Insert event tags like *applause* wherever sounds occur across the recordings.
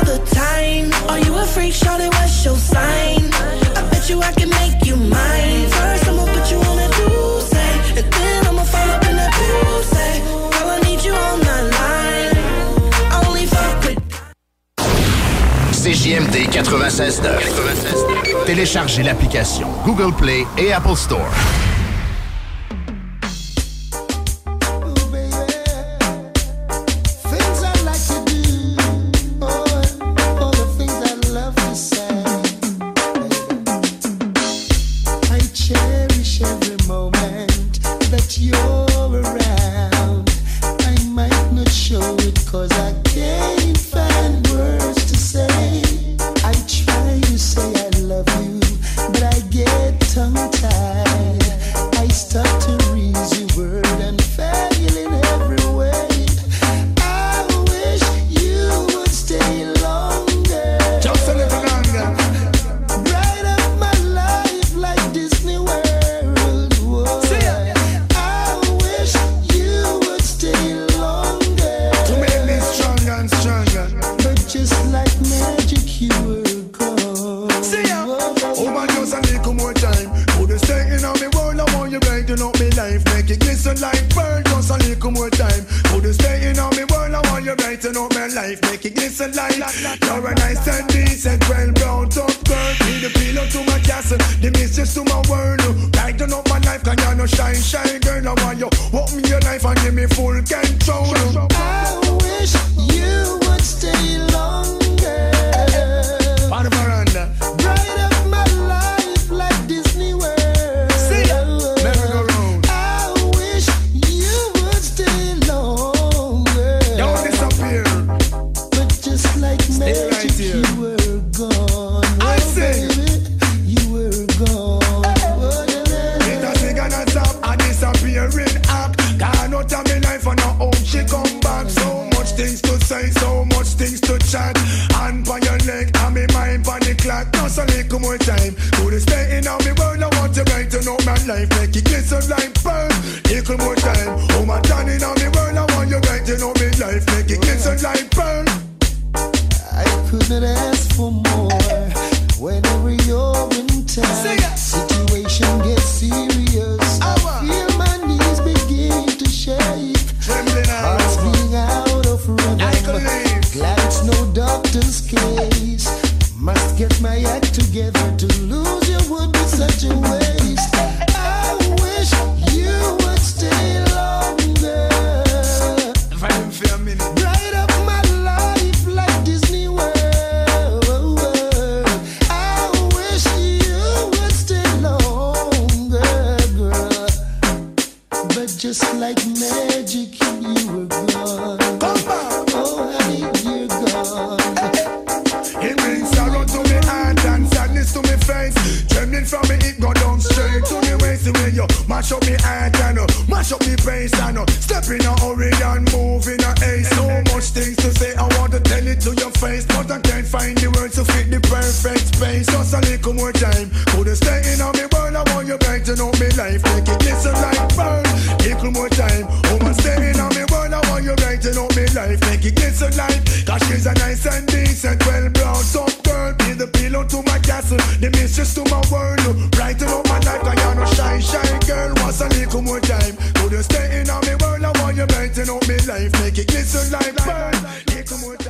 Fuck all the time. Are you a freak, Charlie? What's your sign? I bet you I can make you mine. First, I'ma put you on a do say, and then I'ma fall up in that blue say. Girl, I need you on my line. I only fuck with. CJMD 96.9. Téléchargez l'application Google Play et Apple Store. Well brought up girl. Be the pillow to my castle, the mistress to my world. Brighten up my life, I am no shy, shy girl. Once a little more time, couldn't stay in on me world. I want you brighten up me life, make it listen like burn. Little more time,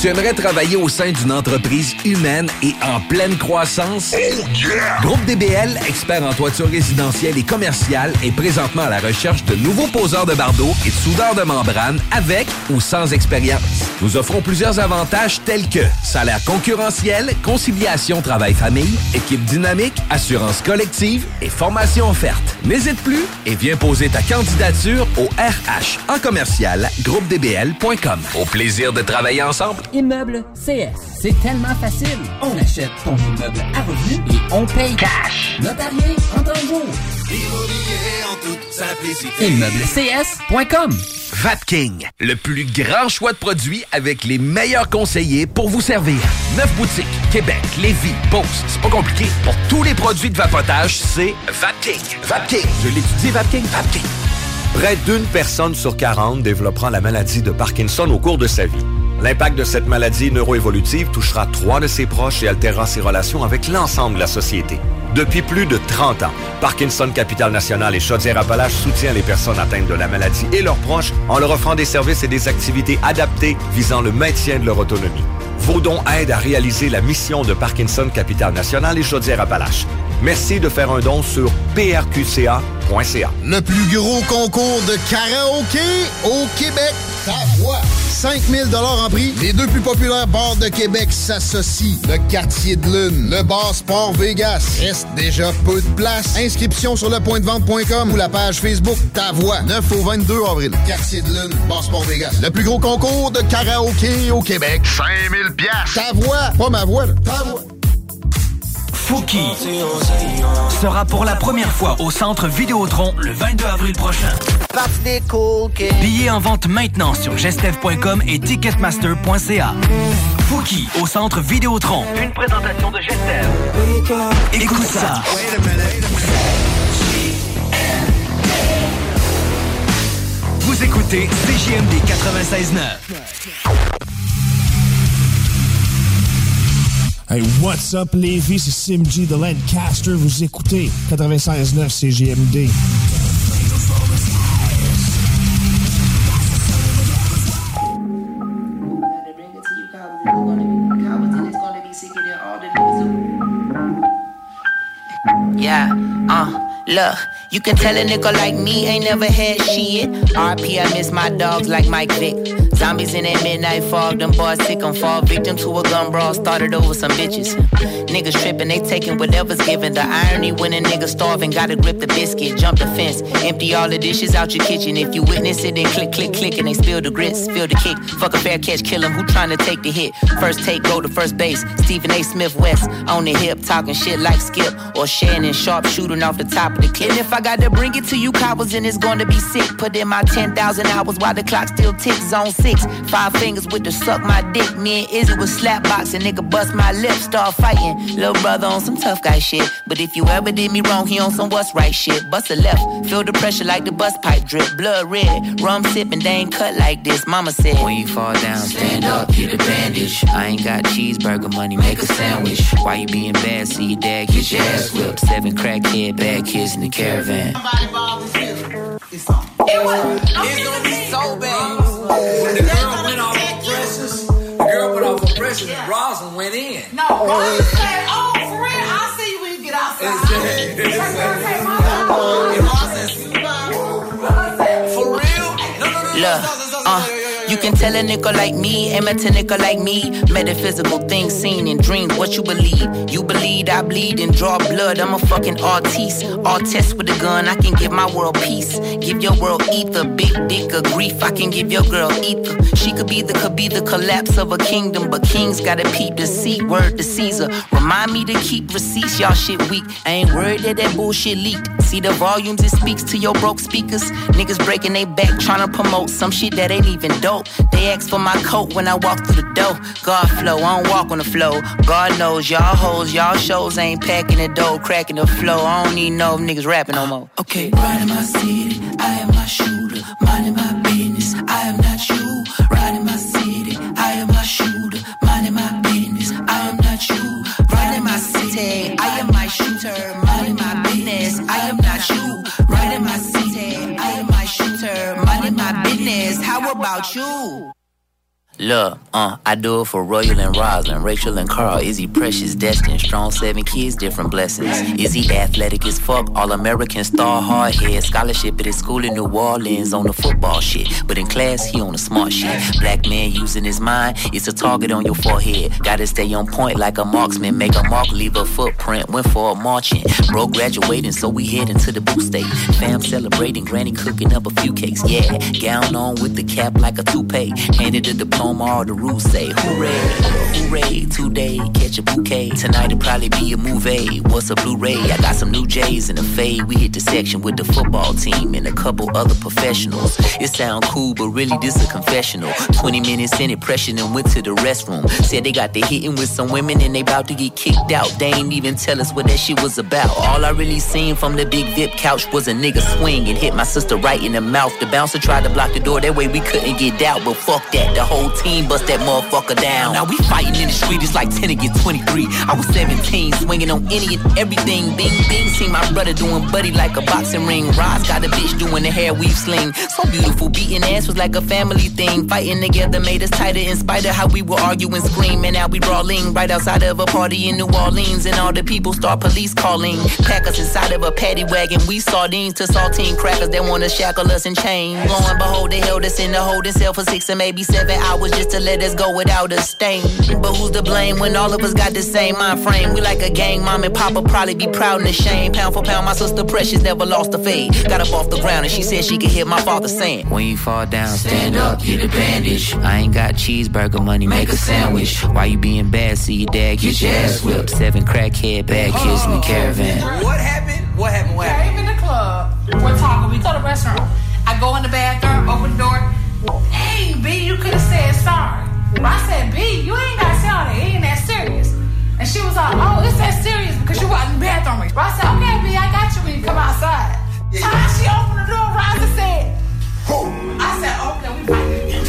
Tu aimerais travailler au sein d'une entreprise humaine et en pleine croissance? Groupe DBL, expert en toiture résidentielle et commerciale, est présentement à la recherche de nouveaux poseurs de bardeaux et de soudeurs de membrane avec ou sans expérience. Nous offrons plusieurs avantages tels que salaire concurrentiel, conciliation travail-famille, équipe dynamique, assurance collective et formation offerte. N'hésite plus et viens poser ta candidature au RH en commercial groupedbl.com. Au plaisir de travailler ensemble. Immeuble CS. C'est tellement facile. On achète ton immeuble à revenu et on paye cash. Notarié en 30 jours. Immobilier en toute simplicité. ImmeublesCS.com Vapking, le plus grand choix de produits avec les meilleurs conseillers pour vous servir. Neuf boutiques, Québec, Lévis, Beauce. C'est pas compliqué. Pour tous les produits de vapotage, c'est Vapking. Vapking. Je l'étudie, Vapking. Vapking. Près d'une personne sur 40 développera la maladie de Parkinson au cours de sa vie. L'impact de cette maladie neuroévolutive touchera trois de ses proches et altérera ses relations avec l'ensemble de la société. Depuis plus de 30 ans, Parkinson Capital National et Chaudière-Appalaches soutient les personnes atteintes de la maladie et leurs proches en leur offrant des services et des activités adaptées visant le maintien de leur autonomie. Vos dons aident à réaliser la mission de Parkinson Capital National et Chaudière-Appalaches. Merci de faire un don sur Le plus gros concours de karaoké au Québec. Ta voix. 5000 dollars en prix. Les deux plus populaires bars de Québec s'associent. Le Quartier de Lune, le Bar Sport Vegas. Reste déjà peu de place. Inscription sur lepointdevente.com ou la page Facebook Ta Voix. 9 au 22 avril. Quartier de Lune, Bar Sport Vegas. Le plus gros concours de karaoké au Québec. 5000 pièces. Ta voix, pas ma voix. là. Ta voix. Fouki sera pour la première fois au centre Vidéotron le 22 avril prochain. Billets en vente maintenant sur gestev.com et ticketmaster.ca. Fouki au centre Vidéotron. Une présentation de Gestev. Écoute ça. Vous écoutez CJMD 96.9. Hey, what's up, Lévis? C'est Sim G de Lancaster. Vous écoutez 96.9 CJMD. Yeah, uh, look, you can tell a nigga like me ain't never had shit. RP, I miss my dogs like Mike Vick. Zombies in that midnight fog, them boys sick and fall victim to a gun brawl, started over some bitches. Niggas tripping, they taking whatever's given. The irony when a nigga starving, gotta grip the biscuit, jump the fence, empty all the dishes out your kitchen. If you witness it, then click, click, click, and they spill the grits, feel the kick. Fuck a fair catch, kill him, who trying to take the hit? First take, go to first base. Stephen A. Smith West on the hip, talking shit like Skip or Shannon Sharpe shooting off the top of the clip. And if I got to bring it to you cowards, and it's gonna be sick. Put in my 10,000 hours while the clock still ticks, six. six. Five fingers with the suck my dick. Me and Izzy was slap boxing, nigga bust my lip, start fighting. Little brother on some tough guy shit. But if you ever did me wrong, he on some what's right shit. Bust a left, feel the pressure like the bus pipe drip. Blood red, rum sipping, they ain't cut like this. Mama said, When you fall down, stand up, get a bandage. I ain't got cheeseburger money, make a sandwich. Why you being bad? See your dad get your ass whipped. Seven crackhead, bad kids in the caravan. It's gonna be so bad. The girl went off of pressures. The girl went off of pressures and Rosin went in. No, Rosin said, oh, for real, I'll see you when you get outside. For real? No, no, uh, can tell a nigga like me, amateur nigga like me. Metaphysical things seen in dreams, what you believe. You believe I bleed and draw blood. I'm a fucking artiste. Artist with a gun, I can give my world peace. Give your world ether, big dick of grief. I can give your girl ether. She could be the, could be the collapse of a kingdom, but kings gotta peep the seat. Word to Caesar. Remind me to keep receipts, y'all shit weak. I ain't worried that that bullshit leaked. See the volumes, it speaks to your broke speakers. Niggas breaking their back trying to promote some shit that ain't even dope. They ask for my coat when I walk through the door. God flow, I don't walk on the flow. God knows y'all hoes, y'all shows ain't packing the dough, cracking the flow. I don't need no niggas rapping no more. Okay, riding my city, I am my shooter, minding my business. I am you? Look, uh, I do it for Royal and Roslyn, Rachel and Carl, Is he Precious, destined, strong seven kids, different blessings. Is he athletic as fuck, all American star, hard head, scholarship at his school in New Orleans on the football shit. But in class, he on the smart shit. Black man using his mind, it's a target on your forehead. Gotta stay on point like a marksman, make a mark, leave a footprint. Went for a marching, bro graduating, so we head into the booth state. Fam celebrating, granny cooking up a few cakes, yeah. Gown on with the cap like a toupee, handed the diploma all the rules say hooray, hooray, today catch a bouquet. Tonight it'll probably be a movie. What's a Blu-ray? I got some new J's in the fade. We hit the section with the football team and a couple other professionals. It sound cool, but really this a confessional. 20 minutes in it, and went to the restroom. Said they got the hitting with some women and they about to get kicked out. They ain't even tell us what that shit was about. All I really seen from the big VIP couch was a nigga swing and hit my sister right in the mouth. The bouncer tried to block the door, that way we couldn't get out. But fuck that, the whole team bust that motherfucker down. Now we fighting in the street, it's like 10 against 23. I was 17, swinging on any and everything. Bing, bing, see my brother doing buddy like a boxing ring. Roz got a bitch doing the hair weave sling. So beautiful, beating ass was like a family thing. Fighting together made us tighter in spite of how we were arguing, screaming. Now we brawling right outside of a party in New Orleans, and all the people start police calling. Pack us inside of a paddy wagon. We sardines to saltine crackers that wanna shackle us in chains. Lo and behold, they held us in the holding cell for six or maybe seven hours just to let us go without a stain. But who's to blame when all of us got the same mind frame? We like a gang, mom and papa probably be proud and ashamed. Pound for pound, my sister Precious never lost a fade. Got up off the ground and she said she could hear my father saying, When you fall down, stand up, get a bandage. I ain't got cheeseburger money, make a sandwich. Why you being bad? See your dad get your ass whipped. Seven crackhead bad kids in the oh. caravan. What happened? What happened? What happened? Came in the club. We're talking. We go to the restaurant. I go in the bathroom, open the door. Hey, B, you could have said sorry. I said, B, you ain't got to say all that. It ain't that serious. And she was like, oh, it's that serious because you wasn't in the bathroom. I said, okay, B, I got you when you come outside. Time she opened the door, Rosa said, I said, okay, we fighting.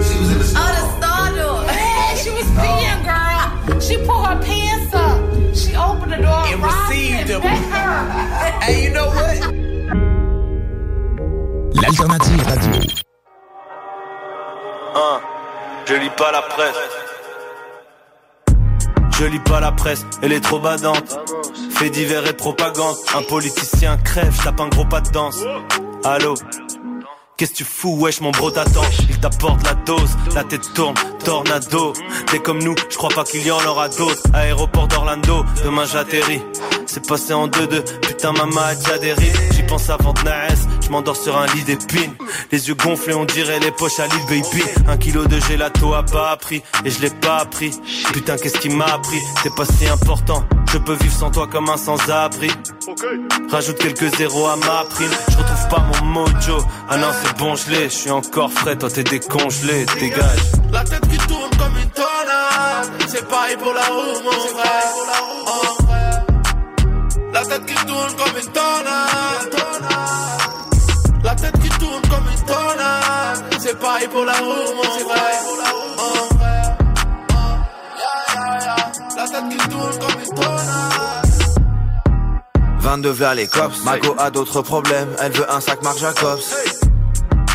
She was in the store. Oh, the star door. Yeah, she was peeing, oh. girl. She pulled her pants up. She opened the door. And Rosa received said, them. "Bet. Hey, you know what? L'alternative radio. Hein, je lis pas la presse. Je lis pas la presse, elle est trop badante. Fait divers et propagande. Un politicien crève, je tape un gros pas de danse. Allô? Qu'est-ce que tu fous, wesh, mon bro t'attend? Il t'apporte la dose, la tête tourne, tornado T'es comme nous, je crois pas qu'il y en aura d'autres Aéroport d'Orlando, demain j'atterris C'est passé en 2-2, putain maman a déjà des rides J'y pense avant de naître, je m'endors sur un lit d'épines Les yeux gonflés, on dirait les poches à l'île baby Un kilo de gelato a pas appris, et je l'ai pas appris Putain qu'est-ce qui m'a appris, c'est pas si important Je peux vivre sans toi comme un sans-abri. Rajoute quelques zéros à ma prime. Je retrouve pas mon mojo. Ah non, c'est bon, je l'ai. Je suis encore frais, toi t'es décongelé. Dégage. La tête qui tourne comme une tornade. C'est pareil pour la roue, mon frère. La tête qui tourne comme une tornade. La tête qui tourne comme une tornade. C'est pareil pour la roue, mon frère. La tête qui tourne comme une tornade. 22 vers les cops, Mago a d'autres problèmes, elle veut un sac Marc Jacobs.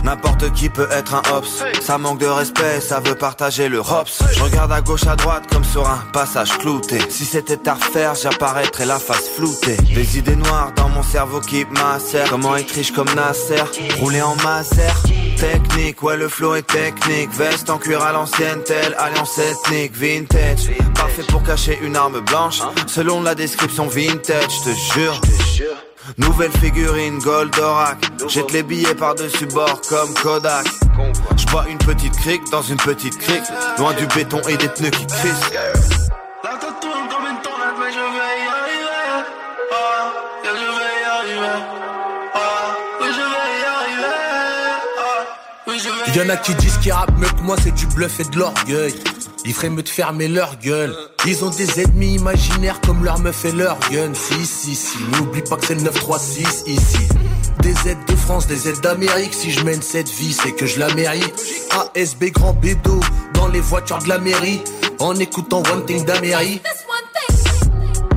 N'importe qui peut être un hops, ça manque de respect, ça veut partager le hops. Je regarde à gauche à droite comme sur un passage clouté. Si c'était à refaire, j'apparaîtrais la face floutée. Des idées noires dans mon cerveau qui macèrent. Comment être riche comme Nasser, rouler en maser. Technique, ouais le flow est technique Veste en cuir à l'ancienne, telle alliance ethnique Vintage, parfait pour cacher une arme blanche Selon la description vintage, te jure Nouvelle figurine Goldorak Jette les billets par-dessus bord comme Kodak Je bois une petite crique dans une petite crique Loin du béton et des pneus qui crissent La tête tourne comme une tornade, mais je vais y arriver. Ah, yeah, je vais y arriver. Ah, oui, je vais y arriver. Ah, Y'en a qui disent qu'ils rappent mieux que moi, c'est du bluff et de l'orgueil. Ils feraient mieux de fermer leur gueule. Ils ont des ennemis imaginaires comme leur meuf et leur gun. Si, si, si, n'oublie pas que c'est le 936 ici. Des aides de France, des aides d'Amérique. Si je mène cette vie, c'est que je la mérite. ASB grand bédo dans les voitures de la mairie. En écoutant One Thing d'Amérique.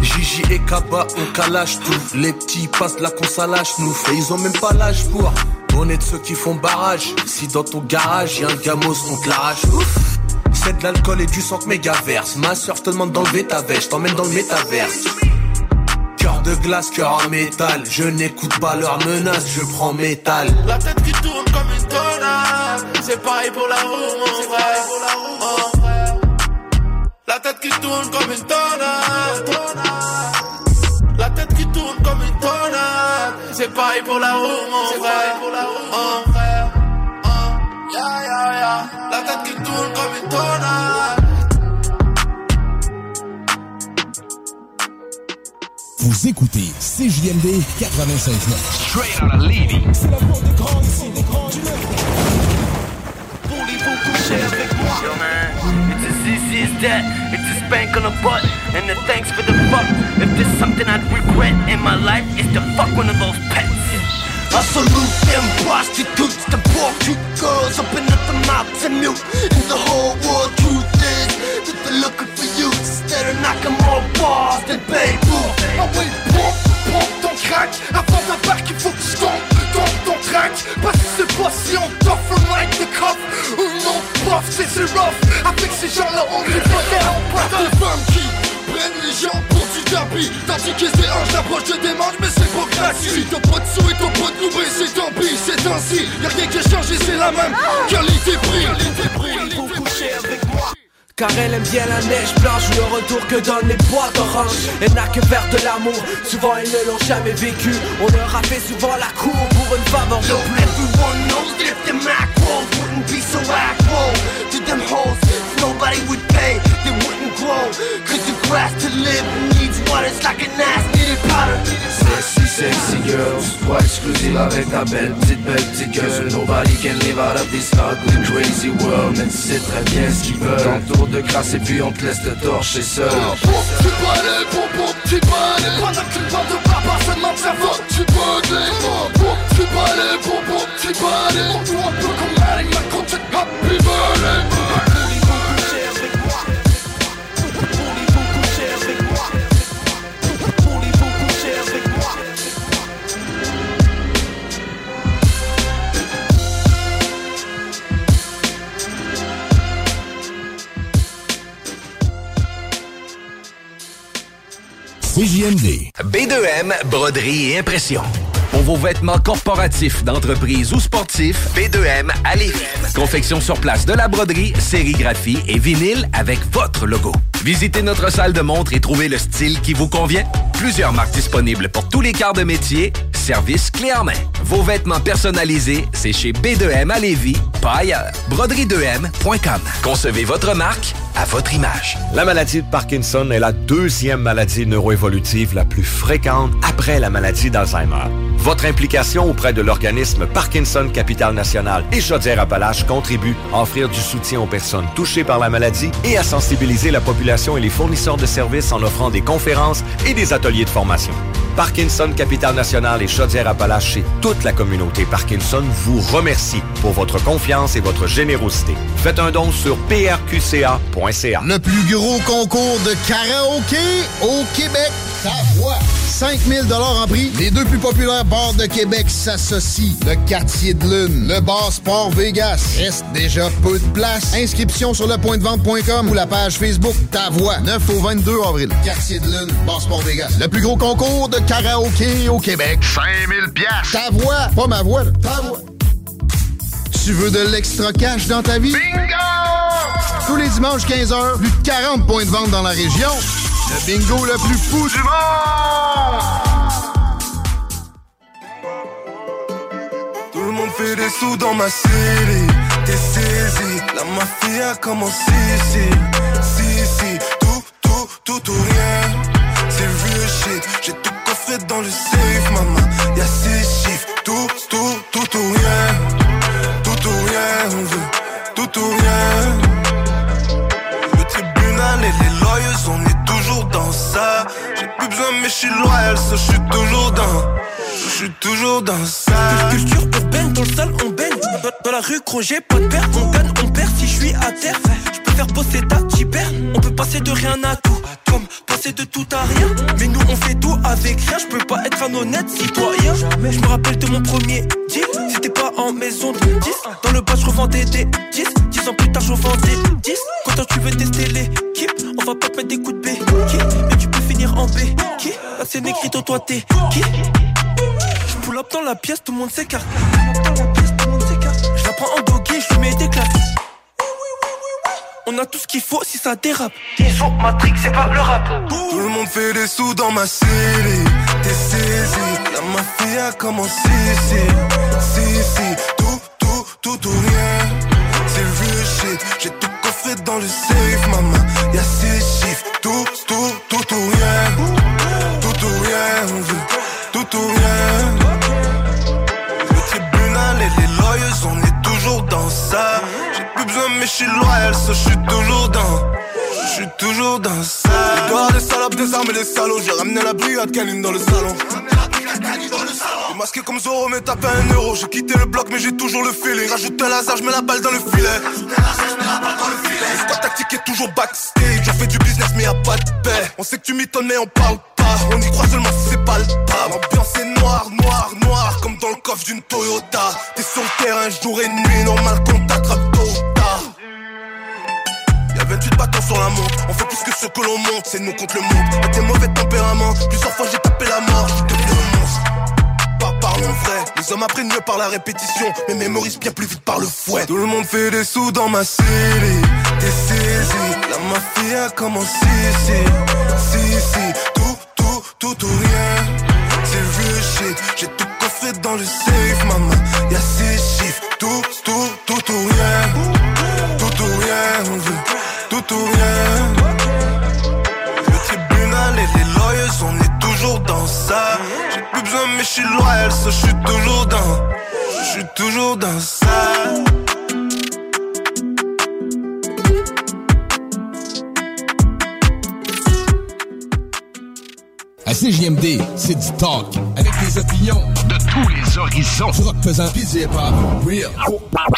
Gigi et Kaba, on calage tout. Les petits passent la consalage nous. Et ils ont même pas l'âge pour. On est de ceux qui font barrage. Si dans ton garage y'a un gamos, on te l'arrache. De l'alcool et du sang que méga verse. Ma soeur te demande d'enlever ta veste, t'emmène dans le métaverse. Cœur de glace, cœur en métal. Je n'écoute pas leurs menaces, je prends métal. La tête qui tourne comme une tornade. C'est pareil pour la roue, frère. La tête qui tourne comme une tornade. La tête qui tourne comme une tornade. C'est pareil pour la roue. La tête qui tourne comme une tornade. Vous écoutez CJMD 96.9. Straight out of Lévis. C'est la porte des grands ici, des grands du Voulez-vous coucher avec moi? Yo man, it's as easy as that. It's a spank on the butt and a thanks for the fuck. If there's something I'd regret in my life, it's to fuck one of those pets. I salute them prostitutes, the poor cute girls up their mouths and mute. And the whole world truth is that they're looking for you. Instead of knocking more balls than Babe Ruth. Pompe, pompe ton crack. Avant d'embarquer, faut que tombes, tombes ton track. Parce que c'est pas si on t'offre like the cup. Ou non, prof, c'est rough. Avec ces gens-là, on pas là, on part. T'as prennent les gens pour du tapis Tandis que ces anges l'approche de démange mais c'est pas gratuit. T'as sous et t'as pas de nourrir c'est tant pis c'est ainsi. Y'a rien qui a changé c'est la même qualité prix. Qualité prix Faut coucher avec moi. Car elle aime bien la neige blanche, le retour que donnent les bois d'orange Elle n'a que faire de l'amour, souvent elles ne l'ont jamais vécu. On leur a fait souvent la cour pour une Yo, plus everyone knows that if them macros wouldn't be so To them hoes, if nobody would pay, they wouldn't grow. Cause the grass to live needs water, it's like an ass needed powder. Sexy, sexy girls, toi exclusive avec ta belle petite belle petite gueule. Nobody can live out of this ugly crazy world Mais tu sais très bien ce qu'ils veulent. T'entoures de crasse et puis on te laisse te torcher seul. Tu tu Pendant que tu parles de papa seulement sa faute Tu tu tu un peu comme tu happy birthday CJMD. B2M, broderie et impression. Pour vos vêtements corporatifs, d'entreprise ou sportifs, B2M à Lévis. Confection sur place de la broderie, sérigraphie et vinyle avec votre logo. Visitez notre salle de montre et trouvez le style qui vous convient. Plusieurs marques disponibles pour tous les quarts de métier. Service clé en main. Vos vêtements personnalisés, c'est chez B2M à Lévis, pas ailleurs. Broderie2M.com. Concevez votre marque à votre image. La maladie de Parkinson est la deuxième maladie neuroévolutive la plus fréquente après la maladie d'Alzheimer. Votre implication auprès de l'organisme Parkinson Capital National et Chaudière-Appalaches contribue à offrir du soutien aux personnes touchées par la maladie et à sensibiliser la population et les fournisseurs de services en offrant des conférences et des ateliers de formation. Parkinson Capital National et Chaudière-Appalaches et toute la communauté Parkinson vous remercie pour votre confiance et votre générosité. Faites un don sur prqca.ca. Le plus gros concours de karaoké au Québec. Ta voix. 5000 en prix. Les deux plus populaires bars de Québec s'associent. Le Quartier de Lune, le Bar Sport Vegas. Reste déjà peu de place. Inscription sur lepointdevente.com ou la page Facebook Ta Voix. 9 au 22 avril. Quartier de Lune, Bar Sport Vegas. Le plus gros concours de karaoké au Québec. 5000 pièces. Ta voix, pas ma voix. Ta voix. Tu veux de l'extra cash dans ta vie? Bingo! Tous les dimanches 15h, plus de 40 points de vente dans la région. Le bingo le plus fou du monde! Monde fait des sous dans ma série. T'es saisi, la mafia commence ici. Si, si, tout, tout, tout ou rien. C'est real shit, j'ai tout coffré dans le safe, maman. Y'a six chiffres, tout, tout, tout ou rien. Tout ou rien, on veut, tout ou rien. Le tribunal et on est toujours dans ça. J'ai plus besoin, mais je suis loyal, ça, je suis toujours dans. Je suis toujours dans ça. Culture urbaine, dans le sale, on baigne. Dans, la rue, j'ai pas de père. On gagne, on perd si je suis à terre. Faire bosser ta. On peut passer de rien à tout. Comme passer de tout à rien. Mais nous, on fait tout avec rien. Je peux pas être un honnête citoyen. Je me rappelle de mon premier deal. C'était pas en maison de 10. Dans le bas, je revendais des 10. 10 ans plus tard, je revendais 10. Quand tu veux tester l'équipe, on va pas te mettre des coups de béquille. Mais tu peux finir en B. Qui Là, c'est Negrito, toi, t'es qui? Je pull up dans la pièce, tout le monde s'écarte. Je la prends en doggy, je lui mets des claques. On a tout ce qu'il faut si ça dérape. Ils sont Matrix, c'est pas le rap. Tout le monde fait des sous dans ma série. T'es saisi, la mafia commence ici. Si, si, tout, tout, tout ou rien. C'est real shit, j'ai tout coffré dans le safe, maman. Y'a six chiffres, tout, tout, tout ou rien. Tout ou rien, on veut, tout ou rien. On est toujours dans ça. J'ai plus besoin, mais je suis loyal, ça, je suis toujours dans. Je suis toujours dans ça. Les des salopes, des armes et des salauds. J'ai ramené la brigade canine dans le salon. Masqué comme Zoro, mais tapé un euro. J'ai quitté le bloc, mais j'ai toujours le feeling. Rajoute un hasard, je mets la balle dans le filet. Le tactique est toujours backstage. On fait du business, mais y'a pas de paix. On sait que tu m'étonnes, mais on parle On y croit seulement si c'est pas le. L'ambiance est noire, noire, noire. Comme dans le coffre d'une Toyota. T'es sur le terrain jour et nuit. Normal qu'on t'attrape tôt ou tard. Y'a 28 bâtons sur la montre, on fait plus que ce que l'on monte, c'est nous contre le monde. Avec tes mauvais tempéraments, plusieurs fois j'ai tapé la mort, je devenu un monstre. Pas parlons vrai, les hommes apprennent mieux par la répétition, mais mémorisent bien plus vite par le fouet. Tout le monde fait des sous dans ma série, t'es saisi, la mafia commence ici. Si, tout, ou rien. C'est shit, j'ai tout coffré dans le safe, maman. Y'a six chiffres, tout, tout, tout ou rien. Tout ou rien, tout ou rien. Le tribunal et les lawyers, on est toujours dans ça. J'ai plus besoin, mais je suis loyal, ça, je suis toujours dans. Je suis toujours dans ça. À CJMD, c'est du talk. Avec des opinions de tous les horizons. Du rock pesant, pis du hip-hop. Real.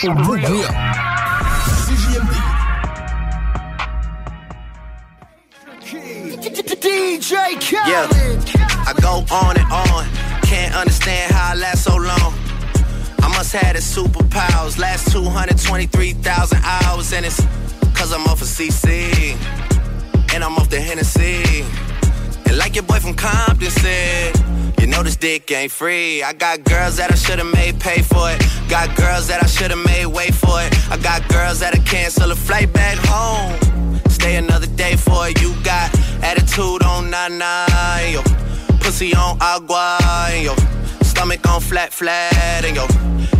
Real. Real. CJMD. DJ Yeah, I go on and on. Can't understand how I last so long. I must have the superpowers. Last 223,000 hours, and it's cause I'm off of CC. And I'm off the Hennessy. And like your boy from Compton said, you know this dick ain't free. I got girls that I should've made pay for it. Got girls that I should've made wait for it. I got girls that'll cancel a flight back home. Stay another day for it. You got attitude on nine yo. Pussy on agua, yo. Stomach on flat, flat, and yo.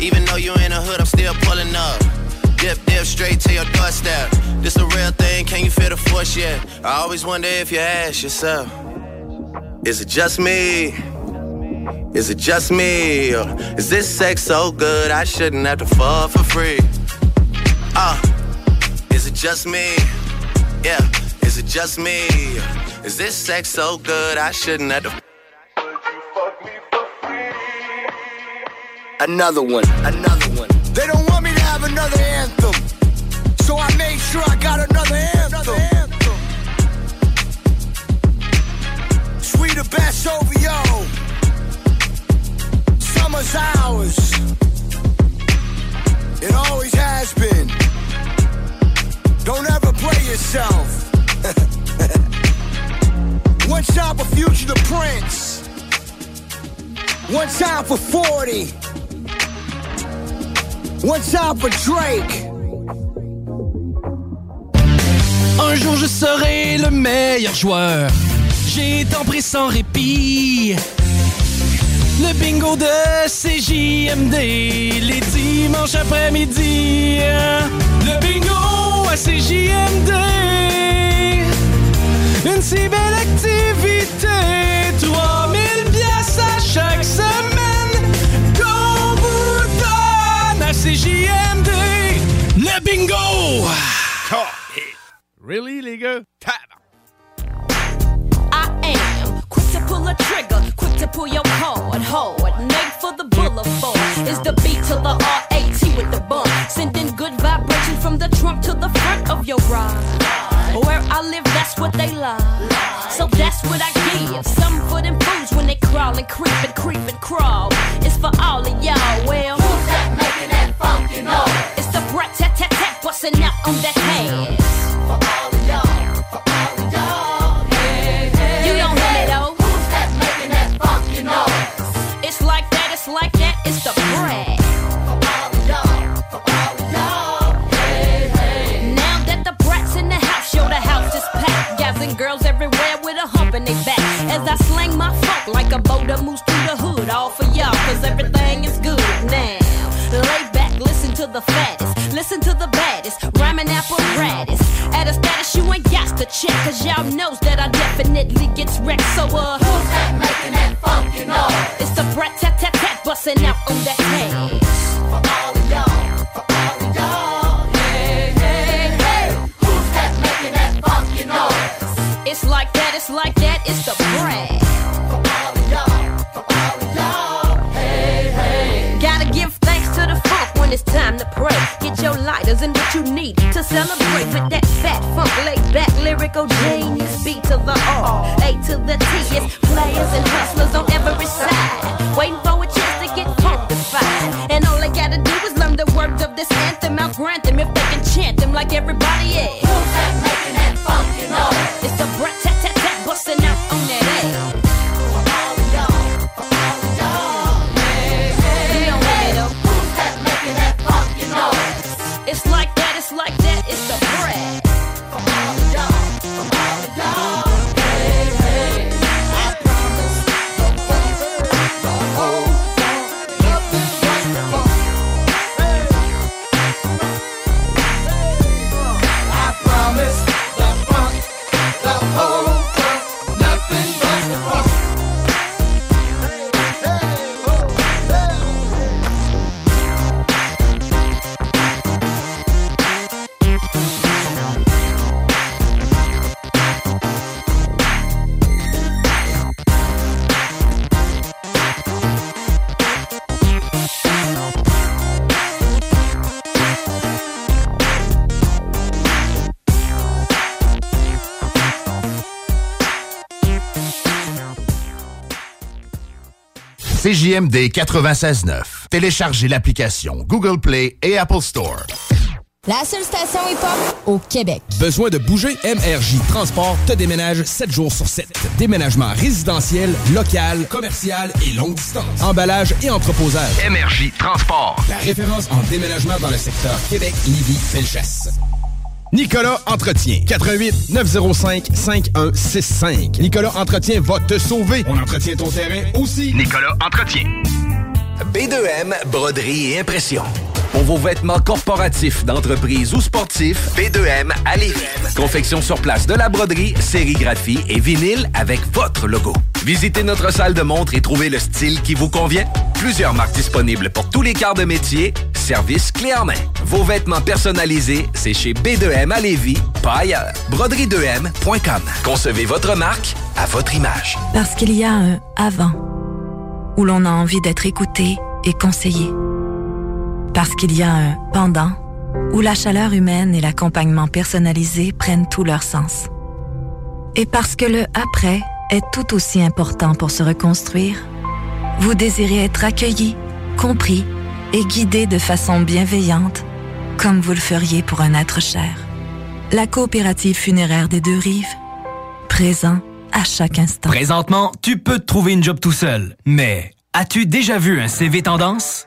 Even though you in the hood, I'm still pulling up. Dip, dip, straight to your doorstep. This a real thing, can you feel the force yet? I always wonder if you ask yourself, is it just me? Is it just me? Or is this sex so good I shouldn't have to fall for free? Uh, is it just me? Yeah, is it just me? Is this sex so good I shouldn't have to Another one, another one. They don't want me to have another anthem. So I made sure I got another anthem. Sweeter best over yo. Summer's ours. It always has been. Don't ever play yourself. *laughs* One time for Future the Prince. One time for 40. One time for Drake? Un jour je serai le meilleur joueur. J'ai tant pris sans répit. Le bingo de CJMD, les dimanches après-midi. Le bingo à CJMD. Une si belle activité, *sighs* Really, les gars? I am quick to pull a trigger, quick to pull your card, hard, made for the boulevard. Is the beat to the R-A-T with the bump, sending good vibration from the trunk to the front of your ride. Where I live, that's what they lie. So that's what I give. Some for them fools when they crawl and creep and creep and crawl. It's for all of y'all. Well, tat out that ass. For all of y'all. For all of y'all. You don't hear me though. Who's that that? It's like that. It's like that. It's the brat. Now that the brats in the house, show the house is packed. Guys and girls everywhere with a hump in their back. As I slang my funk like a boat that moves through the hood. All for y'all, cause everything is good now. Lay back, listen to the fattest. Check. Cause y'all knows that I definitely gets wrecked. So, uh, who's that making that funky noise? It's the brat tat tat tat busting out on that CJMD 96.9. Téléchargez l'application Google Play et Apple Store. La seule station hip-hop au Québec. Besoin de bouger? MRJ Transport te déménage 7 jours sur 7. Déménagement résidentiel, local, commercial et longue distance. Emballage et entreposage. MRJ Transport. La référence en déménagement dans le secteur Québec, Lévis, Felchasse. Nicolas Entretien. 88 905 5165. Nicolas Entretien va te sauver. On entretient ton terrain aussi. Nicolas Entretien. B2M, broderie et impression. Pour vos vêtements corporatifs, d'entreprise ou sportifs, B2M à Lévis. Confection sur place de la broderie, sérigraphie et vinyle avec votre logo. Visitez notre salle de montre et trouvez le style qui vous convient. Plusieurs marques disponibles pour tous les quarts de métier. Service clé en main. Vos vêtements personnalisés, c'est chez B2M à Lévis, pas ailleurs. Broderie2M.com. Concevez votre marque à votre image. Parce qu'il y a un avant où l'on a envie d'être écouté et conseillé. Parce qu'il y a un pendant où la chaleur humaine et l'accompagnement personnalisé prennent tout leur sens. Et parce que le après est tout aussi important pour se reconstruire, vous désirez être accueilli, compris et guidé de façon bienveillante, comme vous le feriez pour un être cher. La coopérative funéraire des deux rives, présent à chaque instant. Présentement, tu peux te trouver une job tout seul, mais as-tu déjà vu un CV tendance?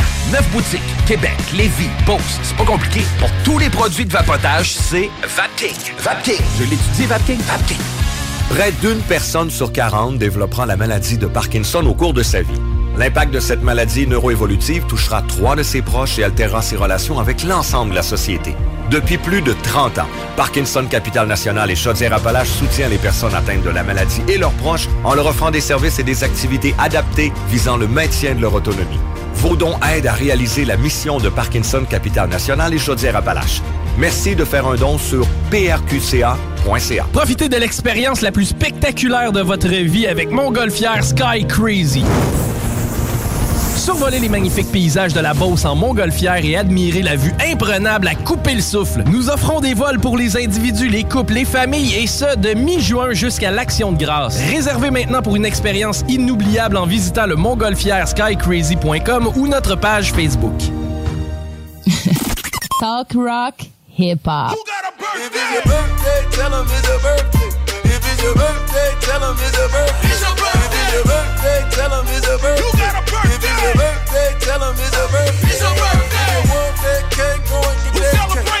Neuf boutiques, Québec, Lévis, Beauce, c'est pas compliqué. Pour tous les produits de vapotage, c'est Vapking. Vapking, je l'étudie, Vapking, Vapking. Près d'une personne sur 40 développera la maladie de Parkinson au cours de sa vie. L'impact de cette maladie neuroévolutive touchera trois de ses proches et altérera ses relations avec l'ensemble de la société. Depuis plus de 30 ans, Parkinson Capital National et Chaudière-Appalaches soutient les personnes atteintes de la maladie et leurs proches en leur offrant des services et des activités adaptées visant le maintien de leur autonomie. Vos dons aident à réaliser la mission de Parkinson Capital National et Chaudière-Appalaches. Merci de faire un don sur prqca.ca. Profitez de l'expérience la plus spectaculaire de votre vie avec Montgolfière Sky Crazy. Survoler les magnifiques paysages de la Beauce en montgolfière et admirer la vue imprenable à couper le souffle. Nous offrons des vols pour les individus, les couples, les familles et ce, de mi-juin jusqu'à l'Action de grâce. Réservez maintenant pour une expérience inoubliable en visitant le montgolfièreskycrazy.com ou notre page Facebook. Talk rock, hip hop. It's your birthday, tell 'em it's a birthday. If it's your birthday, it's your birthday. If it's your birthday, tell 'em it's a birthday. You got a birthday. If it's your birthday, tell 'em it's a birthday. It's your birthday. If you want that cake, go and get that cake.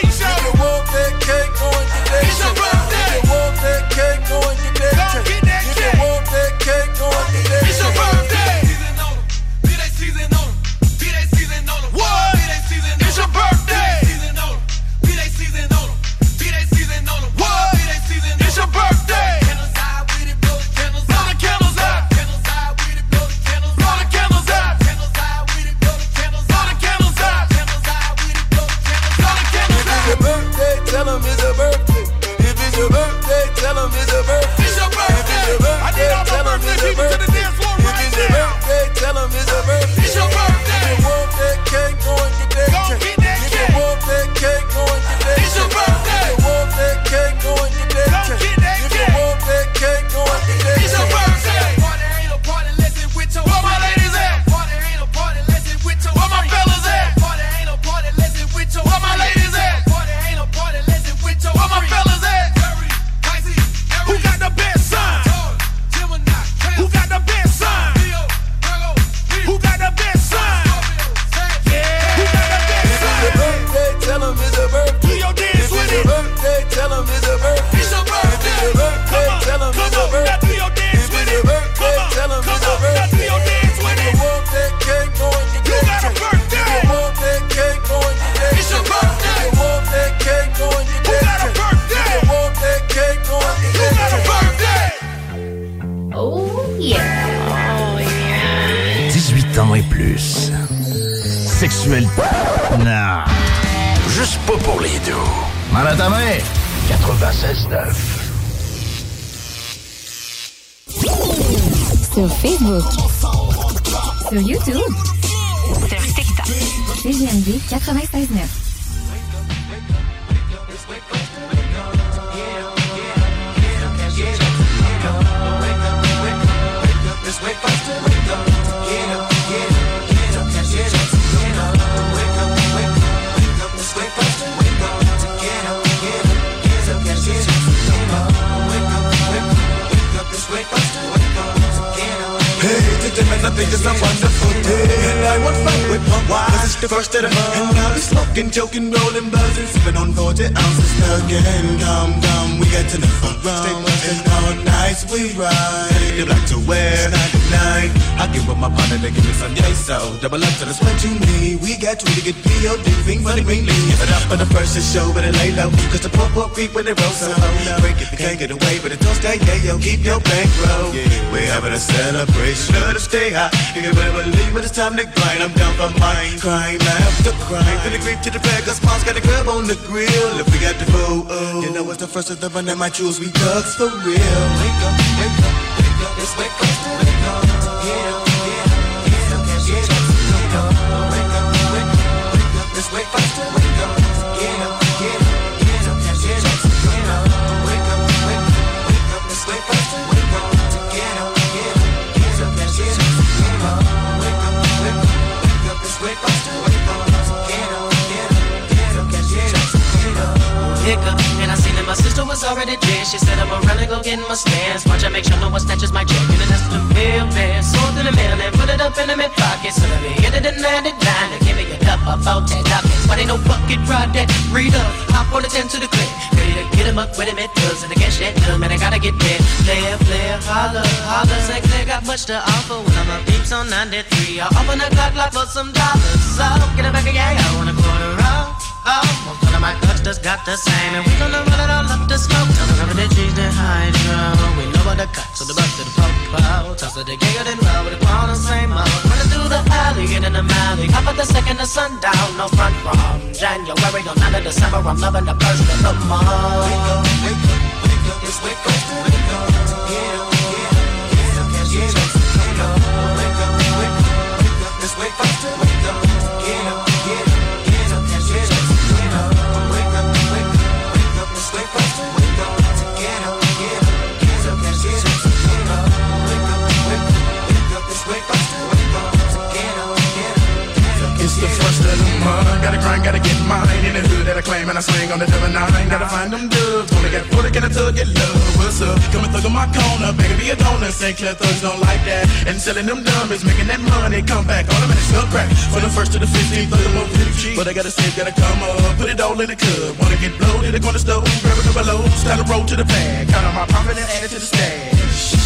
The poor, poor creep when they roll so Break it, they can't get away But it. Don't stay, yeah, yo, keep your bankroll. We're having a celebration Let us stay high. You can better believe when it's time to grind I'm down for mine. Crime after crime. From the creep to the bag Cause mom's got a grub on the grill. If we got the food, oh You know it's the first of the run that might choose We thugs for real. Wake up, wake up No ride that. Read up, hop on the 10 to the clip. Ready to get him up with him, it does. And I can't shit them, and I gotta get there. Player, player, holla, holla. Say, clear, got much to offer. When I'm up peeps on 93. I'll open the clock lock for some dollars. So, get it back again. I want a quarter off. Oh, most of my clusters got the same, and we gonna run it all up the smoke. Tell them never to cheese the hydro. We know what the cut, so the bust to the popo. Toss it together, then roll with the the same mode. The alley, get in the alley. Up at the second of sundown, no front from January on 9 of December. I'm loving the first of the month. Wake up, wake up, wake up, it's wake up. Gotta get mine. In the hood that I claim and I swing on the double nine. Gotta find them dubs. Wanna get put it, get a tug, get love. What's up? Come and thug on my corner. Baby, be a donor. St. Clair thugs don't like that. And selling them dummies, making that money. Come back, in the crack. From the first to the 15th, thug them up pretty cheap. But I gotta save, gotta come up. Put it all in the cup. Wanna get bloated, they gonna stove. Grab a couple low. Start a roll to the bag. Count on my profit and add it to the stash.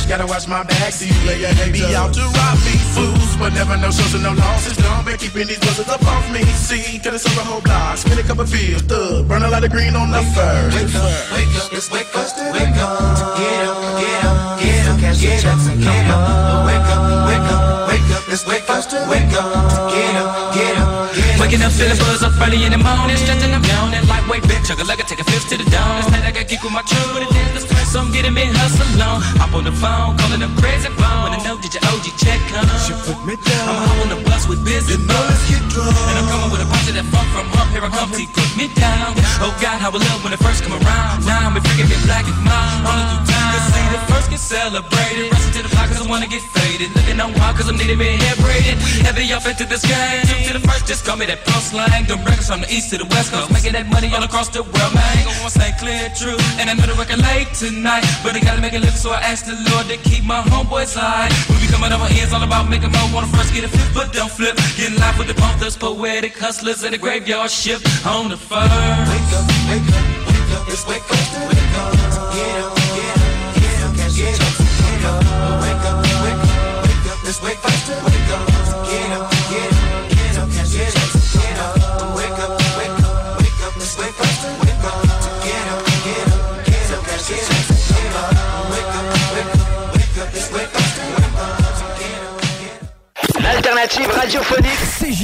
Gotta watch my back, see you lay your head Be out to rob me, fools, but never no shows and no losses. Don't be keeping these buzzers up off me. See, cause it's over whole block. Spin a couple fields, thug, burn a lot of green on the fur. Wake up, wake up, it's wake up, wake up. Get up, get up, get up, get up, get up. Wake up, wake up, wake up, it's wake up, wake up. Get up, get up. Waking up, feeling buzz up early in the morning. Stretching, I'm yawning. Lightweight bitch, chugga like I take a fifth to the dawn. This night I got geek with my truck. With a dance, so I'm getting me hustle on. Hop on the phone, calling them crazy phone. Wanna know, did your OG check come? She put me down. I'm home on the bus with busy you know, get drunk. And I'm coming with a bunch of that funk from up. Here I come, T, put me down. Oh God, how I love when it first come around. Now I'm freaking me black and mine. All of time. You see, the first get celebrated. Rushing to the block cause I wanna get faded. Looking on wild cause I'm needing me hair braided. Heavy off into this game. Two to the first, just call me that pro slang. Them records from the east to the west coast. Making that money all across the world, man. Go on, stay clear, true. And I know the record late tonight. But I gotta make it live, so I asked the Lord to keep my homeboys high. Be coming over here, it's all about making more. Wanna first get a flip, but don't flip. Getting live with the pump, panthers, poetic hustlers, in the graveyard shift on the fur. Wake up, wake up, wake up, it's wake up, wake up, get up,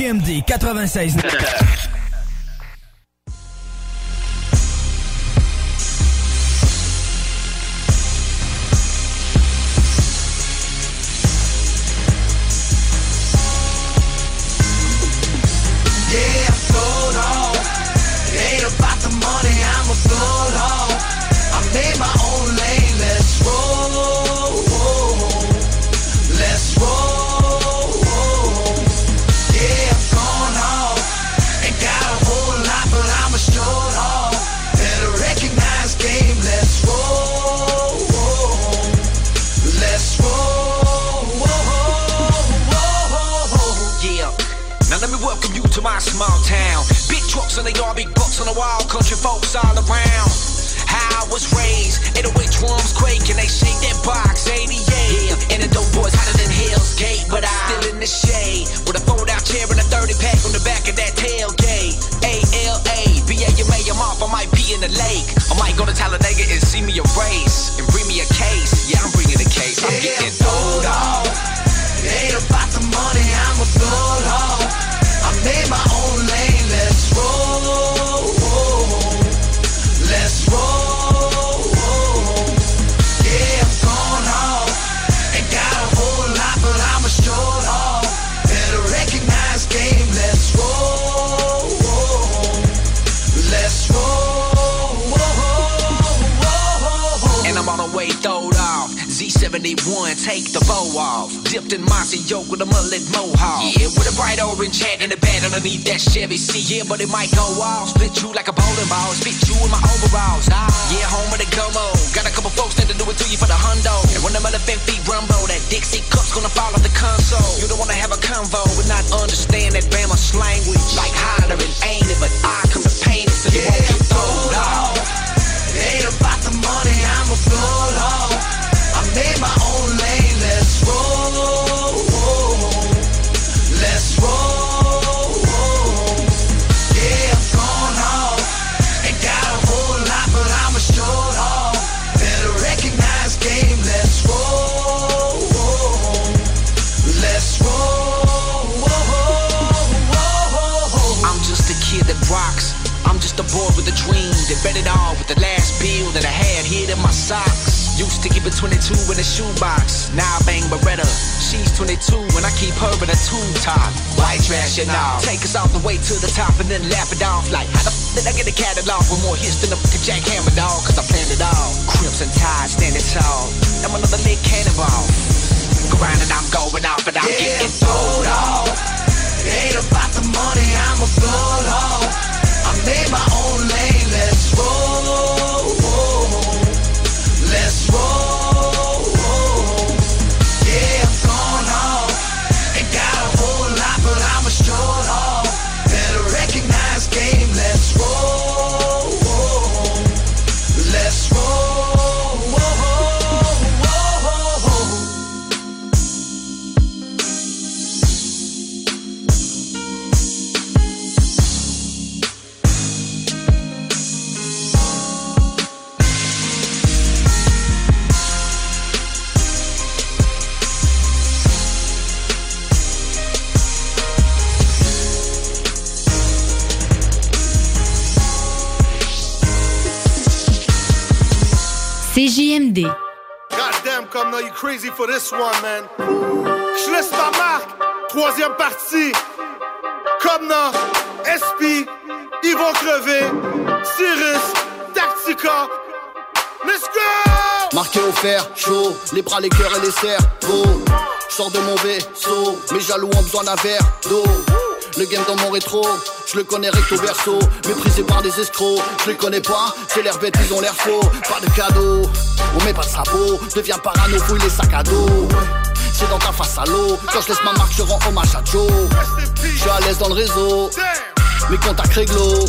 JMD 96. verre d'eau. Le game dans mon rétro, je le connais recto verso, méprisé par des escrocs, je les connais pas, c'est l'air bête, ils ont l'air faux, pas de cadeau, on met pas de sabot, deviens parano, fouille les sacs à dos. C'est dans ta face à l'eau, quand je laisse ma marque, je rends hommage à Joe. Je suis à l'aise dans le réseau, mes contacts réglo,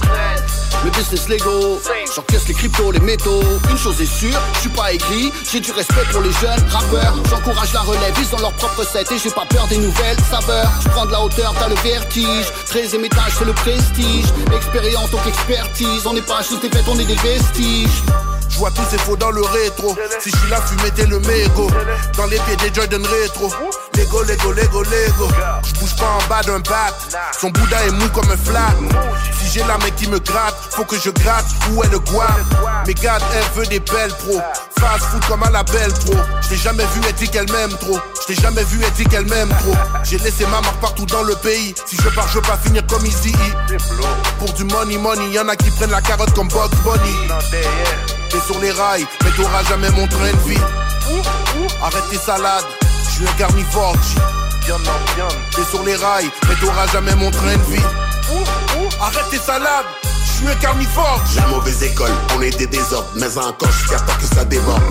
mes business légaux J'encaisse les cryptos, les métaux. Une chose est sûre, je suis pas aigri. J'ai du respect pour les jeunes rappeurs. J'encourage la relève, ils ont leur propre set et j'ai pas peur des nouvelles saveurs. Tu prends de la hauteur, t'as le vertige. 13 ème étage, c'est le prestige. Expérience, donc expertise. On n'est pas juste des bêtes, on est des vestiges. Je vois tous ces faux dans le rétro. Si je suis là, fumez le mégot. Dans les pieds des Jordan rétro. Lego, Lego, Lego, Lego. Je bouge pas en bas d'un bat. Son Bouddha est mou comme un flat. Si j'ai la mec qui me gratte, faut que je gratte. Où est le guap? Mais garde, elle veut des belles pros. Fast food comme à la belle pro. Je jamais vu, elle dit qu'elle m'aime trop. Je jamais vu, elle dit qu'elle m'aime trop. J'ai laissé ma marque partout dans le pays. Si je pars, je veux pas finir comme Easy. Pour du money, money, y'en a qui prennent la carotte comme Bugs Bunny. T'es sur les rails, mais t'auras jamais mon train de vie. Arrête tes salades, je un carnivore. T'es sur les rails, mais t'auras jamais mon train de vie. Arrête tes salades, je suis carnivore. La mauvaise école, on est des désordres, mais encore jusqu'à temps que ça déborde.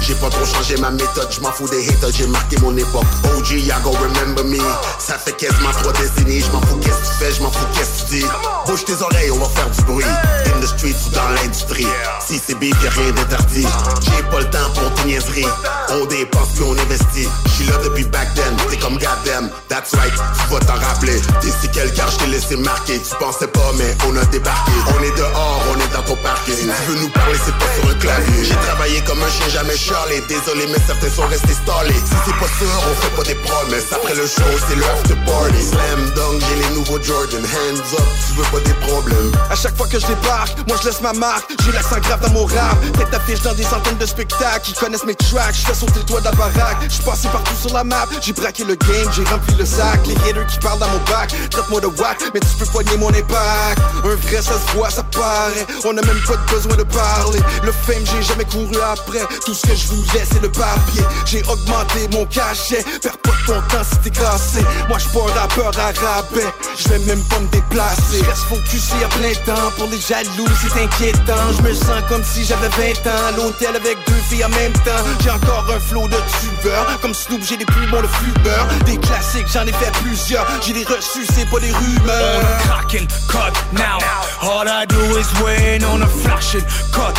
J'ai pas trop changé ma méthode, je m'en fous des haters, j'ai marqué mon époque. OG, ya go remember me. Ça fait quasiment trois décennies, je m'en fous qu'est-ce que tu fais, je m'en fous qu'est-ce que tu dis. Bouge tes oreilles, on va faire du bruit. In the streets ou dans l'industrie. Si c'est big, y'a rien d'interdit. J'ai pas le temps pour tes niaiseries. On dépense puis on investit. J'suis là depuis back then, t'es comme goddamn. That's right, tu vas t'en rappeler. T'es si quel car je t'ai laissé marquer. Tu pensais pas, mais on a débarqué. Est dehors, on est dans ton parking. Tu veux nous parler, c'est pas sur un clavier. J'ai travaillé comme un chien, jamais charlé. Désolé, mais certains sont restés stallés. Si c'est pas sûr, on fait pas des promesses. Après le show, c'est le after party. Slam dunk, j'ai les nouveaux Jordan. Hands up, tu veux pas des problèmes. À chaque fois que je débarque, moi je laisse ma marque. J'ai l'accent grave dans mon rap. Tête d'affiche dans des centaines de spectacles. Ils connaissent mes tracks. Je fais sauter le toit de la baraque. Je passé partout sur la map. J'ai braqué le game, j'ai rempli le sac. Les haters qui parlent dans mon bac. Traite-moi de whack, mais tu peux poigner mon impact. Un vrai, ça voit, ça paraît. On a même pas besoin de parler. Le fame, j'ai jamais couru après. Tout ce que je voulais, c'est le papier. J'ai augmenté mon cachet. Perds pas ton temps si t'es classé. Moi, je pas un rappeur à rabais. Je vais même pas me déplacer. Je reste focusé à plein temps. Pour les jaloux, c'est inquiétant. Je me sens comme si j'avais 20 ans. À l'hôtel avec deux filles en même temps. J'ai encore un flow de tubeur. Comme Snoop, j'ai des poumons de fumeur. Des classiques, j'en ai fait plusieurs. J'ai des reçus, c'est pas des rumeurs. On now. All I do is win. On a flashé code.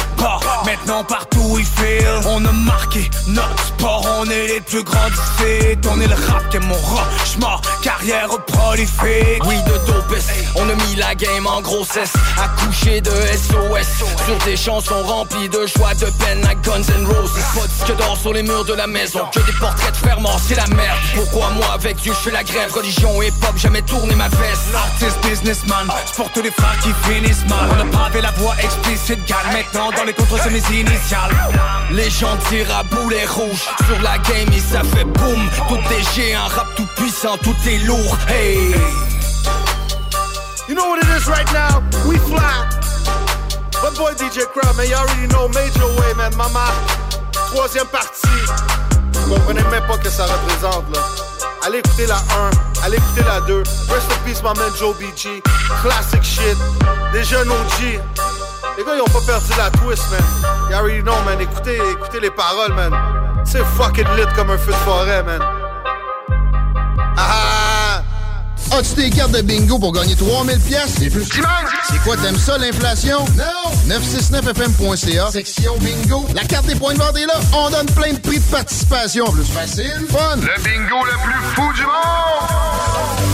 Maintenant partout il feel. On a marqué notre sport. On est les plus grands du On est le rap qui est mon roche-mort. Carrière prolifique. Oui, de dopest. On a mis la game en grossesse. À coucher de SOS. Sur des chansons remplies de joie, de peine à Guns N' Roses. Pas que d'or sur les murs de la maison. Que des portraits de morts, c'est la merde. Pourquoi moi avec Dieu je fais la grève? Religion et pop, jamais tourné ma veste. Artist, businessman, pour tous les frères qui finissent mal. On a pavé la voix explicite, gal. Maintenant dans les contres, c'est mes initiales. Les gens tirent à boulet rouge Sur la game et ça fait boum Tout est géant, rap tout puissant, tout est lourd Hey You know what it is right now? We fly. My boy DJ Crowd, man, you already know Major Way, man. Mama, troisième partie. Vous comprenez même pas que ça représente, là. Allez écouter la 1, allez écouter la 2. Rest in peace, my man Joe BG. Classic shit. Des jeunes OG. Les gars, ils ont pas perdu la twist, man. You already know, man. Écoutez, écoutez les paroles, man. C'est fucking lit comme un feu de forêt, man. Ah As-tu des cartes de bingo pour gagner 3000 pièces et plus? C'est quoi, t'aimes ça, l'inflation? Non! 969fm.ca, section bingo. La carte des points de vente est là. On donne plein de prix de participation. Plus facile, fun. Le bingo le plus fou du monde!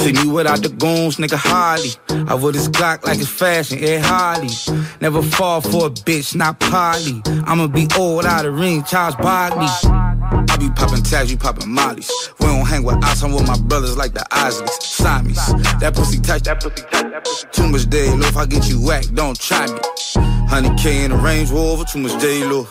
See me without the goons, nigga Harley. I wear this Glock like it's fashion, Ed Hardy. Never fall for a bitch, not Polly. I'ma be old without a ring, Charles Barkley. I be popping tags, you popping mollies. We don't hang with us, I'm with my brothers like the Isleys. Siamese, that pussy touch, that pussy touch, that pussy Too much day low, if I get you whacked, don't try me. 100K in the Range Rover, too much day low.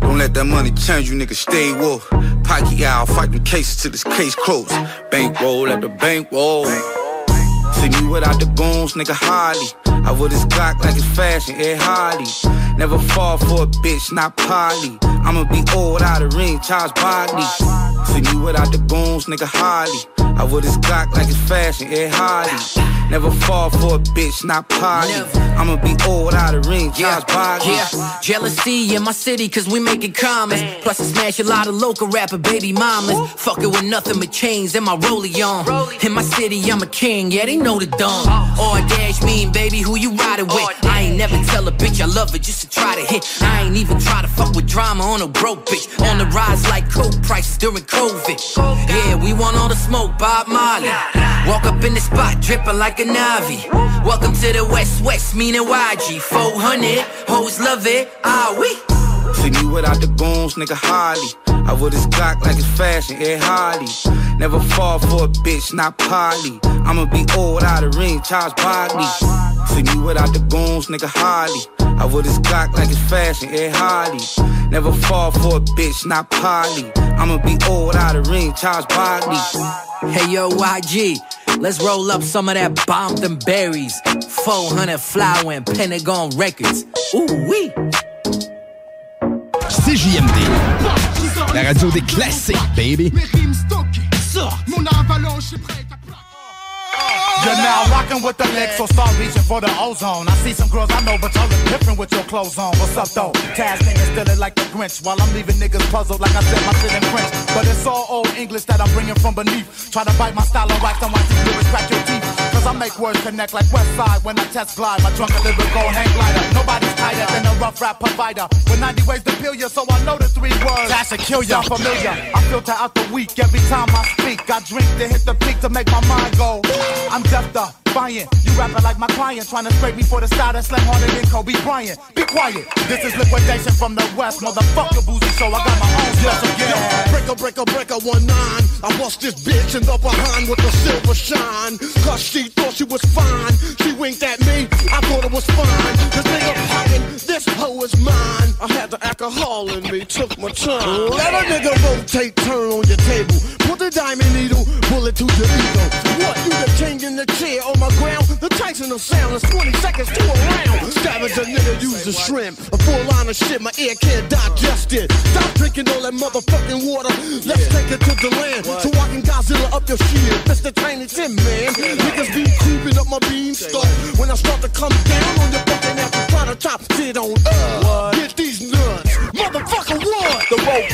Don't let that money change you, nigga, stay woke. Pocky out, fight them cases till this case closed. Bankroll at the bankroll. See me without the goons, nigga Harley. I wear this Glock like it's fashion, Ed Hardy. Never fall for a bitch, not Polly. I'ma be old out a ring, Charles Barkley. See me without the goons, nigga Harley. I would his Glock like it's fashion, Ed Hardy. Never fall for a bitch, not party. I'ma be old out of ring, Josh Boggy. Yeah, jealousy in my city, cause we making comments. Plus, I smash a lot of local rapper baby mamas. Fucking with nothing but chains and my rollie on. In my city, I'm a king, yeah, they know the dumb. Or dash mean, baby, who you riding with? I ain't never tell a bitch I love her just to try to hit. I ain't even try to fuck with drama on a broke bitch. On the rise like coke prices during COVID. Yeah, we want all the smoke, Bob Marley. Walk up in the spot, dripping like a Navi. Welcome to the West West, meaning YG. 400, hoes love it, ah we. See me without the goons, nigga Harley. I would his Glock like it's fashion, Ed Hardy. Never fall for a bitch, not Polly. I'ma be old out of ring, Charles Barkley. See me without the goons, nigga Harley. I would his Glock like it's fashion, Ed Hardy. Never fall for a bitch, not Polly. I'ma be old out of ring, Charles Barkley. Hey yo, YG. Let's roll up some of that bomb them berries. 400 flower and Pentagon Records. Ooh wee. CJMD, la radio des classiques, baby. Mon avalanche est prête à You're now rocking with the Lex, so start reaching for the ozone. I see some girls I know, but y'all look different with your clothes on. What's up though? Taz niggas still it like the Grinch, while I'm leaving niggas puzzled like I said my shit in French. But it's all old English that I'm bringing from beneath. Try to bite my style and wax and watch these lyrics crack your teeth. Cause I make words connect like West Side when I test glide. My drunk lyrical hang glider. Nobody's tighter than a rough rap provider. With 90 ways to peel you, so I know the three words. That should kill ya. Sound familiar. I filter out the weak every time I speak. I drink to hit the peak to make my mind go. I'm deaf buying. You rapping like my client, trying to scrape me for the style that slam harder than Kobe Bryant. Be quiet. This is liquidation from the west, motherfucker boozy. So I got my own special yeah. Breaker, breaker, breaker, one nine. I bust this bitch in the behind with a silver shine. Cause she thought she was fine. She winked at me, I thought it was fine. This nigga poppin', this hoe is mine. I had the alcohol in me, took my time. Let a nigga rotate, turn on your table. Put the diamond needle, bullet to your ego. What, you the the Tyson of sound is 20 seconds to a round. Savage a nigga use a shrimp. A full line of shit, my ear can't digest it. Stop drinking all that motherfucking water. Let's take it to the land. So I can Godzilla up your shit. Mr. Tiny Tim, man. Niggas be creeping up my beanstalk. When I start to come down on your fucking ass, try to top shit on up.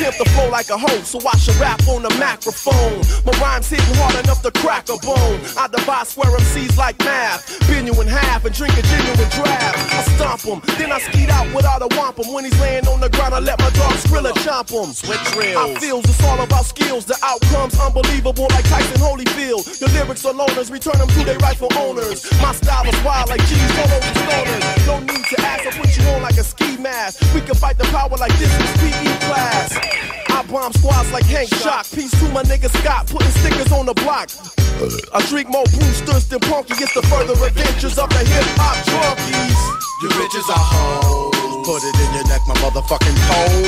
Pimp the flow like a hoe, so I should rap on the microphone. My rhymes hitting hard enough to crack a bone. I divide swear MCs like math. Bend you in half and drink a genuine draft. I stomp him, then I skeet out without a wampum. When he's laying on the ground, I let my dog Skrilla chomp him. Switch reels. I feels it's all about skills. The outcomes unbelievable like Tyson Holyfield. Your lyrics are loners, return them to their rightful owners. My style is wild like cheese all over stoners. No need to ask, I put you on like a ski mask. We can fight the power like this is PE class. I bomb squads like Hank Shock. Peace to my nigga Scott, putting stickers on the block. I drink more boosters than Punky. It's the further adventures of the hip hop drunkies. You bitches are hoes. Put it in your neck, my motherfucking pole.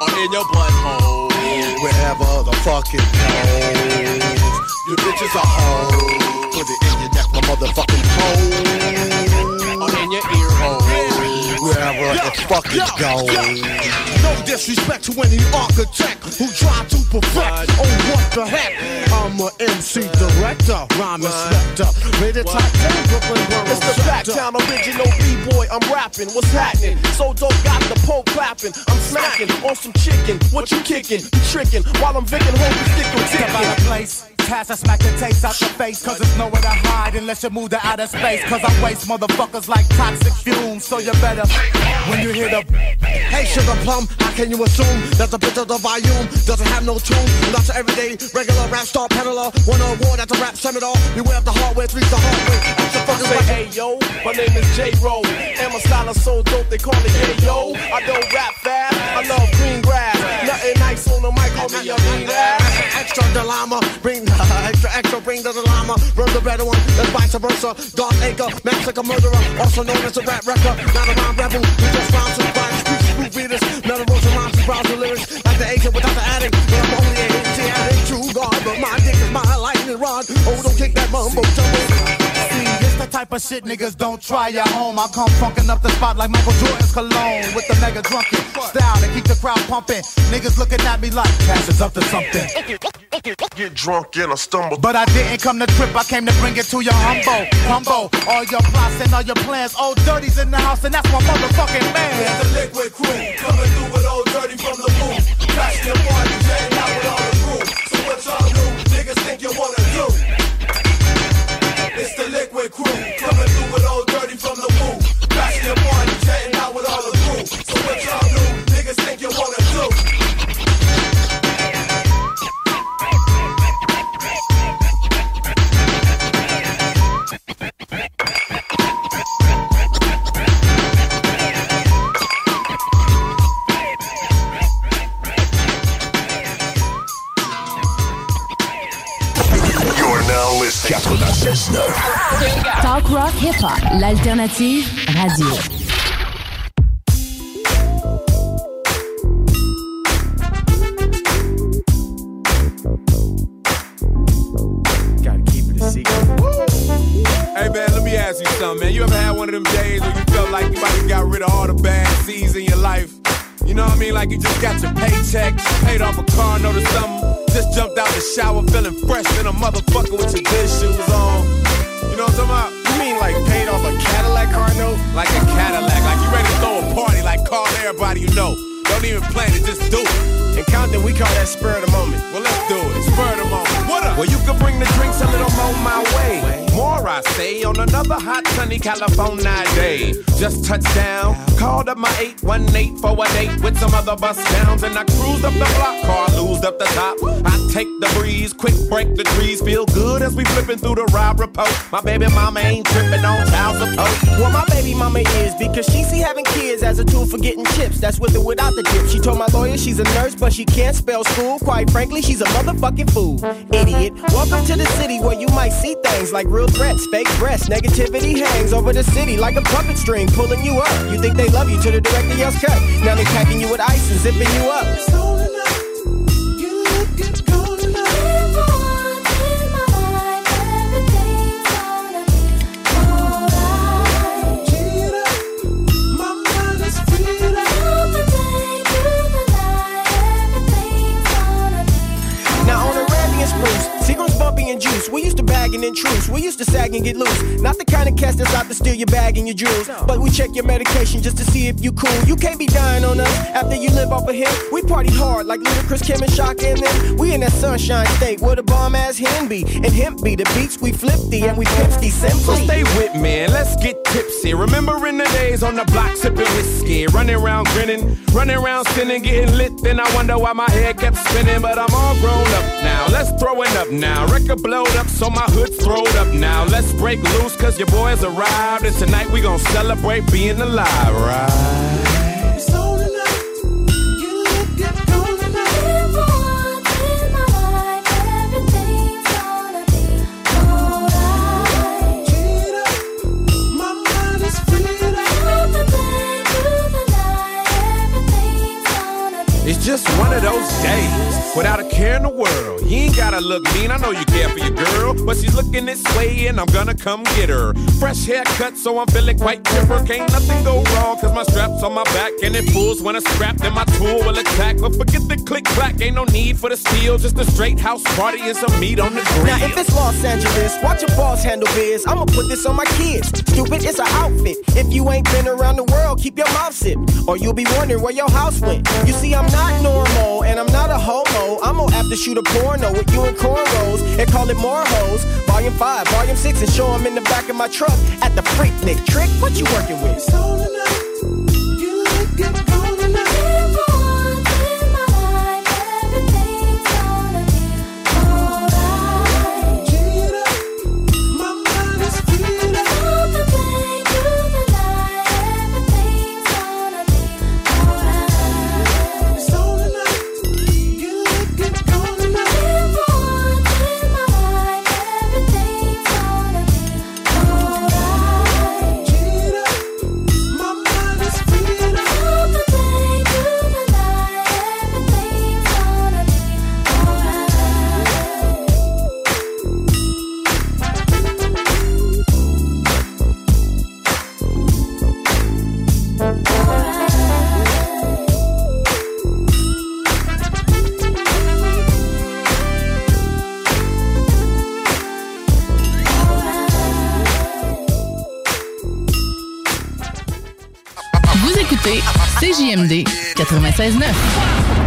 Or in your butthole. Wherever the fuck it goes. You bitches are hoes. Put it in your neck, my motherfucking pole. Wherever the fuck it goes. No disrespect to any architect who tried to perfect. Oh, what the heck? I'm a MC director, rhyme inspector. Rated top 10 Brooklyn Borough It's the back town original B-boy, I'm rapping. What's happening? So dope, got the pole clapping. I'm smacking on some chicken. What you kicking? You tricking while I'm Vickin' hope you stick Step out of place. Pass, I smack the taste out your face. Cause it's nowhere to hide unless you move to outer space. Cause I waste motherfuckers like toxic fumes. So you better, when you hear the. Hey, sugar plum, how can you assume that the bitch of the volume doesn't have no tune? Not your everyday regular rap star peddler. Won an award at the rap seminar. Beware of the hardware, three's the hard way. Extra fucking Say, hey yo, my name is J Roll, and my style is so dope they call it yeah yo. I don't rap fast, I love green grass. Nothing nice on the mic, call me a mean ass. Extra dilemma, bring the extra, extra, bring the dilemma. Run the better one, and vice versa. Dark Acre, massacre murderer, also known as a rap wrecker. Not a rhyme rebel, we just rhyme to rhyme. Proof readers, none of those rhymes, browse the lyrics. Like the agent without the addict, but I'm only a hit, addict, true God. But my dick is my lightning rod. Oh, don't kick that mumbo jumbo. See, this the type of shit niggas don't try at home. I come funkin' up the spot like Michael Jordan's cologne with the mega drunken style to keep the crowd pumping. Niggas looking at me like cash is up to something. get, get drunk and I stumble. But I didn't come to trip, I came to bring it to your humble. Humble, all your plots and all your plans. Old Dirty's in the house, and that's my motherfucking man. It's the liquid crew, coming through with Old Dirty from the booth. Crashing your party, jam out with all the crew. So what y'all do? Niggas think you wanna do? Liquid crew, 96.9. Talk rock hip hop, l'alternative radio. Gotta keep it a secret. Hey man, let me ask you something, man. You ever had one of them days where you felt like you might have got rid of all the bad seeds in your life? You know what I mean? Like you just got your paycheck, paid off a car note or something, just jumped out the shower feeling fresh than a motherfucker with your good shoes on. You know what I'm talking about? You mean like paid off a Cadillac car note? Like a Cadillac, like you ready to throw a party, like call everybody you know. Don't even plan it, just do it. In Compton, we call that spur of the moment. Well, let's do it. Spur of the moment. What up? Well, you can bring the drinks a little more my way. More, I say, on another hot, sunny California day. Just touched down, called up my 818 for a date with some other bus downs, and I cruised up the block, car loosed up the top. I take the breeze, quick break the trees, feel good as we flipping through the ride report. My baby mama ain't tripping on child support. Well, my baby mama is because she see having kids as a tool for getting chips. That's with or without the She told my lawyer she's a nurse, but she can't spell school. Quite frankly, she's a motherfucking fool. Idiot. Welcome to the city where you might see things like real threats, fake breasts. Negativity hangs over the city like a puppet string pulling you up. You think they love you till the director yells cut. Now they packing you with ice and zipping you up. We used to in truce. We used to sag and get loose. Not the kind of cast that's out to steal your bag and your jewels. But we check your medication just to see if you cool. You can't be dying on us after you live off of him. We party hard like Ludacris, Kim, and Shaka and them. We in that sunshine state where the bomb ass hen be. And hemp be the beats we flipty and we pimpsty So stay with me and let's get tipsy. Remembering the days on the block sipping whiskey, running around grinning, running around sinning, getting lit. Then I wonder why my head kept spinning, but I'm all grown up now. Let's throw it up now. Record blowed up, so my hood's throwed up now. Let's break loose, cause your boys arrived. And tonight we gon' celebrate being alive, right? It's just one of those days without a care in the world. You ain't gotta look mean, I know you care for your girl, but she's looking this way and I'm gonna come get her. Fresh haircut, so I'm feeling quite chipper. Can't nothing go wrong, cause my strap's on my back and it pulls when I scrap, then my tool will attack. But forget the click clack, ain't no need for the steel, just a straight house party and some meat on the grill. Now if it's Los Angeles, watch your boss handle biz. I'ma put this on my kids. Stupid, it's an outfit. If you ain't been around the world, keep your mouth zipped, or you'll be wondering where your house went. You see, I'm not normal and I'm not a homo. I'm gonna have to shoot a porno with you in cornrows and call it more hoes. Volume five, volume six, and show 'em in the back of my truck at the Freaknik. Trick, what you working with? MD96-9!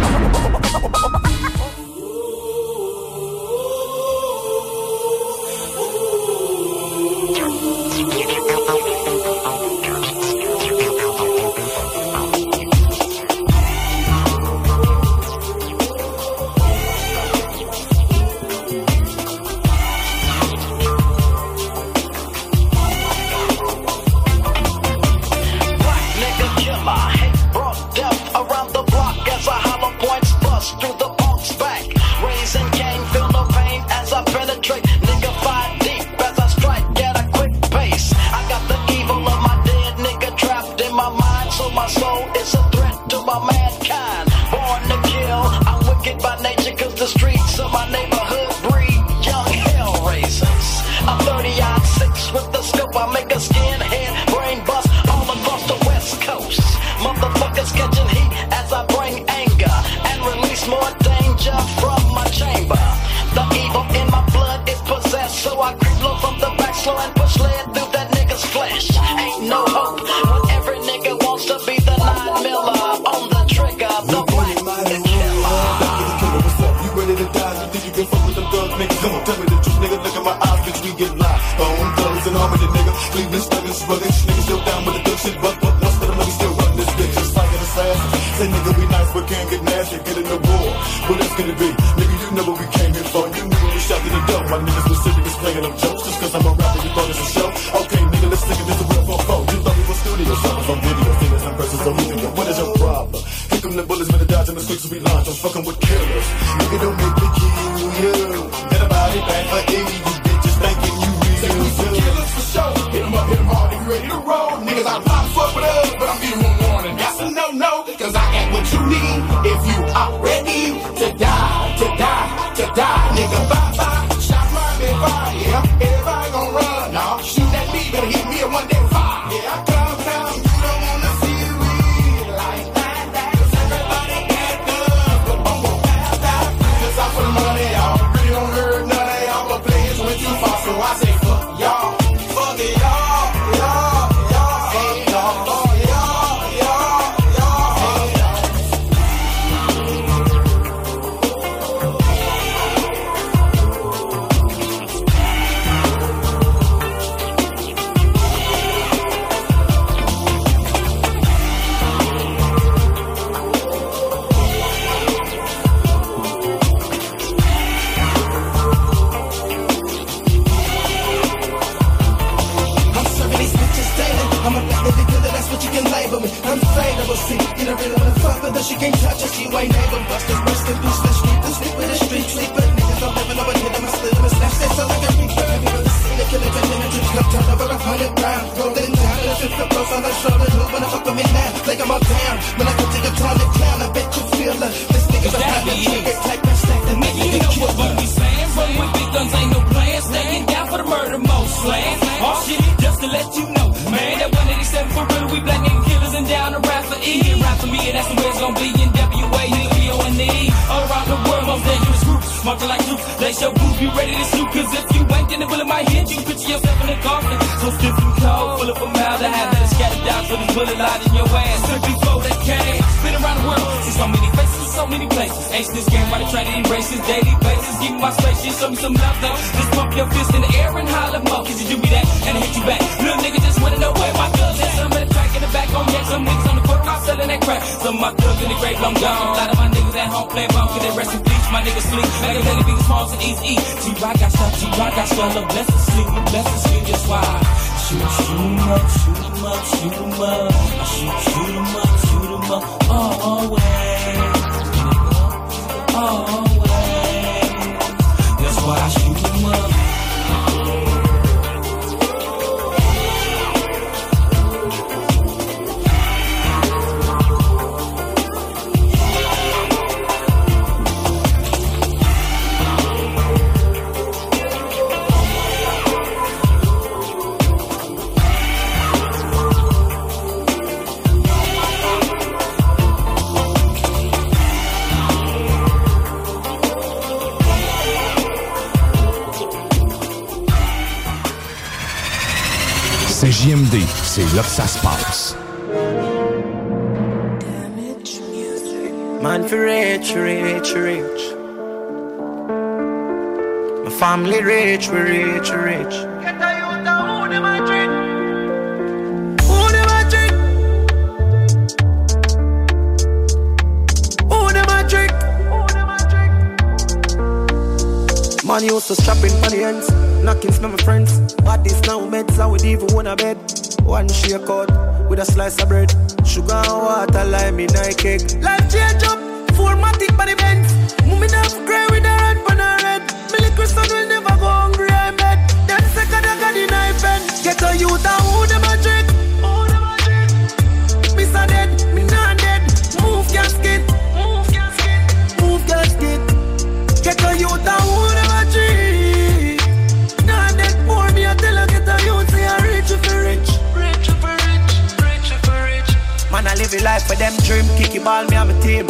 Label me. Unfadable, see. You don't really wanna fuck with her, she can't touch us, she ain't able. Busters, bursting through the street, the sleep with the street. Niggas don't live in over hit them, I slid them and snatch that so like a reaper. Have you ever seen a killer turn in a trip cup, turn over a hundred rounds? Rolling down, and if it flip close on her shoulder, who wanna fuck with me now? Like I'm all down. When I go to your town and clown, I bet you feel her. This nigga's a hot nigga, type of stack, the nigga You know what we Marching like troops, lace your boots, be ready to shoot. Cause if you ain't, then the bullet might hit you. Picture yourself in a coffin. So stiff and cold, full of formaldehyde. That is scattered down so this bullet light in your ass. Strictly for that came. Spin around the world, see so many faces, so many places. Ace this game, why they try to erase this daily basis. Give me my space, shit, show me some love though. Just pump your fist in the air and holler more. Cause you do me that, and I hit you back. Little nigga just wanna know where my guns at. Some of the track in the back on deck, some niggas on the corner, I'm selling that crack. Some of my thugs in the grave, I'm gone. A lot of my at home playing ball, cause they rest in peace. My niggas sleep, like a daily big smalls and Eazy-E. G-Rock got shot, G-Rock got swallowed. Bless the sleep, bless the sleep, that's why. Shoot, shoot 'em up, shoot 'em up, shoot 'em up. I shoot, shoot 'em up, shoot 'em up. Always, nigga. CJMD, c'est là que ça se passe. Man for rich, rich, rich. My family rich, we rich, rich. Get the youth out, who them a drink? Who them a drink? Who them a drink? Man used to strapping for the ends, knocking from my friends. Bodies this now meds, I would even want a bed. One shake out with a slice of bread. Sugar and water, lime in a cake. Life change up, formatic by the for them dream. kick Kicky ball me on my team.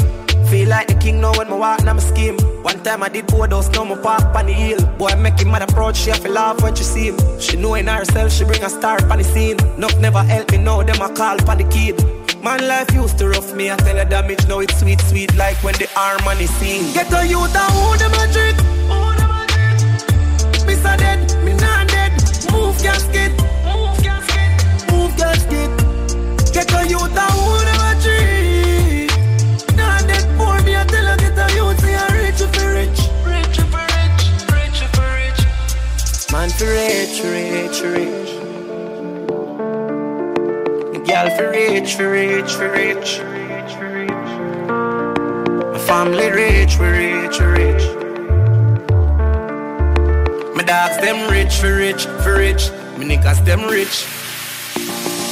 Feel like the king now when me walk on my scheme. One time I did board house, now me park on the hill. Boy, I make him mad approach, she have to laugh when she see him. She know in herself, she bring a star on the scene. Enough never help me now, them a call for the kid. Man, life used to rough me, I tell her damage, now it's sweet, sweet, like when the harmony sing. Get a youth and who them a drink? Miss dead, me not dead. Move casket, move casket, move casket. Get a youth and who For rich, rich, rich. Girl for rich, for rich, for rich. My family rich, we rich, rich. My dogs them rich, for rich, for rich. My niggas them rich.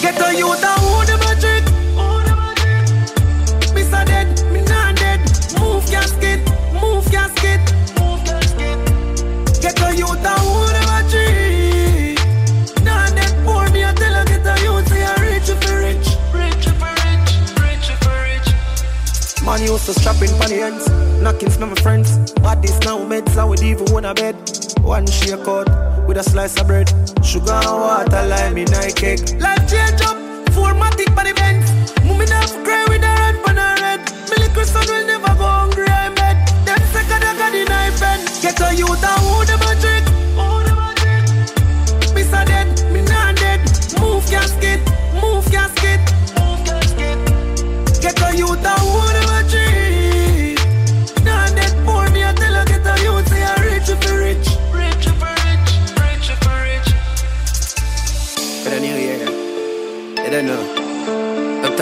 Get a youth and who them a drink? Used to strapping for the ends, knocking from my friends. This now meds I would even want a bed. One shake out with a slice of bread. Sugar and water, lime in a cake. Life change up, formatic by the bends.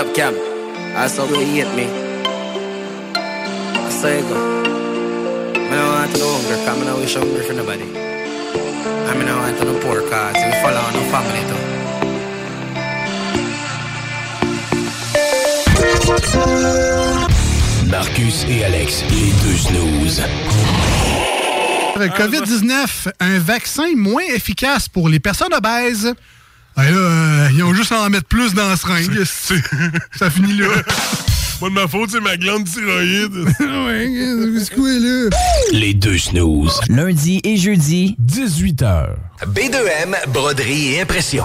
Up top cam, I saw the hate me. I saw you go. I don't want to no hunger, cause I don't wish hunger for nobody. I mean, I want to no poor cause we follow no family too. Marcus et Alex, les deux snooze. Le COVID-19, un vaccin moins efficace pour les personnes obèses. Ben là, euh, ils ont juste à en mettre plus dans la seringue. Ça finit là. *laughs* Pas de ma faute, c'est ma glande thyroïde. *laughs* ouais, c'est quoi là? Les deux snooze. Lundi et jeudi, 18h. B2M, broderie et impression.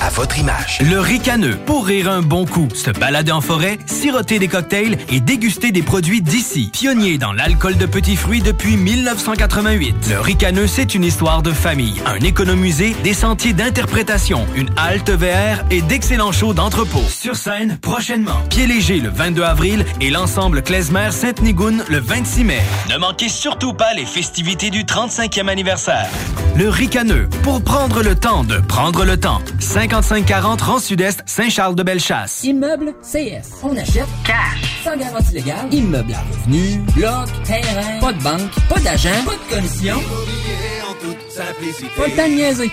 à votre image. Le ricaneux, pour rire un bon coup, se balader en forêt, siroter des cocktails et déguster des produits d'ici. Pionnier dans l'alcool de petits fruits depuis 1988. Le ricaneux, c'est une histoire de famille, un économusée, des sentiers d'interprétation, une halte VR et d'excellents shows d'entrepôt. Sur scène, prochainement. Pied léger le 22 avril et l'ensemble Klezmer Sainte-Nigoune le 26 mai. Ne manquez surtout pas les festivités du 35e anniversaire. Le ricaneux, pour prendre le temps de prendre le temps. 5540 Rang Sud-Est, Saint-Charles-de-Bellechasse. Immeuble CS. On achète cash. Sans garantie légale. Immeuble à revenu. Bloc. Terrain. Pas de banque. Pas d'agent. Pas de commission.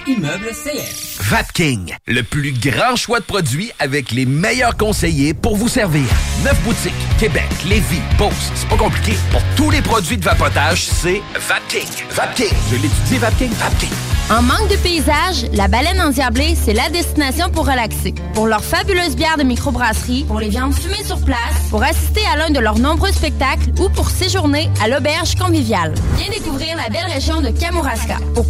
Immeuble CS. Vapking, le plus grand choix de produits avec les meilleurs conseillers pour vous servir. Neuf boutiques, Québec, Lévis, Beauce, c'est pas compliqué. Pour tous les produits de vapotage, c'est Vapking. Vapking, je l'étudie, Vapking. Vapking. En manque de paysage, la baleine endiablée, c'est la destination pour relaxer. Pour leurs fabuleuses bières de microbrasserie, pour les viandes fumées sur place, pour assister à l'un de leurs nombreux spectacles ou pour séjourner à l'auberge conviviale. Viens découvrir la belle région de Kamouraska. Pour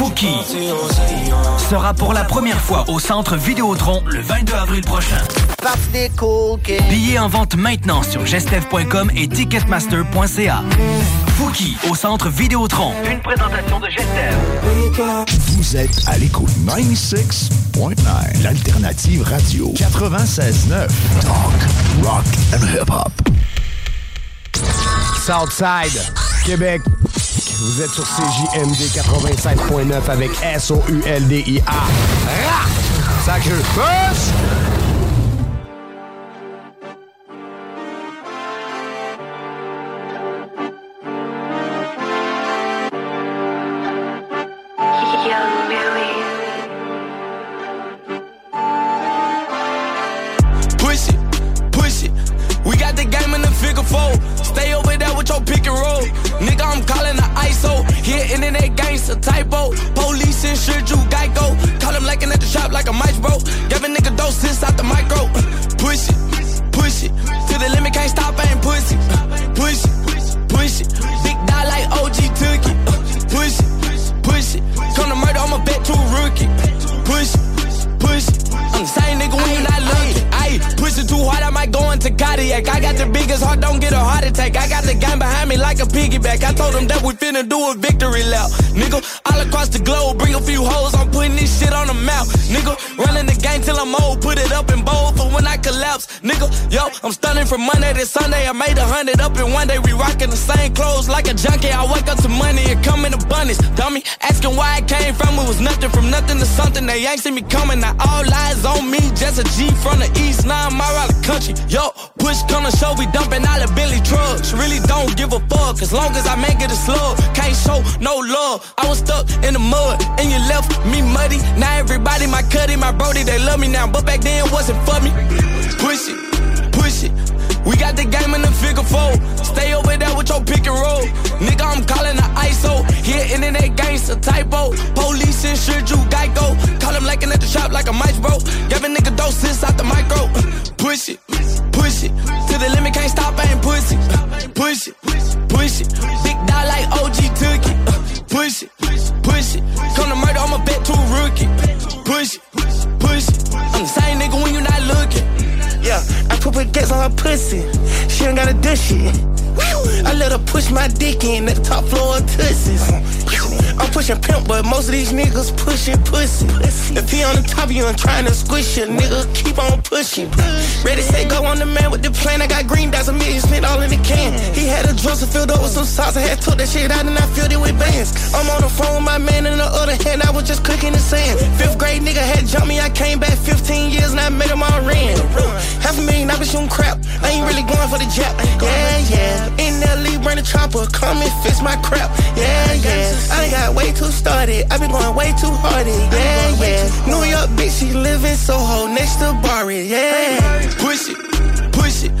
Fouki sera pour la première fois au centre Vidéotron le 22 avril prochain. Billets en vente maintenant sur gestev.com et ticketmaster.ca. Fouki au centre Vidéotron. Une présentation de Gestev. Vous êtes à l'écoute 96.9, l'alternative radio 96.9. Talk, rock and hip-hop. Southside, Québec. Vous êtes sur CJMD 87.9 avec S-O-U-L-D-I-A. Rah! Gangster typo. Police insured you Geico. Call him like at the shop like a mice bro. Give a nigga doses out the micro. Push it, push it. Too hard, I might go into cardiac. I got the biggest heart, don't get a heart attack. I got the game behind me like a piggyback. I told them that we finna do a victory lap. Nigga, all across the globe, bring a few hoes, I'm putting this shit on the map. Nigga, running the game till I'm old, put it up in bold for when I collapse. Nigga, yo, I'm stunning from Monday to Sunday. I made a hundred up in one day. We rocking the same clothes like a junkie. I wake up to money, it come in abundance. Dummy, asking why it came from, it was nothing from nothing to something. They ain't see me coming. Now all eyes on me, just a G from the east, nine mile out country. Yo, push come to show, we dumping all the Billy trucks. Really don't give a fuck, as long as I make it a slug. Can't show no love. I was stuck in the mud, and you left me muddy. Now everybody my cutty, my brody, they love me now, but back then wasn't for me. Push it, push it. We got the game in the figure four. Stay over there with your pick and roll. Nigga, I'm calling the ISO. Here, internet gangster typo. Police insured you Geico. Call him like at the shop like a mice bro. Give a nigga doses out the micro. Push it, push it. To the limit, can't stop, I ain't pussy. Push it, push it. Big dog like OG took it. Push it, push it. Come to murder, I'ma bet to a rookie. Push it, push it. I'm the same nigga when you not looking. Yeah, I put baguettes on her pussy. She ain't gotta do shit. I let her push my dick in the top floor of Tussies. I'm pushing pimp, but most of these niggas pushing pussy. If he on the top of you and trying to squish you, nigga, keep on pushing. Ready, say go on the man with the plane. I got green dots, a million spent all in the can. He had a dresser filled up with some sauce. I had took that shit out and I filled it with bands. I'm on the phone with my man in the other hand. I was just cooking the sand. Fifth grade nigga had jumped me. I came back 15 years and I made him all ran. Half a million, I been shooting crap. I ain't really going for the jab. Yeah, yeah. In LE, bring the chopper. Come and fix my crap. Yeah, yeah. I done got way too started. I been going way too hard. Yeah, yeah. New York bitch, she live in Soho next to Barry. Yeah. Push it, push it.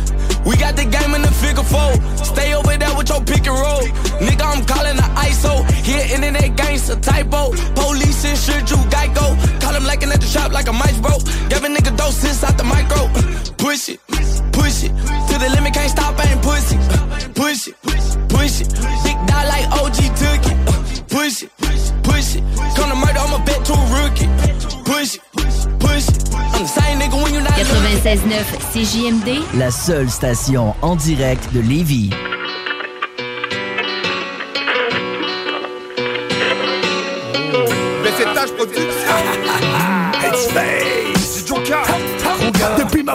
We got the game in the figure four. Stay over there with your pick and roll. Nigga, I'm calling the ISO. Here, internet gangster typo. Police insured you Geico. Call him like at the shop like a mice bro. Give a nigga doses out the micro. Push it, push it. To the limit, can't stop, ain't pussy. 96.9 CJMD, La seule station en direct de Lévis. Mais c'est tâche production. *laughs* Headspace. C'est Joker. Depuis ma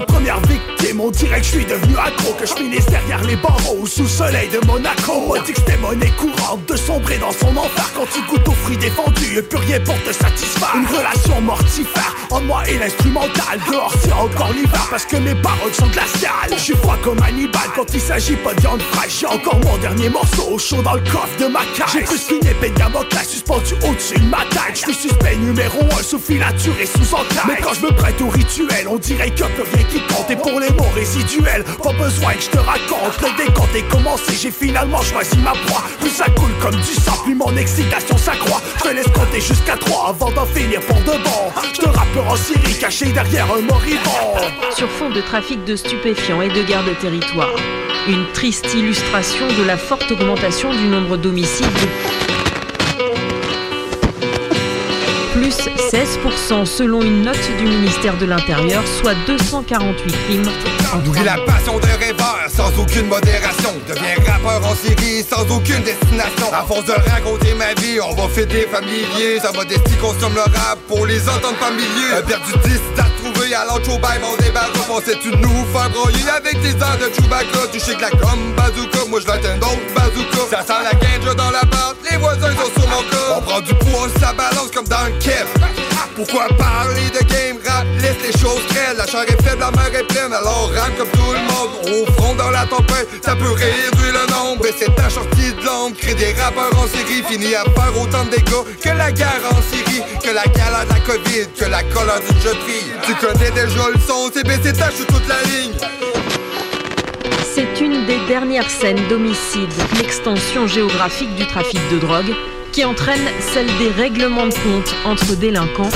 on dirait que je suis devenu accro Que je finisse derrière les barreaux ou sous le soleil de Monaco. On dit que c'était monnaie courante de sombrer dans son enfer Quand tu goûtes aux fruits défendus et plus pour te satisfaire. Une relation mortifère en moi et l'instrumental. Dehors c'est encore l'hiver parce que mes paroles sont glaciales. Je suis froid comme Hannibal quand il s'agit pas de viande fraîche. J'ai encore mon dernier morceau au chaud dans le coffre de ma cage. J'ai plus qu'une épée de suspendue au-dessus de ma tête. Je suis suspect numéro un sous filature et sous entaille. Mais quand je me prête au rituel on dirait que rien qui compte. Et pour les mots résiduels pas besoin que je te raconte Le décompte est commencé j'ai finalement choisi ma proie Plus ça coule comme du sang plus mon excitation s'accroît Je te laisse compter jusqu'à 3 avant d'en finir pour de bon Je te rappeur en Syrie caché derrière un moribond Sur fond de trafic de stupéfiants et de guerre de territoire. Une triste illustration de la forte augmentation du nombre d'homicides. Plus 16% selon une note du ministère de l'Intérieur, soit 248 crimes. En Nourris la passion d'un rêveur sans aucune modération. Deviens rappeur en série sans aucune destination. À force de raconter ma vie, on va fêter familier. Sa modestie consomme le rap pour les entendre familiers. Un perdu 10 t'as trouvé à l'autre bail, mon débarras. Pensais-tu nous faire broyer avec tes airs de Chewbacca? Tu sais que la comme bazooka, moi je vais un autre bazooka. Ça sent la guinche dans la porte, les voisins sont sur mon corps. On prend du poids, ça balance comme dans le kev. Pourquoi parler de game rap? Laisse les choses crêles. La chair est faible, la mer est pleine, alors rame comme tout le monde. Au front dans la tempête, ça peut réduire le nombre. Et c'est ta sortie de l'ombre, crée des rappeurs en série. Fini à faire autant de dégâts que la guerre en Syrie, que la galère de la Covid, que la colère d'une fille. Tu connais déjà le son, c'est baissé tâche sur toute la ligne. C'est une des dernières scènes d'homicide, l'extension géographique du trafic de drogue, qui entraîne celle des règlements de compte entre délinquants.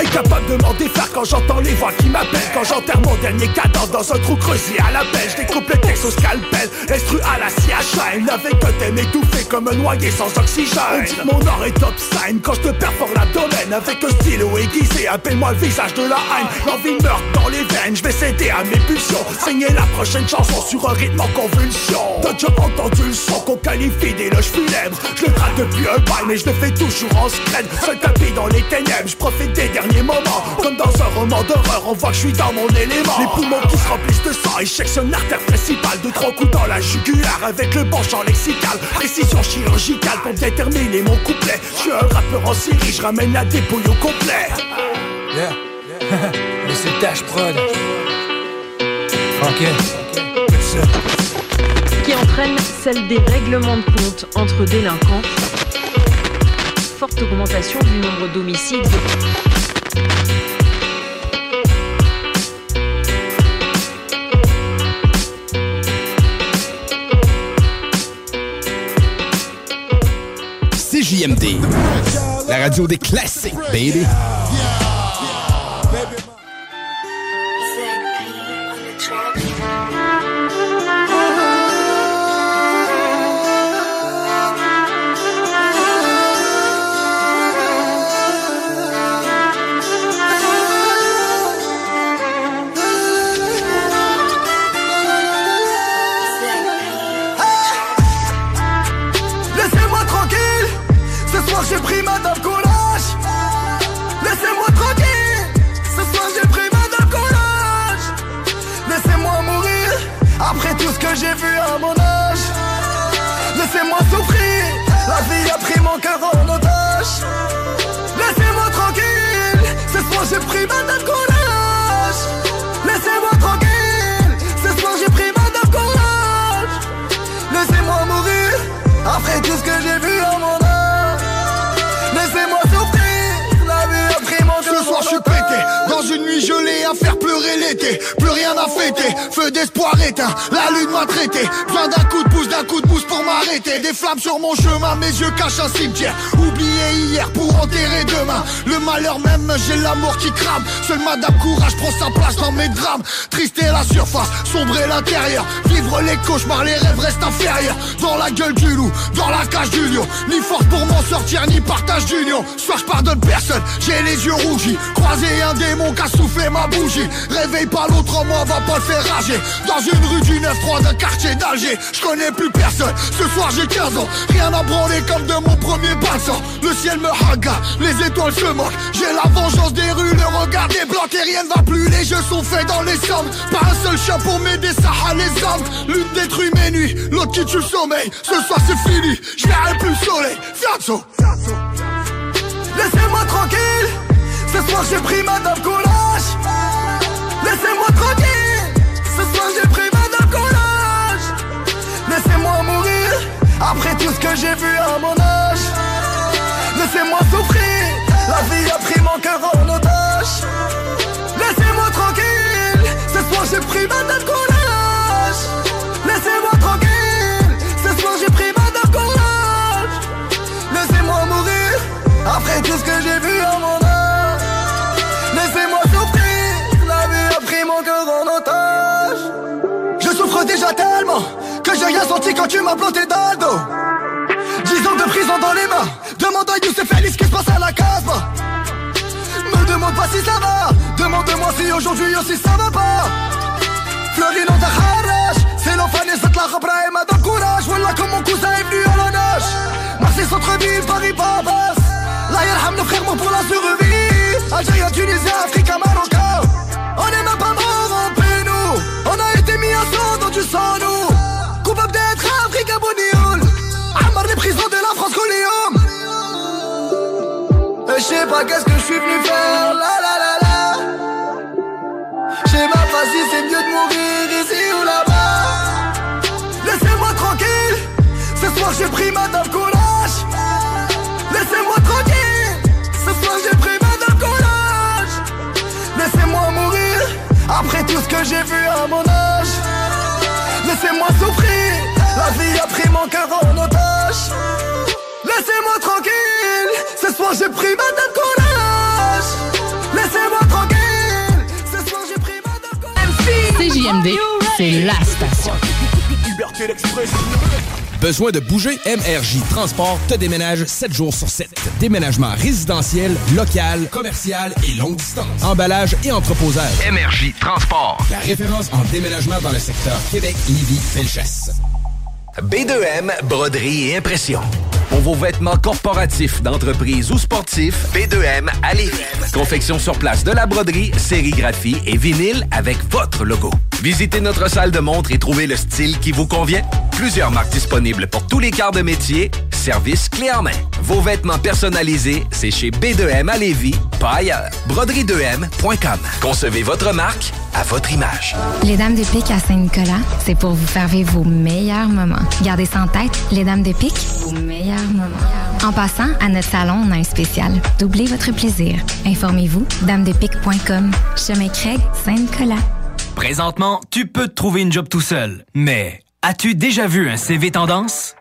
Incapable de m'en défaire quand j'entends les voix qui m'appellent. Quand j'enterre mon dernier cadavre dans un trou creusé à la Je découpe le texte au scalpel, instru à la chaîne Avec un thème étouffé comme un noyer sans oxygène. Dit mon or est top sign quand je te perfore l'abdomen Avec un stylo aiguisé, appelle-moi le visage de la haine. L'envie meurt dans les veines, je vais céder à mes pulsions. Saigner la prochaine chanson sur un rythme en convulsion. T'as déjà entendu le son qu'on qualifie d'éloge funèbre. Je le gratte depuis un bail mais je le fais toujours en scred. Seul tapis dans les ténèbres, je profite des derniers moments Comme dans un roman d'horreur, on voit que je suis dans mon élément Les poumons qui se remplissent de sang, éjection artère principale De trois coups dans la jugulaire avec le bon champ lexical Précision chirurgicale pour déterminer mon couplet Je suis un rappeur en série, je ramène la dépouille au complet Yeah. *laughs* Mais c'est Dash Prod. Ok. qui entraîne celle des règlements de compte entre délinquants. Forte augmentation du nombre d'homicides. CJMD. La radio des classiques, baby. J'ai vu à mon âge. Laissez-moi souffrir. La vie a pris mon cœur en otage. Laissez-moi tranquille. Ce soir j'ai pris madame collage Laissez-moi tranquille. Ce soir j'ai pris madame collage Laissez-moi mourir après tout ce que j'ai vu Plus rien à fêter. Feu d'espoir éteint. La lune m'a traité. Besoin d'un coup de pouce, d'un coup de pouce pour m'arrêter. Des flammes sur mon chemin Mes yeux cachent un cimetière. Oublié hier pour enterrer demain. Le malheur même j'ai l'amour qui crame. Seul madame courage prend sa place dans mes drames. Triste est la surface, sombre est l'intérieur. Vivre les cauchemars, les rêves restent inférieurs. Dans la gueule du loup, dans la cage du lion. Ni force pour m'en sortir, ni partage d'union. Soir je pardonne personne, j'ai les yeux rougis. Croisé un démon qui a soufflé ma bougie réveille pas l'autre moi va pas le faire rager. Dans une rue du 9-3 d'un quartier d'Alger. Je connais plus personne, ce soir j'ai 15 ans. Rien à branler comme de mon premier passant Le ciel me haga, les étoiles se moquent. J'ai la vengeance des rues, le regard des blancs Et rien ne va plus, les jeux sont faits dans les sommes Pas un seul chat pour m'aider, ça a les hommes L'une détruit mes nuits, l'autre qui tue le sommeil. Ce soir c'est fini, je verrai plus le soleil. Fianzo Laissez-moi tranquille. Ce soir j'ai pris madame collage Laissez-moi tranquille. Ce soir j'ai pris madame collage Laissez-moi mourir. Après tout ce que j'ai vu à mon âge. Laissez-moi souffrir. La vie a pris mon cœur en otage. Laissez-moi tranquille. Ce soir j'ai pris madame collage Laissez-moi tranquille. Ce soir j'ai pris madame collage Laissez-moi mourir. Après tout ce que j'ai vu Rien senti quand tu m'as planté dans le dos. Dix ans de prison dans les mains. Demande à Youssef Ali ce qui se passe à la case Me demande pas si ça va. Demande-moi si aujourd'hui aussi ça va pas. Florino de Harrach C'est l'enfant et cette la rabra et m'a donné courage. Voilà comme mon cousin est venu à la nage. Marseille centre-ville, Paris Babas La yarham nos frères pour la survie. Algérien, Tunisien, Africain, Marocain On est même pas mort en nous. On a été mis à sang dans du sang nous je sais pas qu'est-ce que je suis venu faire. La la la la. Si c'est mieux de mourir ici ou là-bas. Laissez-moi tranquille. Ce soir j'ai pris madame courage Laissez-moi tranquille. Ce soir j'ai pris madame courage Laissez-moi mourir Après tout ce que j'ai vu à mon âge. Laissez-moi souffrir. La vie a pris mon cœur en otage Laissez-moi tranquille Ce soir j'ai pris madame courage Laissez-moi tranquille Ce soir j'ai pris madame courage CJMD, c'est la station. Liberté d'expression Besoin de bouger? MRJ Transport te déménage 7 jours sur 7. Déménagement résidentiel, local, commercial et longue distance. Emballage et entreposage. MRJ Transport. La référence en déménagement dans le secteur Québec, Lévis, Felchasse. B2M, broderie et impression. Pour vos vêtements corporatifs, d'entreprise ou sportifs, B2M à. Confection sur place de la broderie, sérigraphie et vinyle avec votre logo. Visitez notre salle de montre et trouvez le style qui vous convient. Plusieurs marques disponibles pour tous les quarts de métier. Service clé en main. Vos vêtements personnalisés, c'est chez B2M à Lévis, pas ailleurs. Broderie2M.com. Concevez votre marque à votre image. Les Dames de Pique à Saint-Nicolas, c'est pour vous faire vos meilleurs moments. Gardez ça en tête, les Dames de Pique, vos meilleurs moments. En passant, à notre salon, on a un spécial. Doublez votre plaisir. Informez-vous, damedepique.com. Chemin Craig, Saint-Nicolas. Présentement, tu peux te trouver une job tout seul. Mais as-tu déjà vu un CV tendance?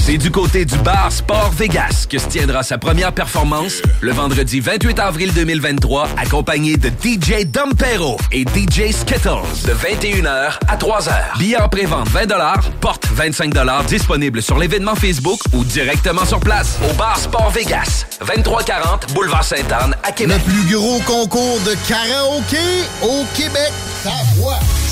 C'est du côté du bar Sport Vegas que se tiendra sa première performance le vendredi 28 avril 2023, accompagné de DJ Dompero et DJ Skittles de 21h à 3h. Billets en pré-vente 20 porte 25 disponible sur l'événement Facebook ou directement sur place au bar Sport Vegas, 2340 Boulevard Sainte-Anne à Québec. Le plus gros concours de karaoké au Québec. Ta voix.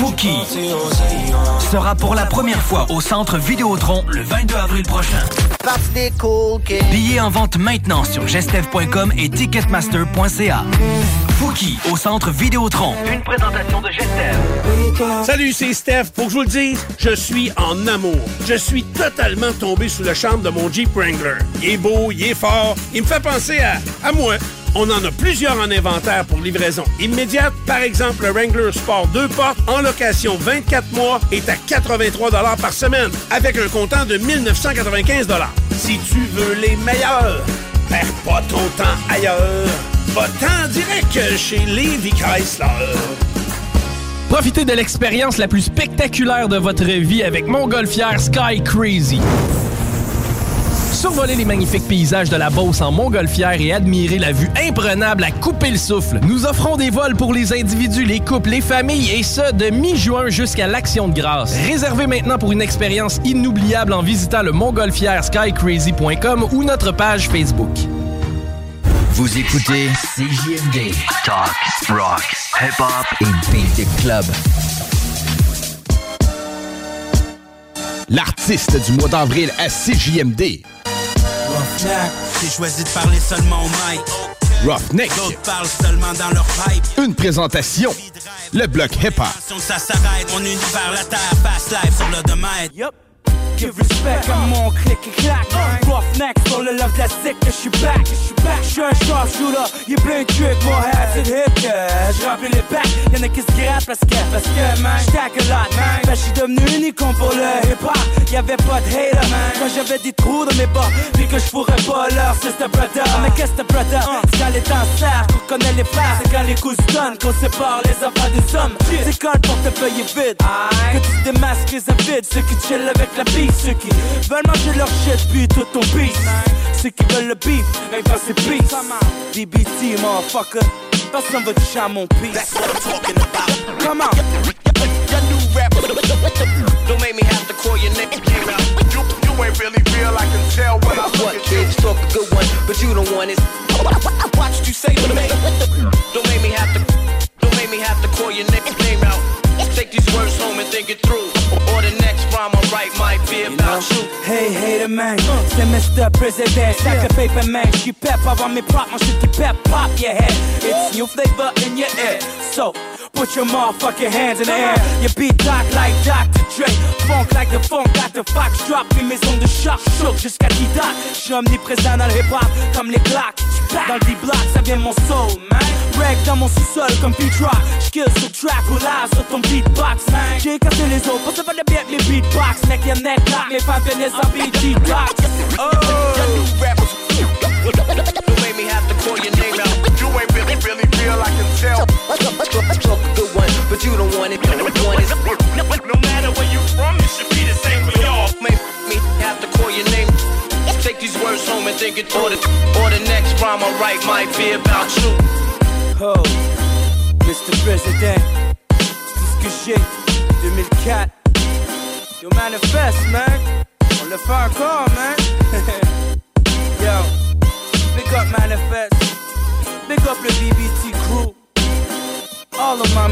Fouki sera pour la première fois au centre Vidéotron le 22 avril prochain. Billets en vente maintenant sur gestev.com et ticketmaster.ca. Fouki, au centre Vidéotron. Une présentation de GSM. Salut, c'est Steph. Pour que je vous le dise, je suis en amour. Je suis totalement tombé sous le charme de mon Jeep Wrangler. Il est beau, il est fort, il me fait penser à, à moi. On en a plusieurs en inventaire pour livraison immédiate. Par exemple, le Wrangler Sport 2 portes en location 24 mois est à 83 par semaine avec un comptant de 1995 Si tu veux les meilleurs, perds pas ton temps ailleurs. Va-t'en direct chez Levi Chrysler. Profitez de l'expérience la plus spectaculaire de votre vie avec Montgolfière Sky Crazy. Survoler les magnifiques paysages de la Beauce en montgolfière et admirer la vue imprenable à couper le souffle. Nous offrons des vols pour les individus, les couples, les familles et ce, de mi-juin jusqu'à l'Action de grâce. Réservez maintenant pour une expérience inoubliable en visitant le montgolfière skycrazy.com ou notre page Facebook. Vous écoutez CJMD. Talk, rock, hip-hop et beat club. L'artiste du mois d'avril à CJMD. Roughneck, j'ai choisi de parler seulement au mic. Roughneck. D'autres parlent seulement dans leur pipe. Une présentation. Le bloc hip-hop. Ça s'arrête, mon univers, la terre, fast life sur le domaine. Yup. Give respect à mon clic et clac. Roughneck sur le love classique, je suis back. Je suis un sharpshooter, y'a plein de trucs, mon head c'est hit que je remplis les packs. Y'en a qui se grattent parce que, parce que, man, j'tack a lot, man. Ben, j'suis devenu une icône pour le hip hop. Y'avait pas de hater, man. Quand j'avais des trous dans mes bas, puis que j'pourrais pas leur, c'est ce brother. Mais qu'est-ce que brother? C'est quand les temps serrent, qu'on connaît les frères. C'est quand les coups se donnent, qu'on sépare les enfants des hommes. C'est quand le portefeuille est vide, que tu démasques les avides. Ceux qui chill avec la bise, ceux qui veulent manger leur shit, puis tout ton beef. Ceux qui veulent le beef, mais pas c'est peace. DBT, motherfucker. Personne veut toucher à mon peace. That's what I'm talking about. Come on. Your new rap. Don't make me have to call your name out. You, you ain't really real, I can tell when I look at you. talk a good one, but you don't want it. Watch you say to me. Don't make me have to. Don't make me have to call your name out. Take these words home and think it through. Or the next rhyme I write might be about you. Hey, hater man, c'est Mr. President, stack of paper man. She pep avant mes mon shit qui pep pop your head. It's new flavor in your ear. So, put your motherfucking hands in the air. Your beat talk like Dr. Dre. Funk like the funk, got the fox drop. Puis mes ondes de choc, choc jusqu'à 10 doc. J'suis omniprésent dans le hip hop, comme les blocks. Dans le D-block, ça vient de mon soul, man. Reg dans mon sous-sol comme Rock. J'kill sur track ou live sur ton beatbox, man. J'ai cassé les autres, pour ça va de bien avec mes beatbox. Mec, y'a net lock, mes femmes viennent en beat detox. Oh! Your new rap. Don't make me have to call your name out. You ain't really, really real, I can tell. Talk a good one, but you don't want it. Don't want it. No matter where you from, it should be the same for y'all. Make me have to call your name. Take these words home and think it. Or the, or the next rhyme I write might be about you. Oh, Mr. President, c'est ce que j'ai, 2004. Yo, manifeste, man. On le fait encore, man. *laughs* Yo, big up manifeste. Big up le BBT crew. All of my.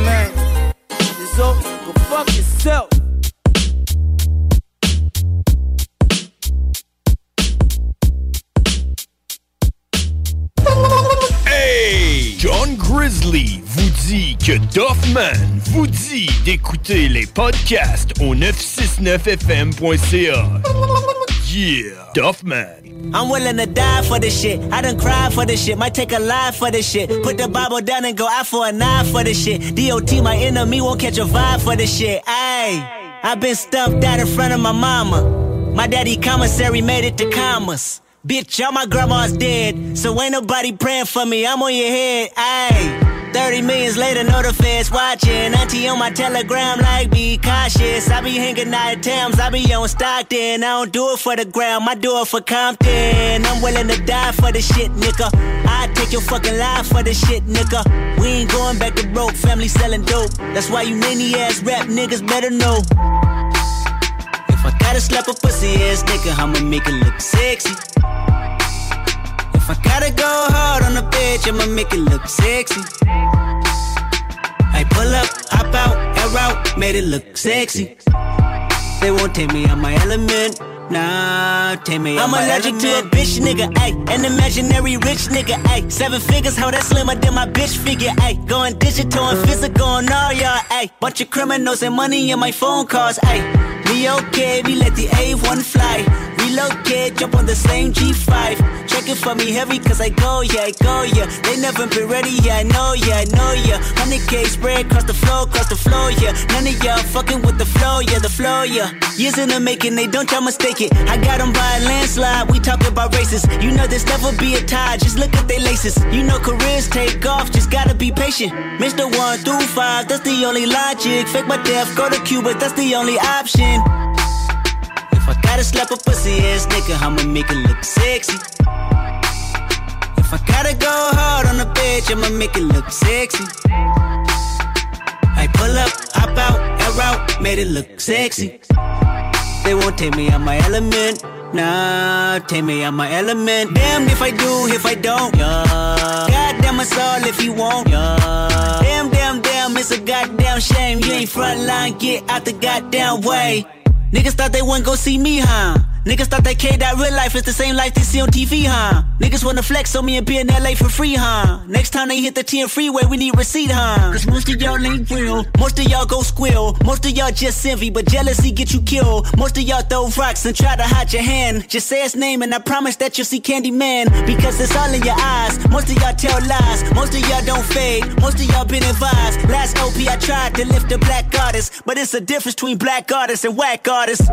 Les autres, go fuck yourself. Hey! John Grizzly vous dit que Doffman vous dit d'écouter les podcasts au 969fm.ca. Yeah, Doffman. I'm willing to die for this shit. I done cried for this shit. Might take a life for this shit. Put the Bible down and go out for a knife for this shit. DOT, my enemy, won't catch a vibe for this shit. Ayy, I've been stumped out in front of my mama. My daddy commissary made it to commas. Bitch, all my grandma's dead. So ain't nobody praying for me. I'm on your head. Ayy. 30 millions later, know the feds watching. Auntie on my telegram, like, be cautious. I be hanging out at Tams, I be on Stockton. I don't do it for the gram, I do it for Compton. I'm willing to die for the shit, nigga. I take your fucking life for the shit, nigga. We ain't going back to broke, family selling dope. That's why you ninny ass rap niggas better know. If I gotta slap a pussy ass nigga, I'ma make it look sexy. If I gotta go hard on the bitch, I'ma make it look sexy. I pull up, hop out, air out, made it look sexy. They won't take me out my element. Nah, take me I'm allergic to a bitch nigga, ayy. An imaginary rich nigga, ayy. Seven figures, how that slimmer than my bitch figure, ayy. Going digital and physical and all y'all, ayy. Bunch of criminals and money in my phone calls, ayy. Okay, we let the A1 fly. Relocate, jump on the same G5. Check it for me heavy, cause I go, yeah, I go, yeah. They never been ready, yeah, I know, yeah, I know, yeah. 100k spread across the floor, across the floor, yeah. None of y'all fucking with the flow, yeah, the flow, yeah. Years in the making, they don't try mistake it. I got them by a landslide, we talk about races. You know this never be a tie, just look at they laces. You know careers take off, just gotta be patient. Mr. 1 through 5, that's the only logic. Fake my death, go to Cuba, that's the only option. If I gotta slap a pussy ass nigga, I'ma make it look sexy. If I gotta go hard on the bitch, I'ma make it look sexy. I pull up, hop out, air out, made it look sexy. They won't take me out my element. Nah, take me out my element. Damn if I do, if I don't. Yeah. Goddamn us all if you won't. Yeah. Damn, damn, damn, it's a goddamn shame. You ain't front line, get out the goddamn way. Niggas thought they wouldn't go see me, huh? Niggas thought that K that real life is the same life they see on TV, huh? Niggas wanna flex on me and be in LA for free, huh? Next time they hit the 10 freeway, we need receipt, huh? Cause most of y'all ain't real. Most of y'all go squill. Most of y'all just envy, but jealousy get you killed. Most of y'all throw rocks and try to hide your hand. Just say his name and I promise that you'll see Candyman. Because it's all in your eyes. Most of y'all tell lies. Most of y'all don't fade. Most of y'all been advised. Last OP I tried to lift a black artist. But it's a difference between black artists and whack artists.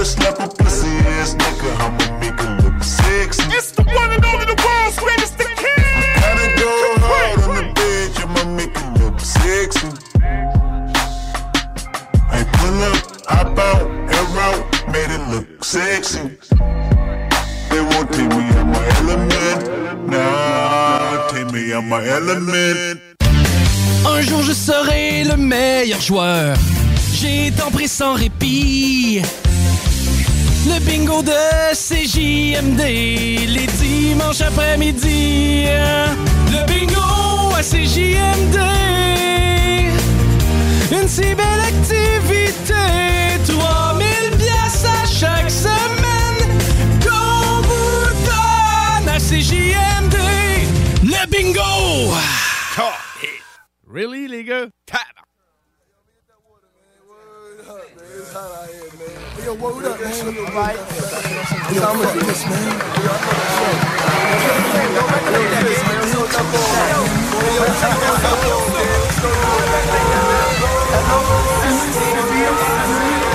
Gotta slap a pussy ass nigga, I'ma make it look sexy. It's the one and only the world's greatest the king. Gotta go hard on the bitch, I'ma make it look sexy. I pull up, hop out, air out, made it look sexy. They won't take me out my element, nah, take me out my element. Un jour je serai le meilleur joueur. J'ai tant pris sans répit. Le bingo de CJMD, les dimanches après-midi. Le bingo à CJMD. Une si belle activité. 3000 pièces à chaque semaine. Qu'on vous donne à CJMD. Le bingo! Really, les gars? Yo, what up, man? Yo, fuck this, man. Well,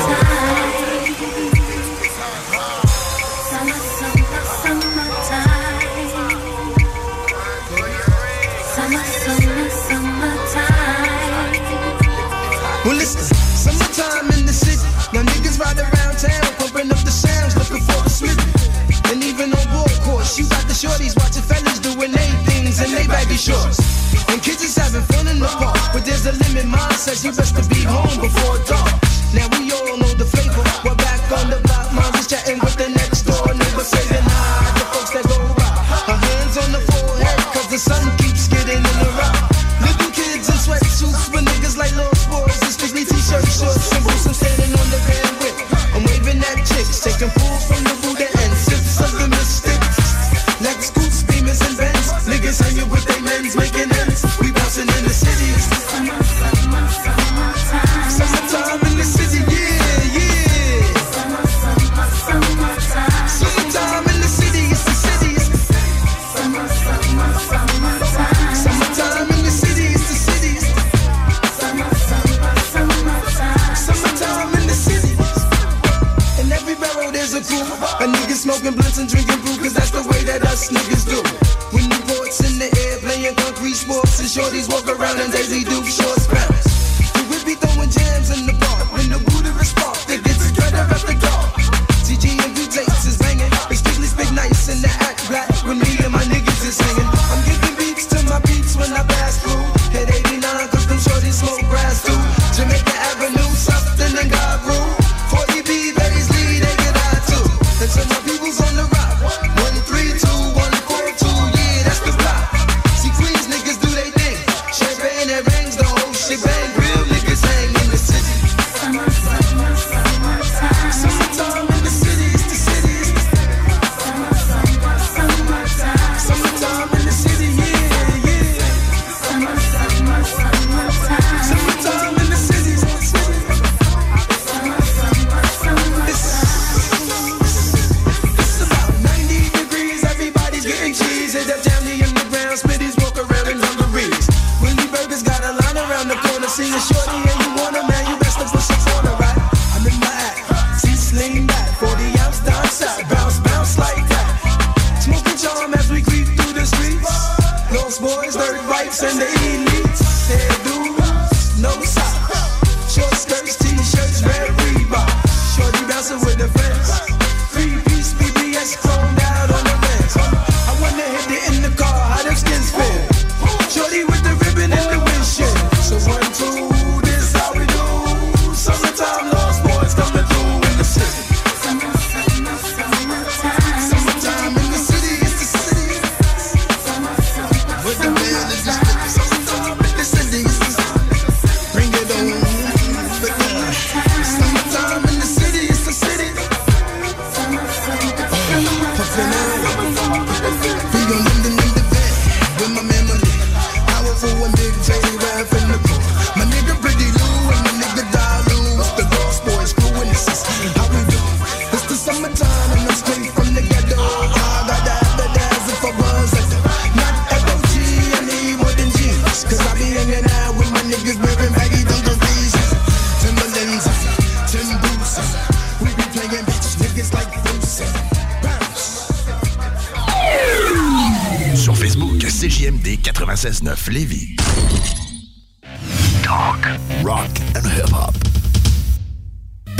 you got the shorties watching fellas doing they things in they baggy shorts. And kids is having fun in the park, but there's a limit. Mine says you best to be home before dark. Now we all know the flavor. We're back on the block, mom is chatting with the next door neighbor, saying hi. The folks that go by, her hands on the forehead, cause the sun keeps getting in the rock. Little kids in sweatsuits with niggas like little sports. It's strictly t-shirt shorts and boots. I'm standing on the bandwidth. I'm waving at chicks, taking pulls from the city.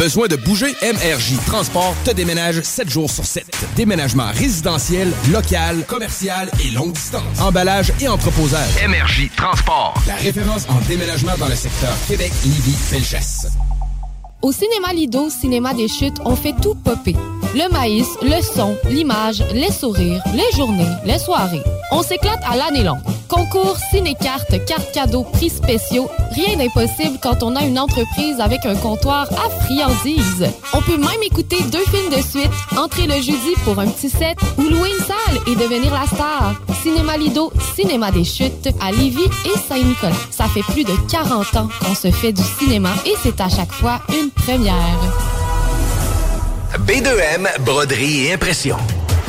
Besoin de bouger? MRJ Transport te déménage 7 jours sur 7. Déménagement résidentiel, local, commercial et longue distance. Emballage et entreposage. MRJ Transport. La référence en déménagement dans le secteur Québec, Lévis, Felchasse. Au cinéma Lido, cinéma des chutes, on fait tout popper. Le maïs, le son, l'image, les sourires, les journées, les soirées. On s'éclate à l'année longue. Concours, ciné-cartes, cartes cadeaux, prix spéciaux, rien d'impossible quand on a une entreprise avec un comptoir à friandises. On peut même écouter deux films de suite, entrer le jeudi pour un petit set ou louer une salle et devenir la star. Cinéma Lido, cinéma des chutes à Lévis et Saint-Nicolas. Ça fait plus de 40 ans qu'on se fait du cinéma et c'est à chaque fois une première. B2M, broderie et impression.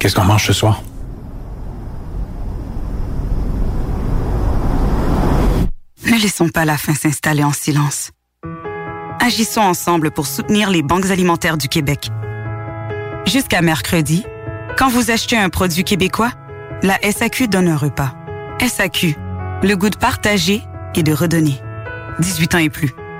Qu'est-ce qu'on mange ce soir? Ne laissons pas la faim s'installer en silence. Agissons ensemble pour soutenir les banques alimentaires du Québec. Jusqu'à mercredi, quand vous achetez un produit québécois, la SAQ donne un repas. SAQ, le goût de partager et de redonner. 18 ans et plus.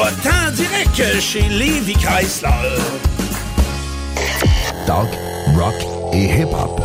Va-t'en direct chez Levi Chrysler. Talk, rock et hip-hop.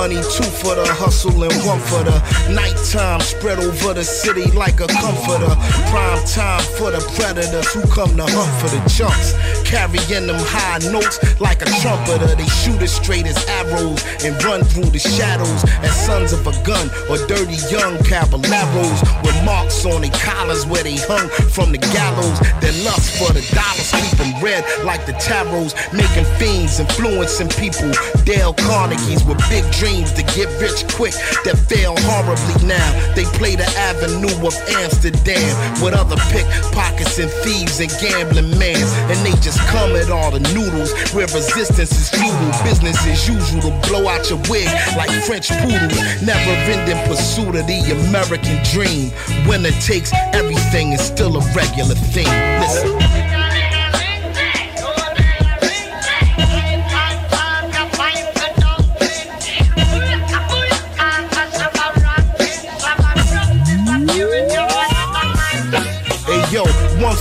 Money, two for the hustle, and one for the nighttime. Spread over the city like a comforter. Prime time for the predators who come to hunt for the chunks. Carrying them high notes like a trumpeter. They shoot as straight as arrows and run through the shadows as sons of a gun or dirty young caballeros with marks on their collars where they hung from the gallows. Their lust for the dollars keep them red like the tarots, making fiends, influencing people. Dale Carnegie's with big dreams to get rich quick that fail horribly now. They play the avenue of Amsterdam with other pickpockets and thieves and gambling mans, and they just come at all the noodles where resistance is futile. Business as usual to blow out your wig like French poodles. Never ending pursuit of the American dream. Winner takes everything is still a regular thing. Listen.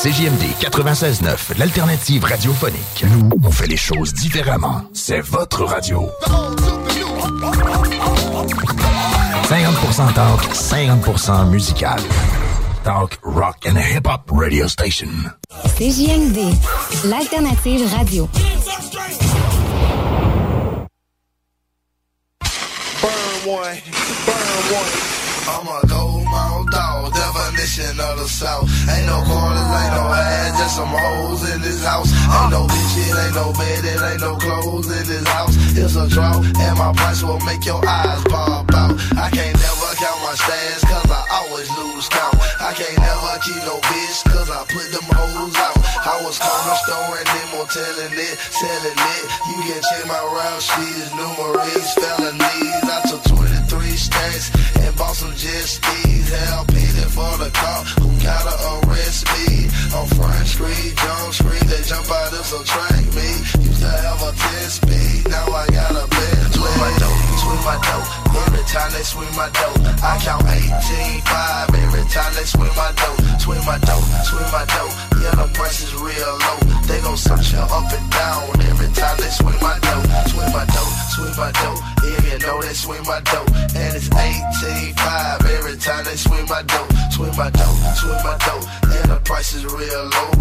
CJMD 96.9, l'alternative radiophonique. Nous, on fait les choses différemment. C'est votre radio. 50% talk, 50% musical. Talk, rock and hip-hop radio station. CJMD, l'alternative radio. Burn one, burn one. I'm a definition of the South. Ain't no quarters, ain't no ass, just some hoes in this house. Ain't no bitch, it ain't no bed, it ain't no clothes in this house. It's a draw, and my price will make your eyes pop out. I can't never count my stats, cause I always lose count. I can't never keep no bitch, cause I put them hoes out. I was corner store and then moteling it, selling it. You can check my route sheets, numerous felonies. I took 23 stacks I count 18, 5. Every time they swing my dough, swing my dough, swing my dough. Yeah, the price is real low. They gon' search you up and down. Every time they swing my dough, swing my dough, swing my dough. Yeah, you know they swing my dough, and it's 18, 5. Every time they swing my dough, swing my dough, swing my dough. And the price is real low,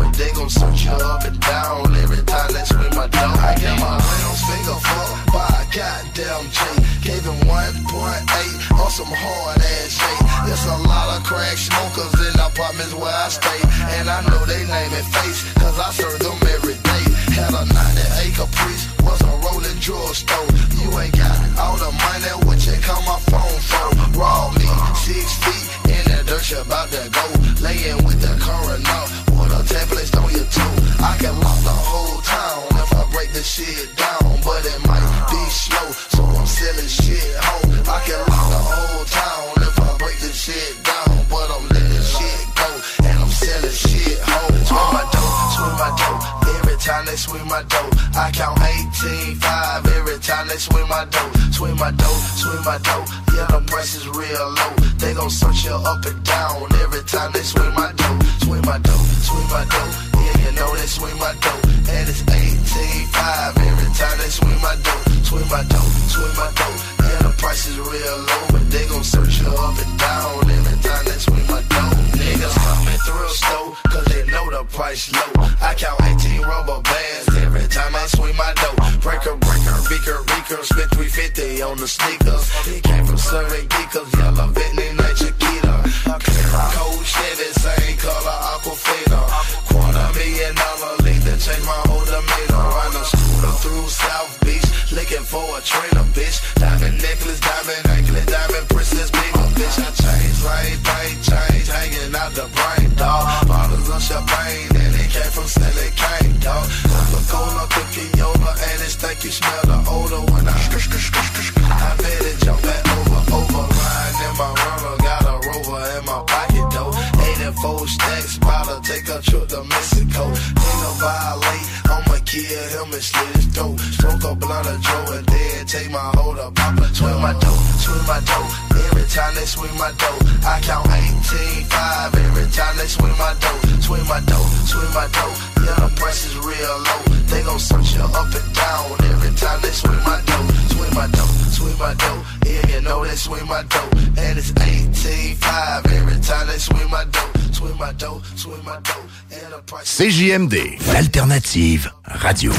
CJMD, l'alternative radio.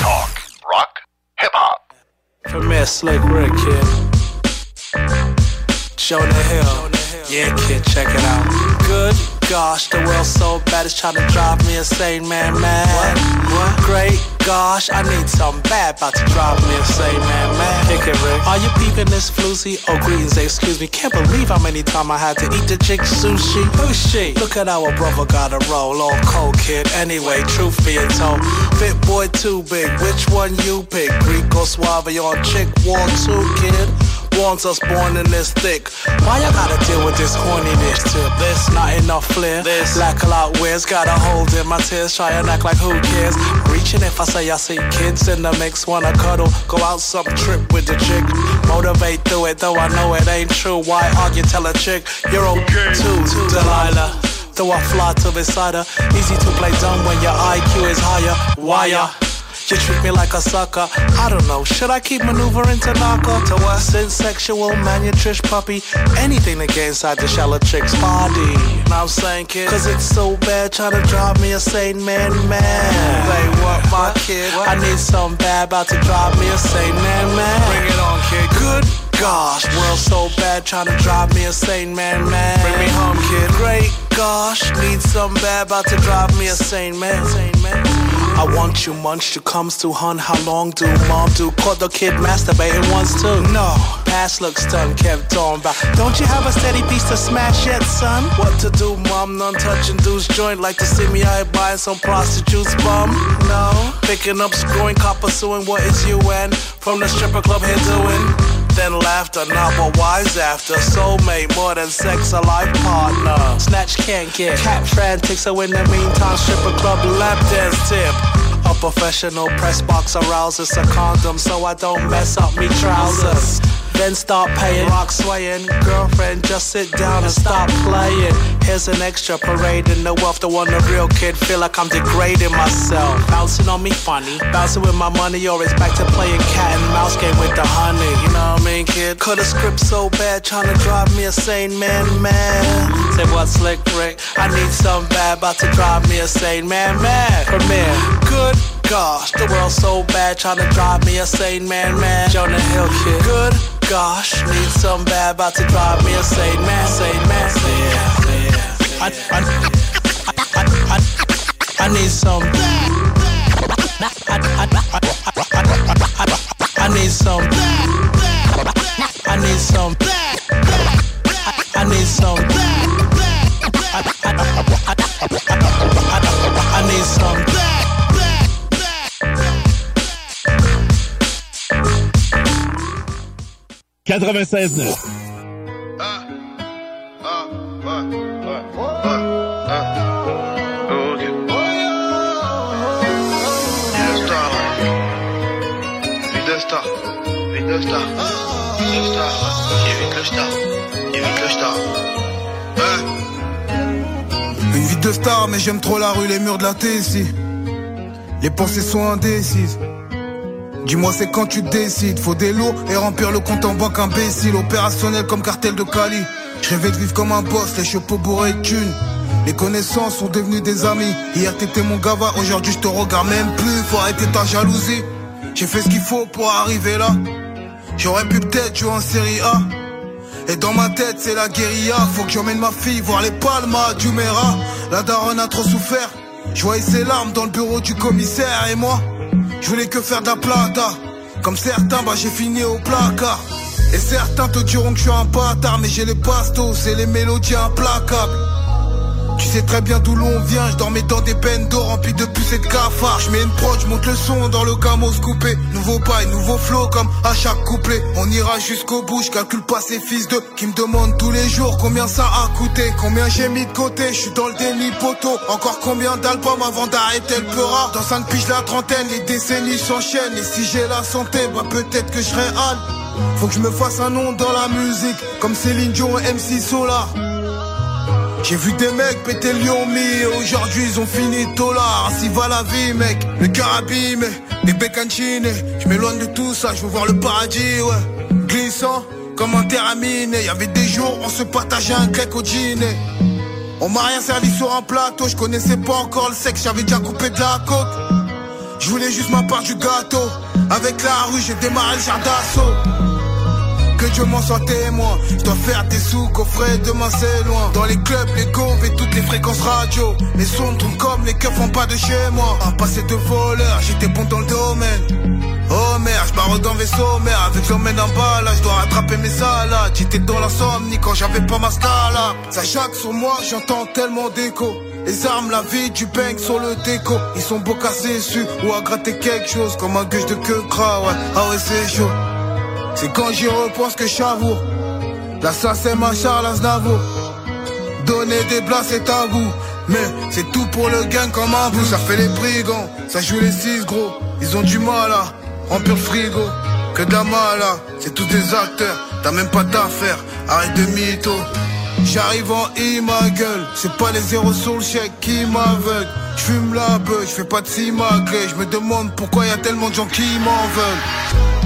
Talk, rock, hip-hop. For me, Slick Rick, kid. Show hill. Yeah, kid, check it out. Good. Gosh, the world's so bad it's trying to drive me insane, man, man. What? What? Great gosh, I need something bad about to drive me insane, man, man. Kick it, Rick. Are you peeping this floozy? Oh, greetings, excuse me. Can't believe how many times I had to eat the chick sushi. Who's she? Look at our brother got a roll, all cold kid. Anyway, truth being told, fit boy too big. Which one you pick? Greek or Suave on chick war two, kid? Warns us born in this thick. Why I gotta deal with this horniness tip? This not enough flair. This lack a lot wears. Got a hold in my tears. Try and act like who cares. Reaching if I say I see kids in the mix. Wanna cuddle. Go out some trip with the chick. Motivate through it though I know it ain't true. Why argue? Tell a chick you're okay too, Delilah. Though I fly to beside her. Easy to play dumb when your IQ is higher. Why ya? You treat me like a sucker. I don't know. Should I keep maneuvering to knock her to what? Since sexual manutrish puppy. Anything to get inside the shallow chick's body. Now I'm saying, kid, cause it's so bad trying to drive me a sane man, man. Say what, my kid? I need some bad about to drive me a sane man, man. Bring it on, kid. Good gosh, world so bad trying to drive me a sane man, man. Bring me home, kid. Great gosh, need some bad about to drive me a sane man, sane man. I want you munch to comes to hun. How long do mom do? Caught the kid masturbating once too. No, past looks done, kept on back. Don't you have a steady piece to smash yet, son? What to do, mom? None touching dude's joint. Like to see me out buying some prostitute's bum? No, picking up, screwing, copper suing. What is you and from the stripper club here doing? Then laughter, not what wise after. Soulmate, more than sex, a life partner. Snatch can't get cat frantic, so in the meantime, stripper club lap dance tip. A professional press box arouses a condom so I don't mess up me trousers. Then start paying, rock swaying. Girlfriend, just sit down and stop playing. Here's an extra parade in the wealth. The one the real kid feel like I'm degrading myself. Bouncing on me funny, bouncing with my money, or it's back to playing cat and mouse game with the honey. You know what I mean, kid? Cut a script so bad, trying to drive me a sane man, man. Say what, slick Rick? I need some bad, about to drive me a sane man, man. Premiere, good gosh, the world's so bad, trying to drive me a sane man, man. Jonah Hill kid, good gosh, need some bad, about to drive me a sane man, sane man. Yeah, yeah. I, I, I, I, I, need some I, I, I, I need some I need some I need some Vite le star, vite le star, star, évite le star, le star. Une vie de star, mais j'aime trop la rue, les murs de la ici. Les pensées sont indécises. Dis-moi, c'est quand tu décides. Faut des lots et remplir le compte en banque imbécile. Opérationnel comme cartel de Cali. Je rêvais de vivre comme un boss, les chapeaux bourrés de thunes. Les connaissances sont devenues des amis. Hier t'étais mon gava, aujourd'hui je te regarde même plus. Faut arrêter ta jalousie. J'ai fait ce qu'il faut pour arriver là. J'aurais pu peut-être jouer en série A. Et dans ma tête c'est la guérilla Faut que j'emmène ma fille voir les palmas du Mera La daronne a trop souffert Je voyais ses larmes dans le bureau du commissaire Et moi je voulais que faire la plata. Comme certains bah j'ai fini au placard. Et certains te diront que je suis un bâtard Mais j'ai les bastos et les mélodies implacables tu sais très bien d'où l'on vient, je dormais dans des bendos remplis de puces et de cafards. Je mets une prod, je monte le son dans le camos coupé. Nouveau bail, nouveau flow comme à chaque couplet. On ira jusqu'au bout, je calcule pas ces fils de qui me demandent tous les jours combien ça a coûté, combien j'ai mis de côté. Je suis dans le déni poteau. Encore combien d'albums avant d'arrêter le peura. Dans 5 piges la trentaine, les décennies s'enchaînent. Et si j'ai la santé, bah peut-être que je serai. Faut que je me fasse un nom dans la musique, comme Céline Dion et MC Solar. J'ai vu des mecs péter et aujourd'hui ils ont fini tolard. Ainsi va la vie, mec. Le carabine, des bécanchines. Je m'éloigne de tout ça, je veux voir le paradis, ouais. Glissant comme un terramine. Y avait des jours, on se partageait un crack au dîner. On m'a rien servi sur un plateau, je connaissais pas encore le sexe, j'avais déjà coupé de la côte. Je voulais juste ma part du gâteau. Avec la rue, j'ai démarré le d'assaut. Que je m'en sois témoin. Je dois faire des sous, coffret, demain c'est loin. Dans les clubs, les gaufres et toutes les fréquences radio. Mes sons tournent comme les keufs font pas de chez moi. Un passé de voleur, j'étais bon dans le domaine. Oh merde, je barre dans vaisseau, merde, avec l'emmène en bas là, je dois rattraper mes salades. J'étais dans l'insomnie quand j'avais pas ma scala. Ça jaque sur moi, j'entends tellement d'écho. Les armes, la vie, du bang sur le déco. Ils sont beaux cassés dessus ou à gratter quelque chose comme un gueule de queue gras, ouais. Ah ouais, c'est chaud. C'est quand j'y repense que j'avoue. Là, ça, c'est ma Charles Aznavour. Donner des blagues, c'est tabou. Mais c'est tout pour le gain comme un bout. Ça fait les brigands, ça joue les six gros. Ils ont du mal à remplir le frigo. Que de la c'est tous des acteurs. T'as même pas d'affaires, arrête de mytho. J'arrive en I ma gueule, c'est pas les zéros sur le chèque qui m'aveuglent. J'fume la beuh, j'fais pas de simagré, je me demande pourquoi y a tellement de gens qui m'en veulent.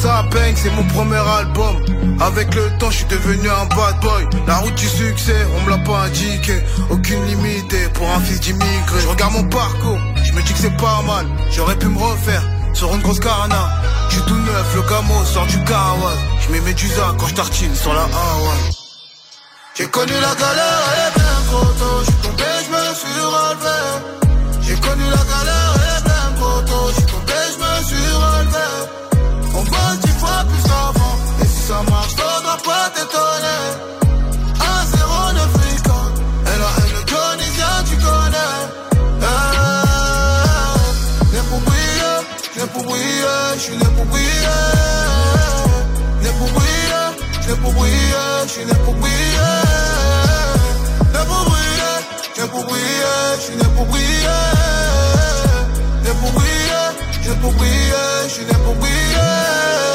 Ça peine c'est mon premier album. Avec le temps, je suis devenu un bad boy. La route du succès, on me l'a pas indiqué. Aucune limite pour un fils d'immigré. Je regarde mon parcours, je me dis que c'est pas mal. J'aurais pu me refaire sur une grosse carana. J'suis tout neuf, le camo sort du kawas. J'mets mes quand j'tartine sur la Hawaii. J'ai connu la galère, est bien trop tôt. J'suis tombé, j'me suis relevé. J'ai connu la galère, est bien trop tôt. Briller. J'suis né pour briller. Né pour briller, né pour briller. J'suis né pour briller. Né pour briller, né pour briller. J'suis né pour briller.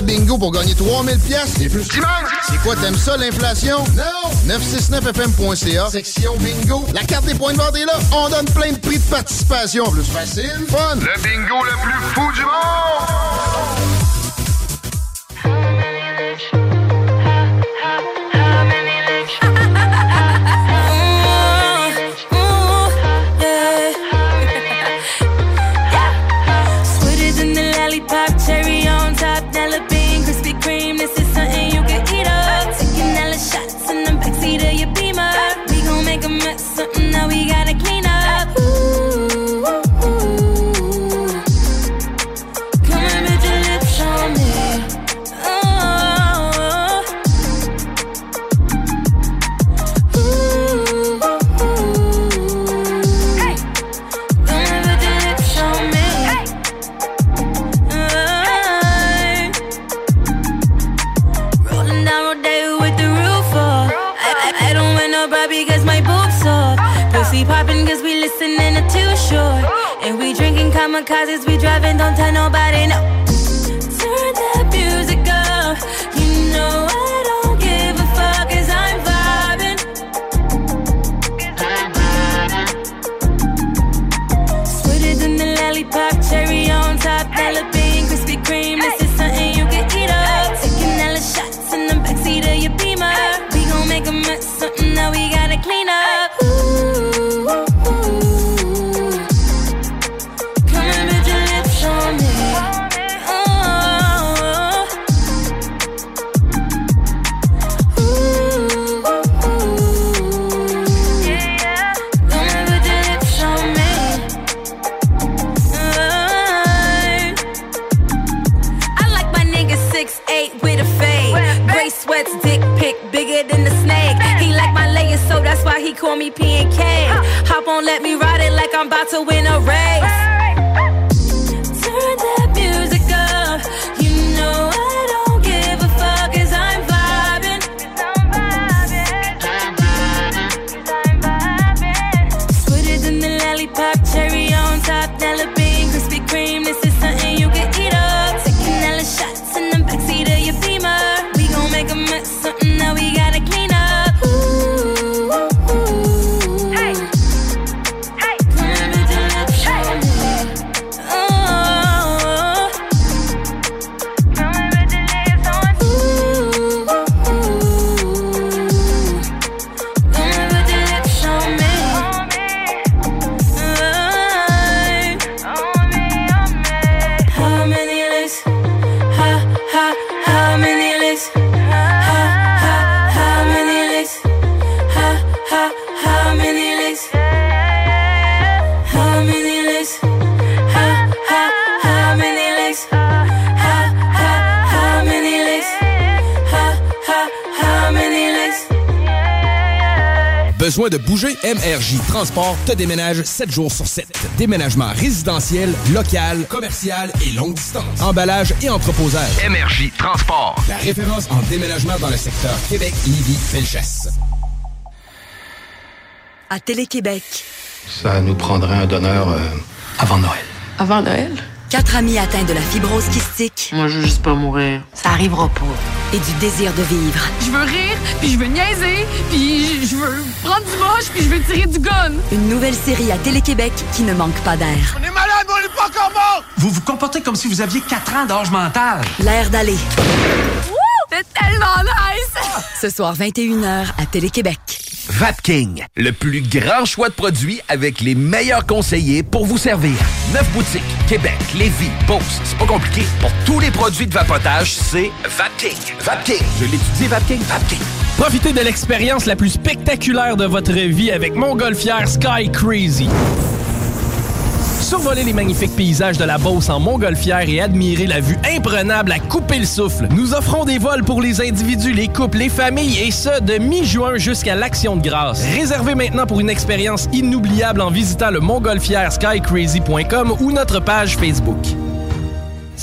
De bingo pour gagner 3000 pièces et plus? C'est quoi, t'aimes ça, l'inflation? Non! 969fm.ca, section bingo. La carte des points de vente est là. On donne plein de prix de participation. Plus facile, fun. Le bingo le plus fou du monde! Transport te déménage 7 jours sur 7. Déménagement résidentiel, local, commercial et longue distance. Emballage et entreposage. MRJ Transport. La référence en déménagement dans le secteur Québec, Lévis, Felchasse. À Télé-Québec, Ça nous prendrait un donneur euh, avant Noël. avant Noël, quatre amis atteints de la fibrose kystique. Moi, je veux juste pas mourir. Ça arrivera pas. Et du désir de vivre. Je veux rire, puis je veux niaiser, puis je veux prendre du moche, puis je veux tirer du gun. Une nouvelle série à Télé-Québec qui ne manque pas d'air. On est malade, on est pas encore mort! Vous vous comportez comme si vous aviez 4 ans d'âge mental. L'air d'aller. Wouh! C'est tellement nice! Ce soir, 21h à Télé-Québec. Vapking, le plus grand choix de produits avec les meilleurs conseillers pour vous servir. Neuf boutiques, Québec, Lévis, Beauce. C'est pas compliqué. Pour tous les produits de vapotage, c'est Vapking. Vapking. Je l'étudie, Vapking. Vapking. Profitez de l'expérience la plus spectaculaire de votre vie avec Montgolfière Sky Crazy. Survoler les magnifiques paysages de la Beauce en montgolfière et admirer la vue imprenable à couper le souffle. Nous offrons des vols pour les individus, les couples, les familles et ce, de mi-juin jusqu'à l'Action de grâce. Réservez maintenant pour une expérience inoubliable en visitant le montgolfièreskycrazy.com ou notre page Facebook.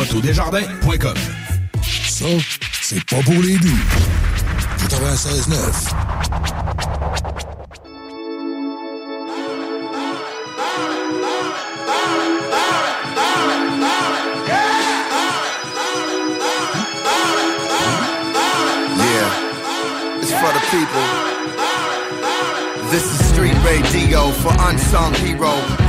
Autodesjardins.com Ça, c'est pas pour les doux. 96.9. Yeah, it's for the people. This is street radio for unsung hero.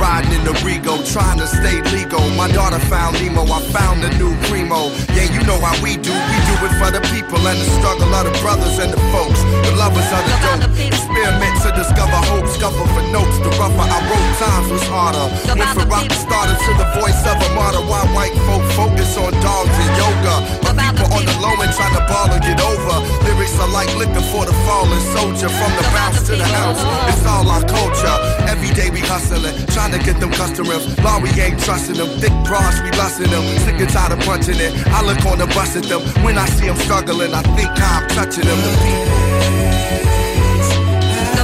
Riding in the Rego, trying to stay legal. My daughter found Nemo, I found a new primo. Yeah, you know how we do. We do it for the people and the struggle of the brothers and the folks. The lovers of the dope. Experiment to discover hope. Scuffle for notes. The rougher I wrote, times was harder. Went from rock started to the voice of a martyr. Why white folk focus on dogs and yoga. My people on the low end trying to ball and get over. Lyrics are like liquor for the fallen soldier. From the bounce to the house, it's all our culture. Every day we hustling, trying to get them customers. Law we ain't trusting them. Thick bras, we lusting them. Sick and tired of punching it. I look on the bus at them. When I see them struggling, I think I'm touching them. The people.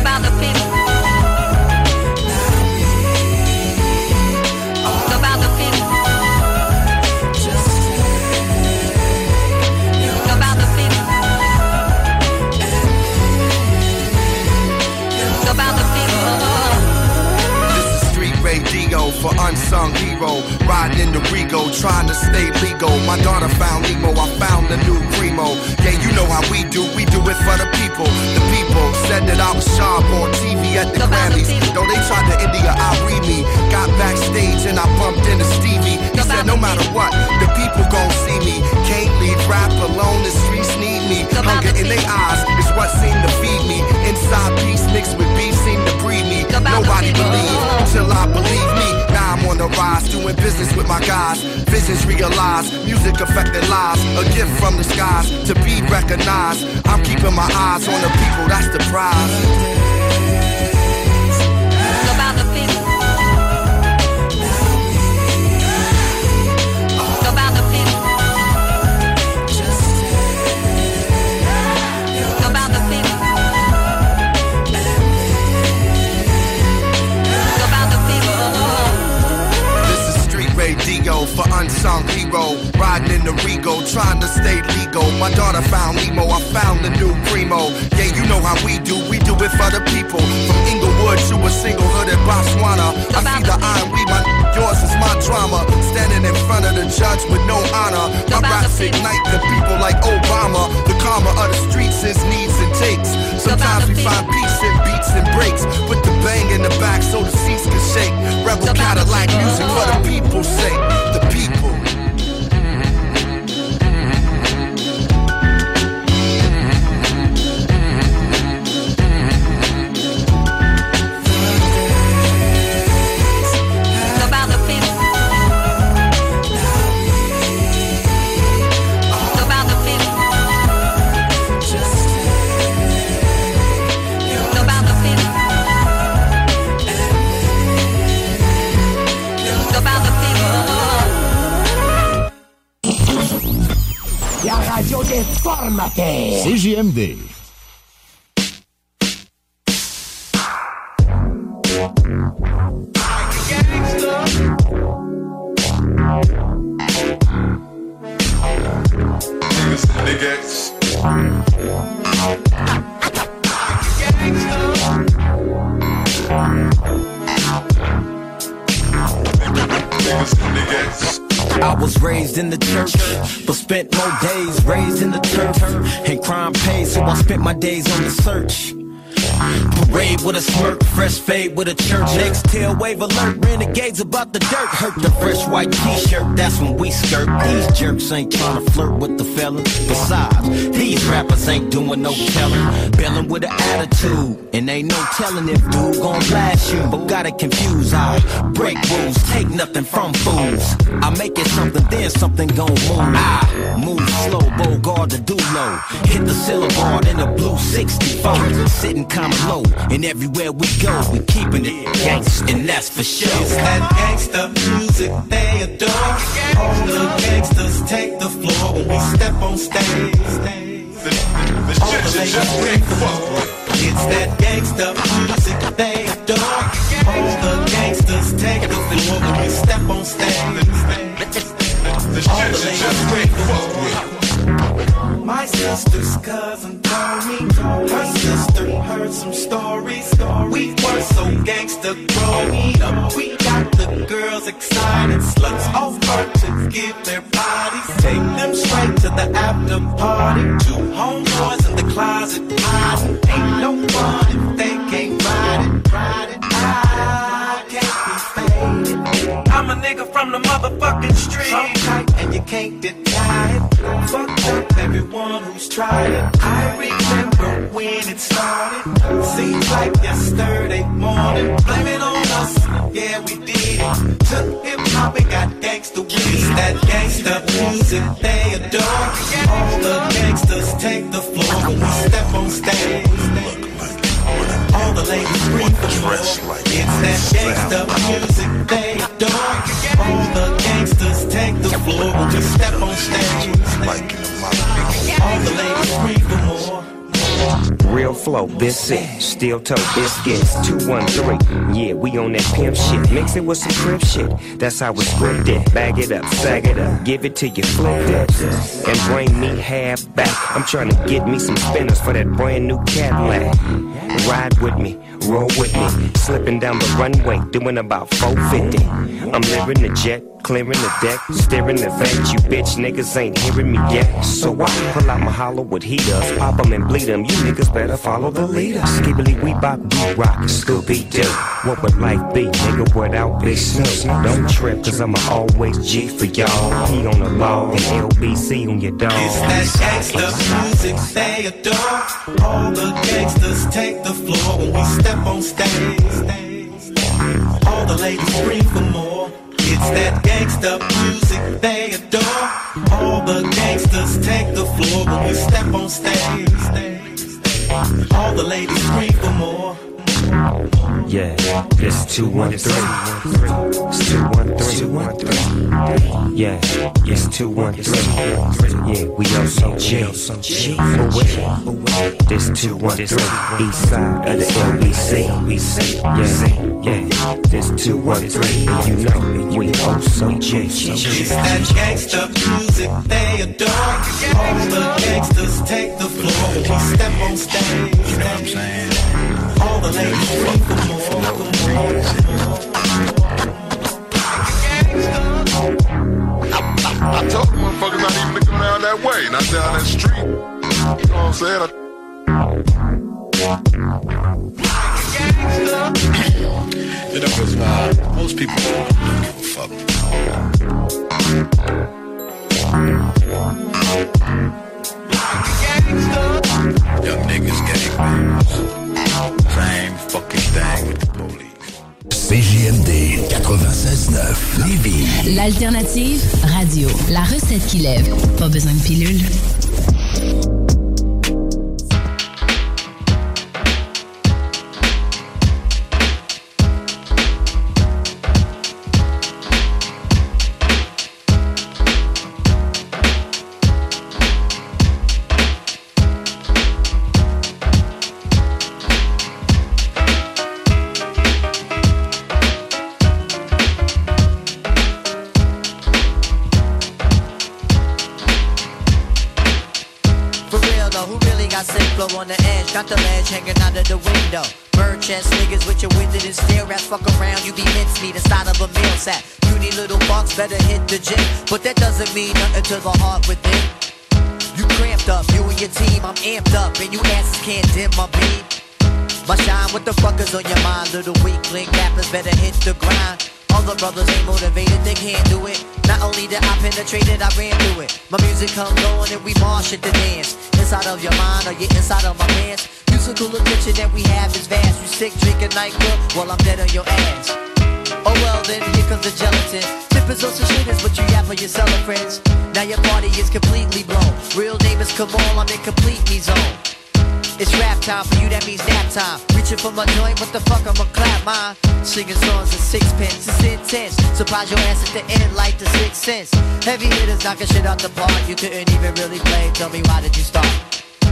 About the people. For unsung hero. Riding in the Regal, trying to stay legal. My daughter found Nemo, I found a new primo. Yeah, you know how we do, we do it for the people. The people said that I was sharp on TV at the Grammys. Though they tried to India, I read me. Got backstage and I bumped into Stevie. He said, no matter what, the people gon' see me. Can't leave rap alone, the streets need me. Hunger in their eyes is what seemed to feed me. Inside peace mixed with beef seemed to breed me. Nobody believed till I believe me. Now I'm on the rise, doing business with my guys. Visions realized, music affecting lives. A gift from the skies to be recognized. I'm keeping my eyes on the people, that's the prize. For unsung hero. Riding in the Regal, trying to stay legal. My daughter found Nemo, I found the new primo. Yeah, you know how we do, we do it for the people. From Inglewood to a single hood in Botswana. I see the iron we my yours is my drama. Standing in front of the judge with no honor. My raps ignite the people like Obama. Karma of the streets is needs and takes. Sometimes we find peace in beats and breaks. Put the bang in the back so the seats can shake. Rebel Cadillac music for the people's sake. The people. CJMD. I was raised in the church, but spent more days spent my days on the search. Parade with a smirk, fresh fade with a church. Next tail wave alert, renegades about the dirt. Hurt the fresh white t-shirt, that's when we skirt. These jerks ain't trying to flirt with the fellas. Besides, these rappers ain't doing no telling. Billin' with an attitude, and ain't no telling if dude gon' blast you. But gotta confused, I break rules, take nothing from fools. I make it something, then something gon' move. I move slow, Bogard the low. Hit the syllable in the blue 64. Sitting kinda low, and everywhere we go, we keeping it gangsta, and that's for sure. It's that gangsta music they adore. All the gangsters take the floor when we step on stage. All the ladies bring the floor. It's that gangsta music they adore. All the gangsters take the floor when we step on stage. All the ladies bring the floor. My sister's cousin told me her sister heard some stories. We were so gangsta growing up. We got the girls excited, sluts over to give their bodies. Take them straight to the after party. Two homeboys in the closet hiding. Ain't no fun if they can't ride it. Ride it. Nigga from the motherfucking street. So tight and you can't deny it. Fuck up everyone who's tried it. I remember when it started. Seems like yesterday morning. Blame it on us. Yeah, we did it. Took hip hop and got gangsta with that gangsta music they adore. All the gangsters take the floor when we step on stage. The ladies scream for more. It's that gangsta music they adore. All the gangsters take the floor when we step on stage. All the ladies scream for more. Real flow, this it. Steel toe biscuits, 213. Yeah, we on that pimp shit. Mix it with some crib shit. That's how it's scripted. Bag it up, sag it up, give it to you, flip it. And bring me half back. I'm trying to get me some spinners for that brand new Cadillac. Ride with me, roll with me. Slipping down the runway, doing about 450. I'm living the jet, clearing the deck, steering the vent. You bitch niggas ain't hearing me yet. So I pull out my hollow with heaters, pop 'em and bleed 'em. You niggas better follow the leader. Skibbly we bop, beat rock, Scooby Doo. What would life be, nigga, without Big Snoop? Don't trip, cause I'ma always G for y'all. He on the law and LBC on your dog. It's that gangsta music they adore. All the gangsters take the floor when we step on stage. All the ladies scream for more. It's that gangsta music they adore. All the gangsters take the floor when we step on stage. All the ladies scream for more. Yeah, it's 213. It's 213. Yeah, it's 213. Yeah, we also G. For what? This 213. East side of the LBC. Yeah, yeah, this 213. And you know, we also G. It's that gangsta music they adore. All the gangsters take the floor when we step on stage. You know what I'm saying? All the ladies more. I motherfuckers not even to down that way, not down that street. You know what I'm saying? Most people a. Young niggas gangbangers. CJMD 96.9 Lévis. L'alternative radio. La recette qui lève. Pas besoin de pilule. Of a sack. Puny little bucks better hit the gym, but that doesn't mean nothing to the heart within. You cramped up, you and your team, I'm amped up, and you asses can't dim my beat. My shine, what the fuck is on your mind? Little weakling rappers better hit the grind. All the brothers ain't motivated, they can't do it. Not only did I penetrate it, I ran through it. My music comes on and we march at the dance. Inside of your mind or you inside of my pants. Musical attention that we have is vast. You sick, drinking nightclub while I'm dead on your ass. Oh well, then here comes the gelatin. Tippers on some shitters, but you yap for your friends. Now your party is completely blown. Real name is Kamal, I'm in complete me zone. It's rap time for you, that means nap time. Reaching for my joint, what the fuck, I'ma clap mine. Singing songs in sixpence, it's intense. Surprise your ass at the end like the sixth sense. Heavy hitters knocking shit out the park, you couldn't even really play. Tell me why did you start?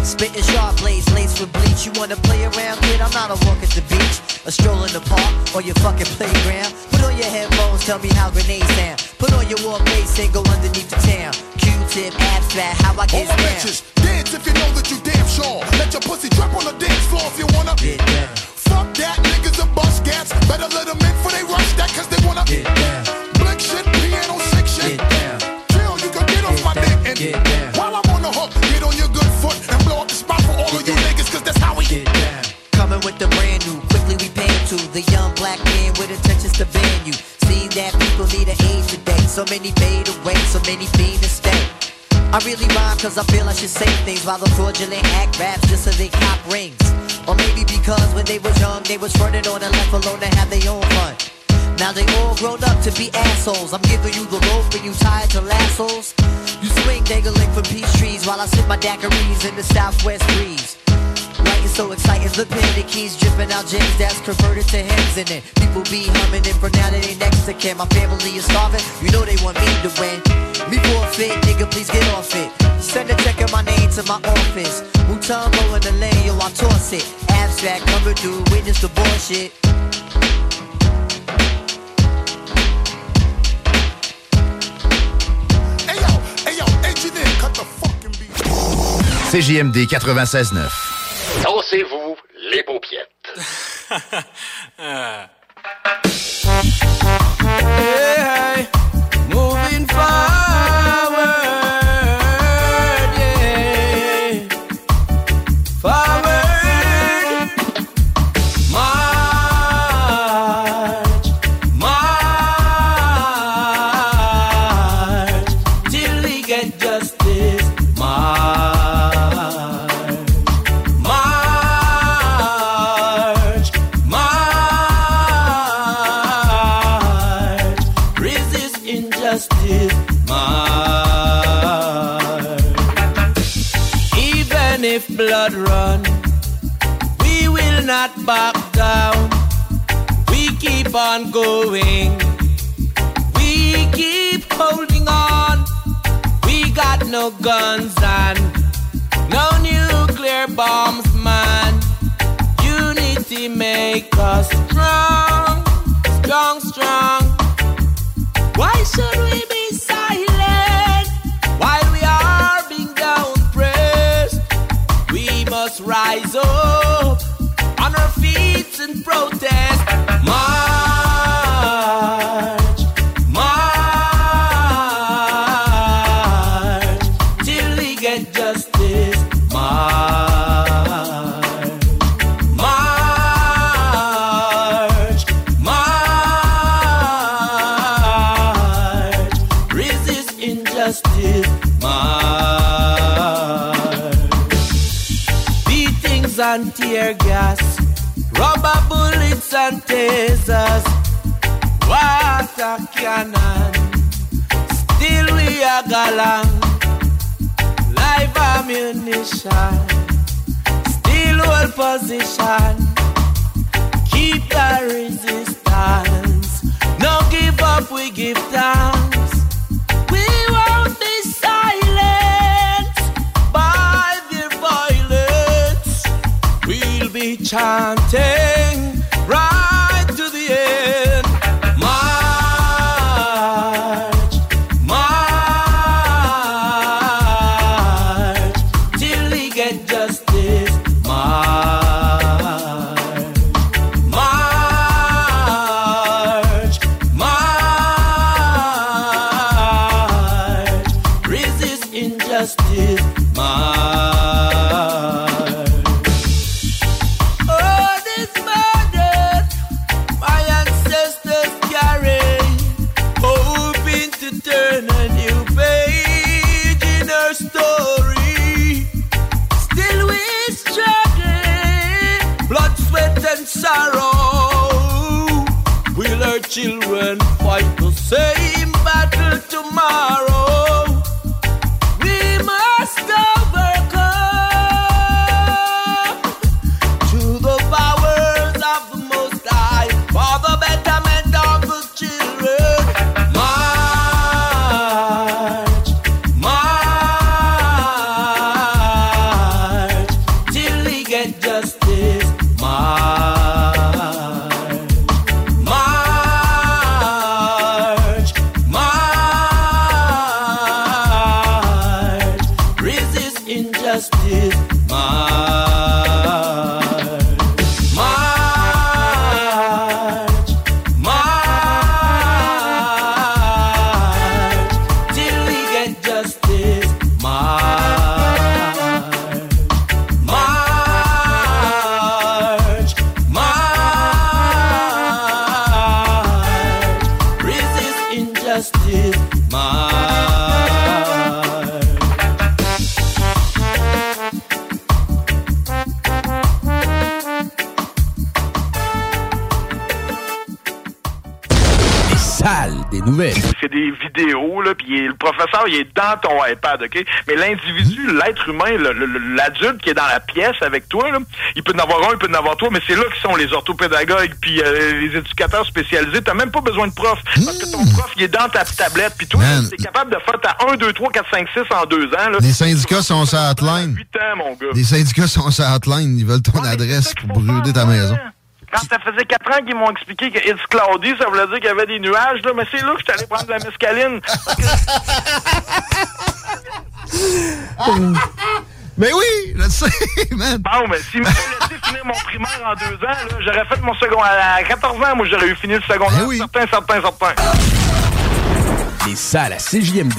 Spitting sharp blades, laced with bleach. You wanna play around, kid? I'm not a walk at the beach, a stroll in the park, or your fucking playground. Put on your headphones, tell me how grenades sound. Put on your war face and go underneath the town. Q-tip, abs abstract, how I get All my down. bitches, dance if you know that you damn sure. Let your pussy drop on the dance floor if you wanna. Get down. Fuck that, niggas are bust cats. Better let them in for they rush that, cause they wanna. Get down. Blick shit, piano sick shit. Get down. Chill, you can get off my dick and Get down. To the young black man with intentions to ban you. See that people need an age today. So many fade away, so many fiend to stay. I really rhyme cause I feel I should say things while the fraudulent act raps just so they cop rings. Or maybe because when they was young, they was running on and left alone to have their own fun. Now they all grown up to be assholes. I'm giving you the rope and you tied to lassos. You swing dangling from peach trees while I sip my daiquiris in the southwest breeze. Writing so exciting, the pen the keys dripping out James that's converted to hymns in it. People be humming it for now that they next to kin. My family is starving, you know they want me to win. Me forfeit, nigga, please get off it. Send a check in my name to my office. Mutombo in the lane, yo, I toss it. Abstract coming through, witness the bullshit. CJMD 96.9. Dansez-vous les paupiètes. Hey, *laughs* on going. We keep holding on. We got no guns and no nuclear bombs, man. Unity make us strong, strong, strong. Why should we be silent while we are being down pressed? We must rise up water cannon. Still we are galang, live ammunition. Still hold position, keep the resistance. No give up, we give thanks. We won't be silent by their violence. We'll be chanting il est dans ton iPad, OK? Mais l'individu, l'être humain, l'adulte qui est dans la pièce avec toi, là, il peut en avoir un, il peut en avoir toi, mais c'est là que sont les orthopédagogues puis euh, les éducateurs spécialisés. T'as même pas besoin de prof, parce que ton prof, il est dans ta tablette, puis toi, t'es capable de faire ta 1, 2, 3, 4, 5, 6 en deux ans, là. Les syndicats sont sur hotline. 8 ans, mon gars. Les syndicats sont sur hotline. Ils veulent ton adresse pour brûler ta maison. Quand ça faisait 4 ans qu'ils m'ont expliqué que It's cloudy, ça voulait dire qu'il y avait des nuages, là, mais c'est là que je suis allé prendre de la mescaline. *laughs* Mais oui, je sais, man. Bon, mais s'ils m'avaient laissé finir mon primaire en deux ans, j'aurais fait mon secondaire. À 14 ans, moi, j'aurais eu fini le secondaire. Certain, certain, certain. Les salles à CJMD.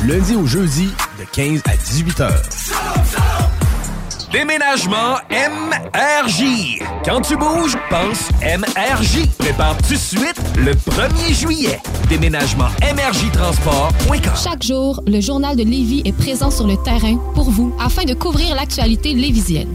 Du lundi au jeudi, de 15 à 18 heures. Déménagement MRJ. Quand tu bouges, pense MRJ. Prépare tout de suite le 1er juillet. Déménagement MRJtransport.com. Chaque jour, le journal de Lévis est présent sur le terrain pour vous afin de couvrir l'actualité lévisienne.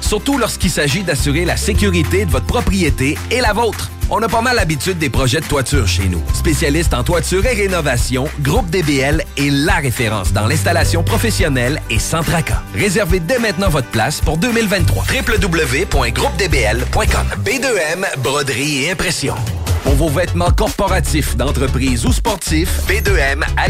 surtout lorsqu'il s'agit d'assurer la sécurité de votre propriété et la vôtre. On a pas mal l'habitude des projets de toiture chez nous. Spécialiste en toiture et rénovation, Groupe DBL est la référence dans l'installation professionnelle et sans tracas. Réservez dès maintenant votre place pour 2023. www.groupedbl.com B2M, broderie et impression. Pour vos vêtements corporatifs, d'entreprise ou sportifs, B2M à.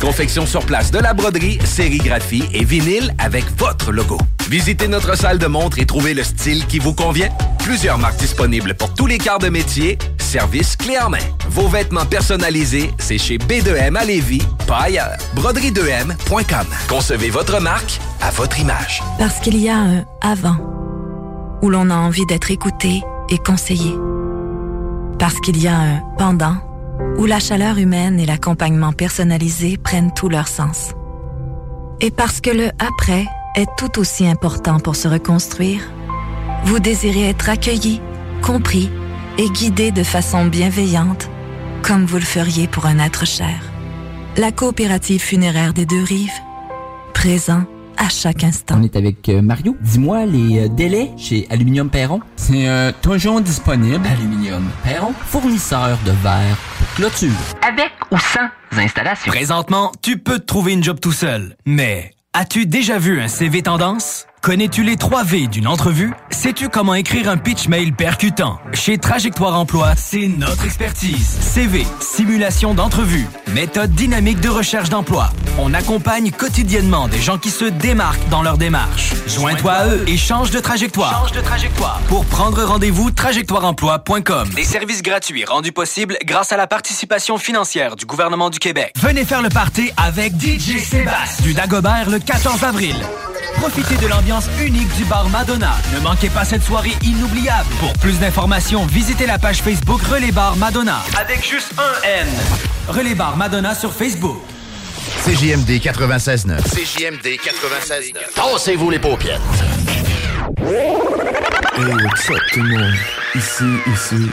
Confection sur place de la broderie, sérigraphie et vinyle avec votre logo. Visitez notre salle de montre et trouvez le style qui vous convient. Plusieurs marques disponibles pour tous les quarts de métier. Service clé en main. Vos vêtements personnalisés, c'est chez B2M à Lévis, pas ailleurs. Broderie2M.com. Concevez votre marque à votre image. Parce qu'il y a un avant où l'on a envie d'être écouté et conseillé. Parce qu'il y a un pendant où la chaleur humaine et l'accompagnement personnalisé prennent tout leur sens. Et parce que le après est tout aussi important pour se reconstruire, vous désirez être accueilli, compris et guidé de façon bienveillante, comme vous le feriez pour un être cher. La coopérative funéraire des deux rives, présent à chaque instant. On est avec euh, Mario. Dis-moi, les euh, délais chez Aluminium Perron? C'est euh, toujours disponible. Aluminium Perron, fournisseur de verre pour clôture. Avec ou sans installation. Présentement, tu peux te trouver une job tout seul. Mais as-tu déjà vu un CV tendance? Connais-tu les 3 V d'une entrevue? Sais-tu comment écrire un pitch mail percutant? Chez Trajectoire Emploi, c'est notre expertise. CV, simulation d'entrevue, méthode dynamique de recherche d'emploi. On accompagne quotidiennement des gens qui se démarquent dans leur démarche. Joins-toi à eux et change de trajectoire. Change de trajectoire. Pour prendre rendez-vous, trajectoireemploi.com. Des services gratuits rendus possibles grâce à la participation financière du gouvernement du Québec. Venez faire le party avec DJ Sébastien du Dagobert le 14 avril. Profitez de l'ambiance unique du bar Madonna. Ne manquez pas cette soirée inoubliable. Pour plus d'informations, visitez la page Facebook Relais Bar Madonna. Avec juste un N. Relais Bar Madonna sur Facebook. CJMD 96.9. CJMD 96.9. Tassez-vous les paupières. Hey, what's up tout le monde? Ici, ici,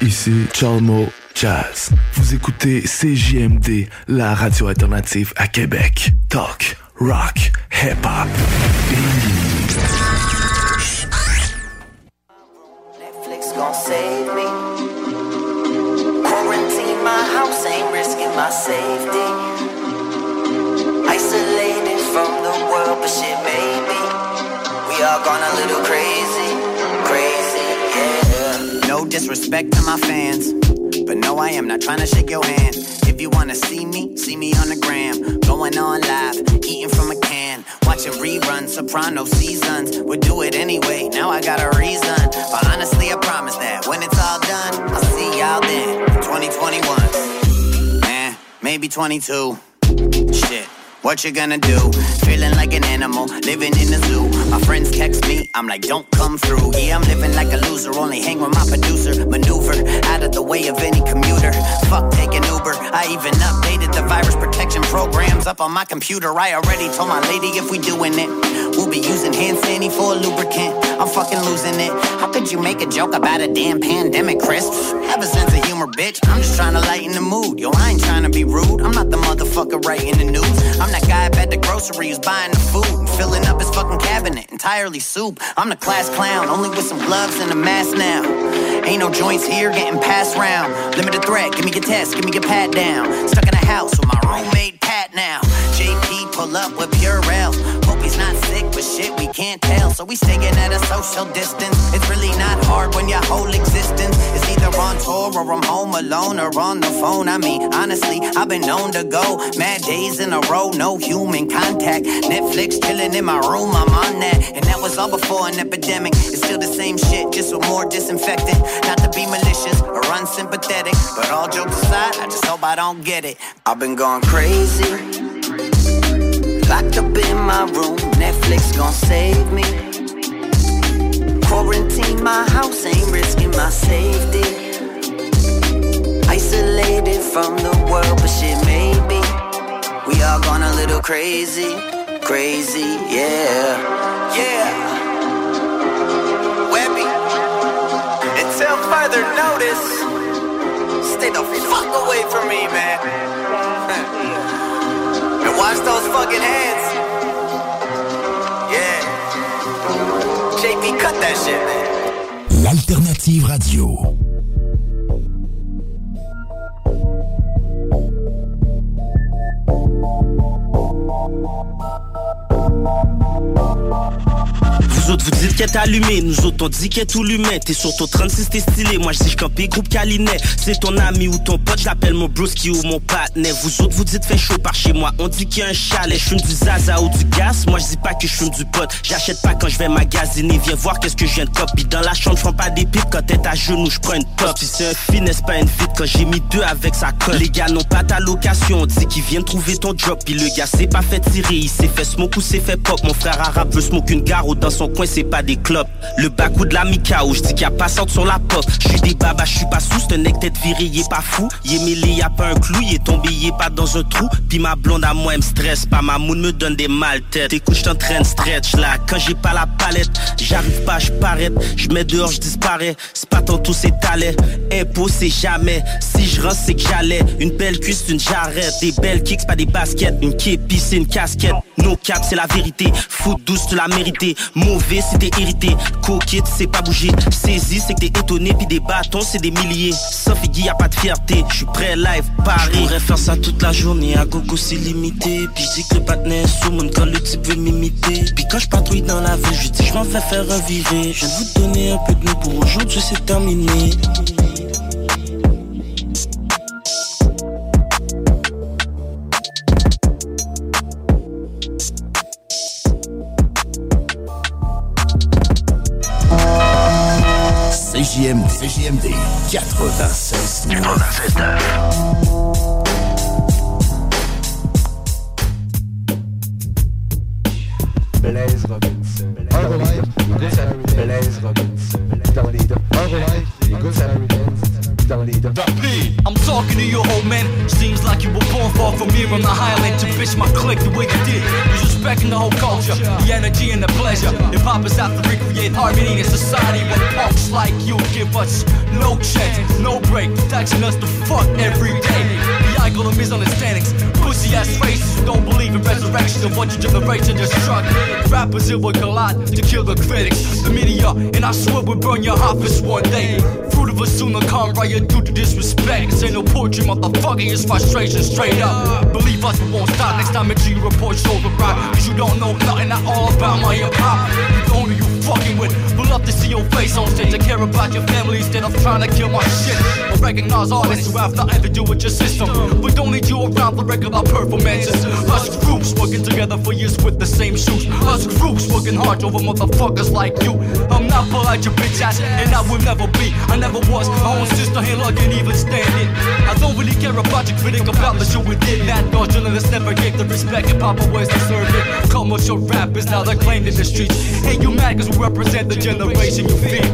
ici, Chalmo Jazz. Vous écoutez CJMD, la radio alternative à Québec. Talk, rock, hip-hop, Netflix gon' save me. Quarantine my house ain't risking my safety. Isolated from the world, but shit maybe. We all gone a little crazy, crazy, yeah. No disrespect to my fans, but no, I am not trying to shake your hand. If you wanna see me, see me on the gram. Going on live, eating from a can. Watching reruns, soprano seasons. Would do it anyway, now I got a reason. But honestly, I promise that when it's all done, I'll see y'all then. 2021. Man, eh, maybe 22. Shit. What you gonna do? Feeling like an animal, living in the zoo. My friends text me, I'm like, don't come through. Yeah, I'm living like a loser, only hang with my producer. Maneuver out of the way of any commuter. Fuck taking Uber. I even updated the virus protection programs up on my computer. I already told my lady if we doing it, we'll be using hand sanitizer for a lubricant. I'm fucking losing it. How could you make a joke about a damn pandemic, Chris? Have a sense of humor, bitch. I'm just trying to lighten the mood. Yo, I ain't trying to be rude. I'm not the motherfucker writing the news. I'm that guy up at the grocery who's buying the food and filling up his fucking cabinet entirely soup. I'm the class clown, only with some gloves and a mask now. Ain't no joints here, getting passed round. Limited threat, give me your test, give me your pat down. Stuck in a house with my roommate Pat now. JP pull up with Purell. He's not sick, but shit, we can't tell. So we staying at a social distance. It's really not hard when your whole existence is either on tour or I'm home alone or on the phone. I mean, honestly, I've been known to go mad days in a row, no human contact. Netflix chilling in my room, I'm on that. And that was all before an epidemic. It's still the same shit, just with more disinfectant. Not to be malicious or unsympathetic, but all jokes aside, I just hope I don't get it. I've been going crazy. Locked up in my room, Netflix gon' save me. Quarantine my house, ain't risking my safety. Isolated from the world, but shit, maybe we all gone a little crazy, crazy, yeah, yeah. Webby, until further notice, stay the fuck away from me, man. Wash those fucking hands. Yeah. JP, cut that shit, man. L'alternative radio. Vous autres vous dites qu'elle est allumée, nous autres on dit qu'elle est tout l'humain. T'es sur ton 36, t'es stylé, moi je dis groupe Calinet. C'est ton ami ou ton pote, j'appelle mon broski ou mon patnet. Vous autres vous dites fait chaud par chez moi, on dit qu'il y a un chalet. Je du zaza ou du gaz, moi je dis pas que je fume du pot. J'achète pas quand je vais magasiner, viens voir qu'est-ce que je viens de copie. Dans la chambre, je pas des pipes quand t'es à genoux, je prends une pop. Si c'est un finesse, pas une fit? Quand j'ai mis deux avec sa colle. Les gars n'ont pas ta location, on dit qu'ils viennent trouver ton job. Puis le gars s'est pas fait tirer, il s'est fait smoke ou s'est fait pop. Mon frère arabe veut smoke une gare ou dans son coin, c'est pas des clubs. Le bac ou de la Mikao, je dis qu'il y a pas sorte sur la pop. Je des babas, je suis pas sous, c'est un nec tête viré, est pas fou. Est mêlé, y pas un clou, est tombé, est pas dans un trou. Puis ma blonde à moi, elle me stresse pas, ma moune me donne des mal têtes. Écoute, je stretch là, quand j'ai pas la palette, j'arrive pas, je parais. Je mets dehors, je disparais. C'est pas tantôt, c'est talent. Impôt, c'est jamais. Si je rentre, c'est que j'allais. Une belle cuisse, une jarrette. Des belles kicks, pas des baskets. Une képi, c'est une casquette. No cap, c'est la vérité. Foot douce, tu l'as mérité. Mauvais t'es irrité. Coquette, c'est pas bouger. Saisi, c'est que t'es étonné, puis des bâtons, c'est des milliers. Sauf y a pas de fierté. Je suis prêt live, Paris. J'pourrais faire ça toute la journée, à gogo c'est limité. Puis dis que le est sous mon quand le type veut m'imiter. Puis quand je patrouille dans la ville, je dis je m'en fais faire revirer. Je de vous donner un peu de nous pour aujourd'hui, c'est terminé. CGMD 96. Generation just. Rappers it will collide to kill the critics, the media, and I swear we'll burn your office one day. Fruit of a sooner come riot due to disrespect. This ain't no poetry, motherfucker, it's frustration straight up. Believe us, we won't stop. Next time it's you report shoulder rock. Cause you don't know nothing at all about my hip hop. You fucking with. Would love to see your face on stage. I care about your family instead of trying to kill my shit. I recognize artists who nothing to do with your system. We don't need you around for regular performances. Us groups working together for years with the same shoes. Us groups working hard over motherfuckers like you. I'm not polite, you bitch ass, and I will never be. I never was. My own sister here can't even stand it. I don't really care about your critic about the shit we did. That God journalists never gave the respect and Papa West deserve it. Commercial rappers now they claim in the streets. Hey, you mad cause represent the generation you feed.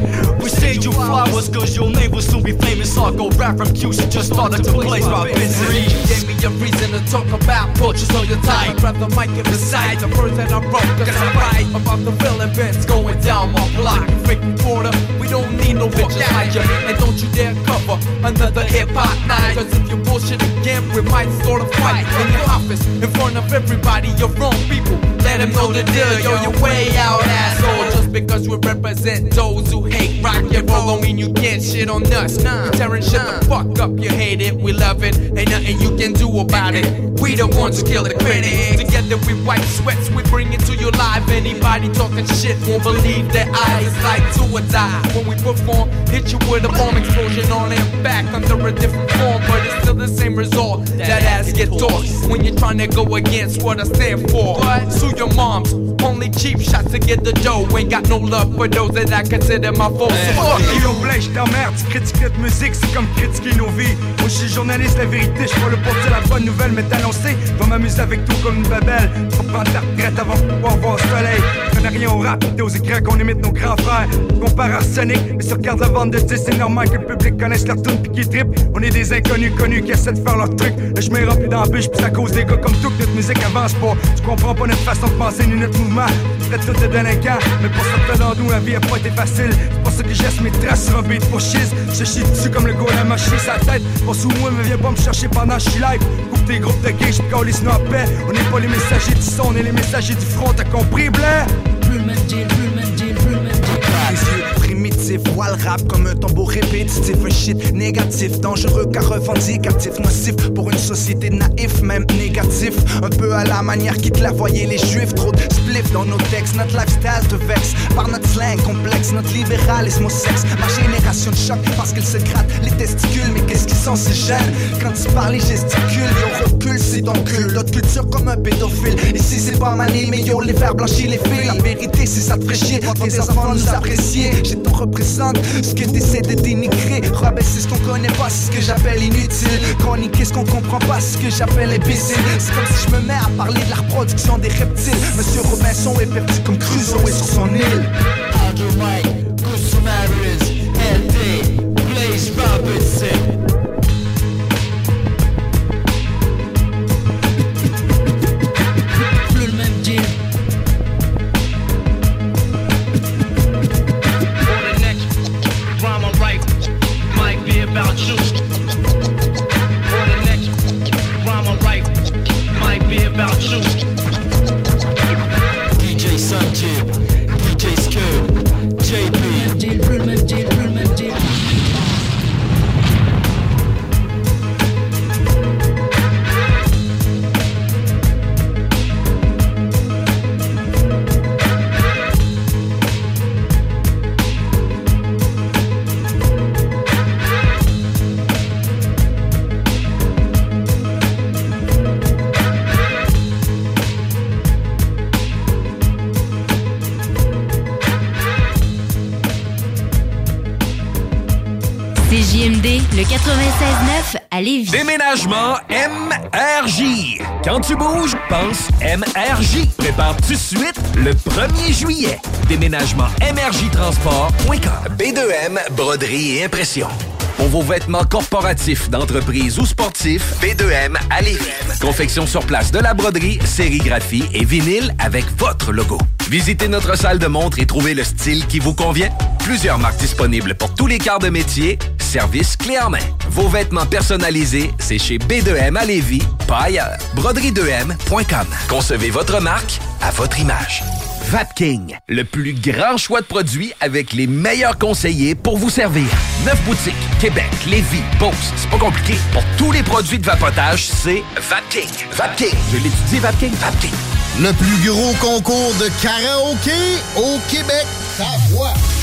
We send you flowers cause your name will soon be famous. Sarko rap from Houston just started to play Robinson. Gave me a reason to talk about portraits on your time. Grab the mic and recite the words that I wrote. Cause I write about the real events going down my block. You fake reporter, we don't need no bitches like you. And don't you dare cover another hip hop night. Cause if you bullshit again, we might start a fight in your office in front of everybody. Your wrong people. Let them know the deal, yo, you're way out, asshole. Just because we represent those who hate rock and roll, don't mean you can't shit on us. Nah, tearing shit the fuck up, you hate it, we love it, ain't nothing you can do about it. We the ones who kill the critics. Together we wipe sweats, we bring it to your live. Anybody talking shit won't believe their eyes. It's like do or die. When we perform, hit you with a bomb explosion on impact under a different form, but it's still the same result. That ass get tossed when you're trying to go against what I stand for. Sue your moms, only cheap shots to get the dough. Ain't got no love for those that I consider my foes. So fuck you. Je t'emmerde, tu critiques notre musique, c'est comme critiquer nos vies. Moi je suis journaliste, la vérité, je pour dire la bonne nouvelle, mais t'annoncer, va m'amuser avec toi comme une babelle. Faut prendre ta retraite avant de pouvoir voir le soleil. Je connais rien au rap, t'es aux écrans qu'on imite nos grands frères. On compare Arsenic, mais si regarde la vente de disques, c'est normal que le public connaisse leur tune pis qu'ils trippent. On est des inconnus connus qui essaient de faire leur truc. Me remplis dans la bûche, pis à cause des gars comme tout que notre musique avance pas. Tu comprends pas notre façon de penser ni notre mouvement. Tu tout de délinquants, mais pour dans nous, la vie a pas été facile. C'est pour ça que j'esse mes traces sur un beat pour chiz. Je chie dessus comme le gars la machine sa tête. Pas sous moi, mais viens pas me chercher pendant je suis live. Coupe tes groupes de gays, je les sinon en paix. On n'est pas les messagers du son, on est les messagers du front, t'as compris, blanc? Plus le même deal, plus le même deal, plus le même deal. Primitifs, voit le rap comme un tambour répétitif, un shit négatif, dangereux car revendicatif, nocif pour une société naïf, même négatif. Un peu à la manière qui clairvoyait les juifs, trop de spliff dans nos textes, notre lifestyle te vexe par notre slang complexe, notre libéralisme au sexe. Ma génération de choc parce qu'elle se gratte les testicules, mais qu'est-ce qu'ils sont ces jeunes Quand tu parles, ils gesticulent, yo recule, c'est cul. D'autres culture comme un pédophile. Ici c'est pas mané, mais yo les verres blanchis les filles. La vérité c'est ça te ferait chier, tes enfants nous apprécier. Représente ce que t'essaies de dénigrer. Rabaisser ce qu'on connaît pas, c'est ce que j'appelle inutile. Chroniquer ce qu'on comprend pas, c'est ce que j'appelle imbécile? C'est comme si je me mets à parler de la reproduction des reptiles. Monsieur Robinson est perdu comme Crusoe est sur son île. About you. Le 96.9 à Lévis. Déménagement MRJ. Quand tu bouges, pense MRJ. Prépare tout de suite le 1er juillet. Déménagement MRJ Transport.com. B2M, broderie et impression. Pour vos vêtements corporatifs, d'entreprise ou sportifs, B2M à Lévis. Confection sur place de la broderie, sérigraphie et vinyle avec votre logo. Visitez notre salle de montre et trouvez le style qui vous convient. Plusieurs marques disponibles pour tous les quarts de métier. Service clé en main. Vos vêtements personnalisés, c'est chez B2M à Lévis, pas ailleurs. Broderie2M.com. Concevez votre marque à votre image. Vapking, le plus grand choix de produits avec les meilleurs conseillers pour vous servir. Neuf boutiques, Québec, Lévis, Beauce, c'est pas compliqué. Pour tous les produits de vapotage, c'est Vapking. Vapking. Je l'étudie, Vapking. Vapking. Le plus gros concours de karaoké au Québec. Ta voix.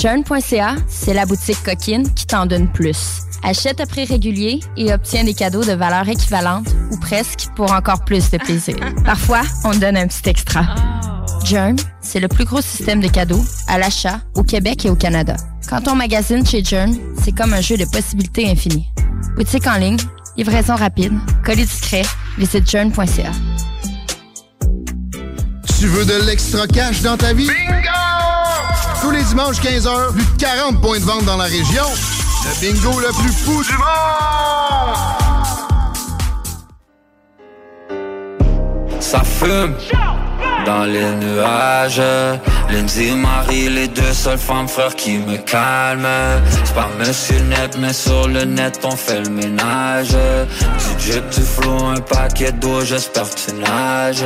Churn.ca, c'est la boutique coquine qui t'en donne plus. Achète à prix régulier et obtiens des cadeaux de valeur équivalente ou presque pour encore plus de plaisir. *laughs* Parfois, on te donne un petit extra. Jern, c'est le plus gros système de cadeaux à l'achat au Québec et au Canada. Quand on magasine chez Jern, c'est comme un jeu de possibilités infinies. Boutique en ligne, livraison rapide, colis discret, visite jern.ca. Tu veux de l'extra cash dans ta vie? Bingo! Tous les dimanches 15h, plus de 40 points de vente dans la région. Le bingo le plus fou du monde! Ça fume dans les nuages. Lindsay, Marie, les deux seules femmes frères qui me calment. C'est pas Monsieur Net, mais sur le net on fait le ménage. Du jet, du un paquet d'eau, j'espère que tu nages.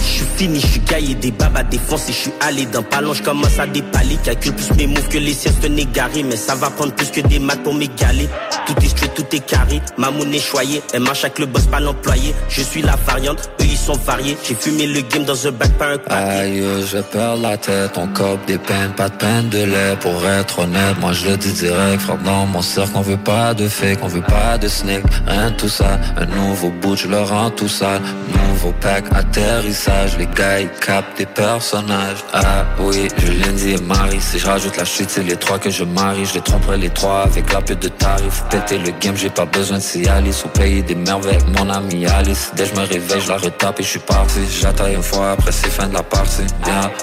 Je suis fini, je suis gaillé, des babas défoncés, je suis allé dans ballon, je commence à dépaler, calcule plus mes moves que les un égaré, mais ça va prendre plus que des maths pour m'égaler. Tout est straight, tout est carré, ma monnaie choyée, elle marche avec le boss, pas l'employé. Je suis la variante, eux ils sont variés, j'ai fumé le game dans un bac, Aïe, je perds la tête, on cope des peines, pas de peine de lait. Pour être honnête, moi je le dis direct Frère, dans mon cercle, on veut pas de fake, on veut pas de snake Rien de tout ça, un nouveau bout, je le rends tout ça Nouveau pack, atterrissage Les gars, ils capent des personnages. Ah oui, je Lindsay et Marie Si je rajoute la chute, c'est les trois que je marie. Je les tromperai les trois avec la pute de tarif. Péter le game, j'ai pas besoin de Cialis Ou payer des merveilles mon ami Alice. Dès je me réveille, je la retape et je suis parti. J'attaille une fois, après fin de la partie.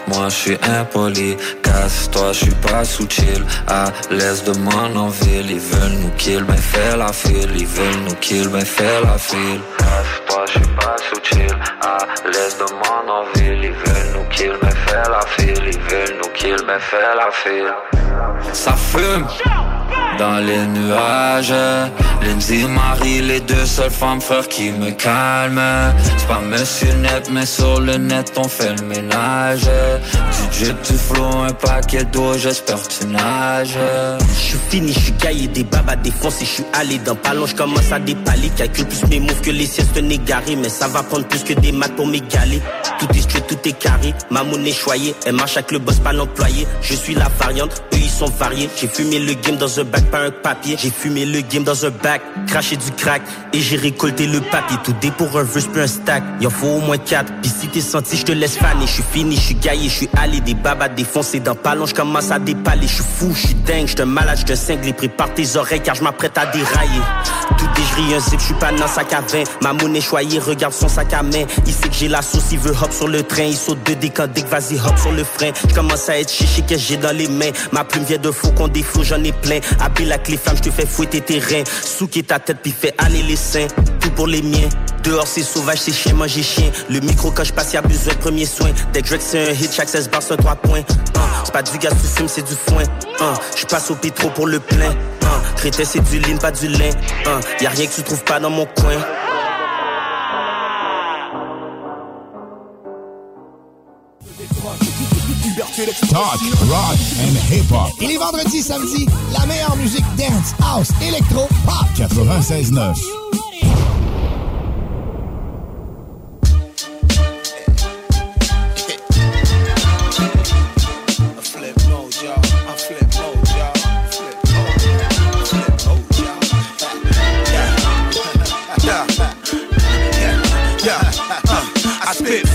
Moi je suis impoli Casse-toi, je suis pas sous chill. À l'aise de mon en ville Ils veulent nous kill, ben fais la file. Ils veulent nous kill, ben fais la file. Casse-toi, je suis pas sous chill. À l'aise de mon en ville Ils veulent nous kill, ben fais la file. Ils veulent nous kill, ben fais la file. Ça fume dans les nuages Lindsay, Marie, les deux seules femmes frères qui me calment C'est pas Monsieur Net, mais sur le net on fait le ménage Du jet, du flot, un paquet d'eau, j'espère tu nages Je suis fini, je suis gaillé, des babas défoncés, je suis allé dans ballon, je commence à dépaler, calcule plus mes moves que les un égaré, mais ça va prendre plus que des maths pour m'égaler. Tout est straight, tout est carré, ma monnaie choyée, elle marche avec le boss, pas l'employé. Je suis la variante, eux ils sont variés. J'ai fumé le game dans un bac, pas un papier. J'ai fumé le game dans un bac, craché du crack, et j'ai récolté le papier. Tout dé pour un verse, plus un stack. Il en faut au moins quatre, pis si t'es senti, je te laisse faner. Je suis fini, je suis gaillé, je suis allé, des babas défoncés dans ballon, je commence à dépaler. Je suis fou, je suis dingue, je te malade, je te cinglé, prépare tes oreilles car je m'apprête à dérailler. Tout déjris un zip, je suis pas dans sac à vin. Ma monnaie choyée, regarde son sac à main. Il sait que j'ai la sauce, il veut hop sur le train. Il saute de décandique, vas-y hop sur le frein. Je commence à être chichi que j'ai dans les mains. Ma plume vient de faucon, des flots, j'en ai plein. Appelle la clé femme, je te fais fouetter tes reins. Souquer ta tête, puis fais aller les seins. Tout pour les miens. Dehors c'est sauvage, c'est chien, manger chien. Le micro quand je passe, y'a besoin premier soin. Dès que c'est un hit, chaque 16 bars, c'est un 3 points. Hein, c'est pas du gaz, tu fumes, c'est du foin. Hein, je passe au pétro pour le plein. Hein, c'est du lean, pas du lin. Hein, y a rien que tu trouves pas dans mon coin. Talk, rock and hip-hop. Et les vendredis, samedis, la meilleure musique dance, house, électro, pop. 96.9.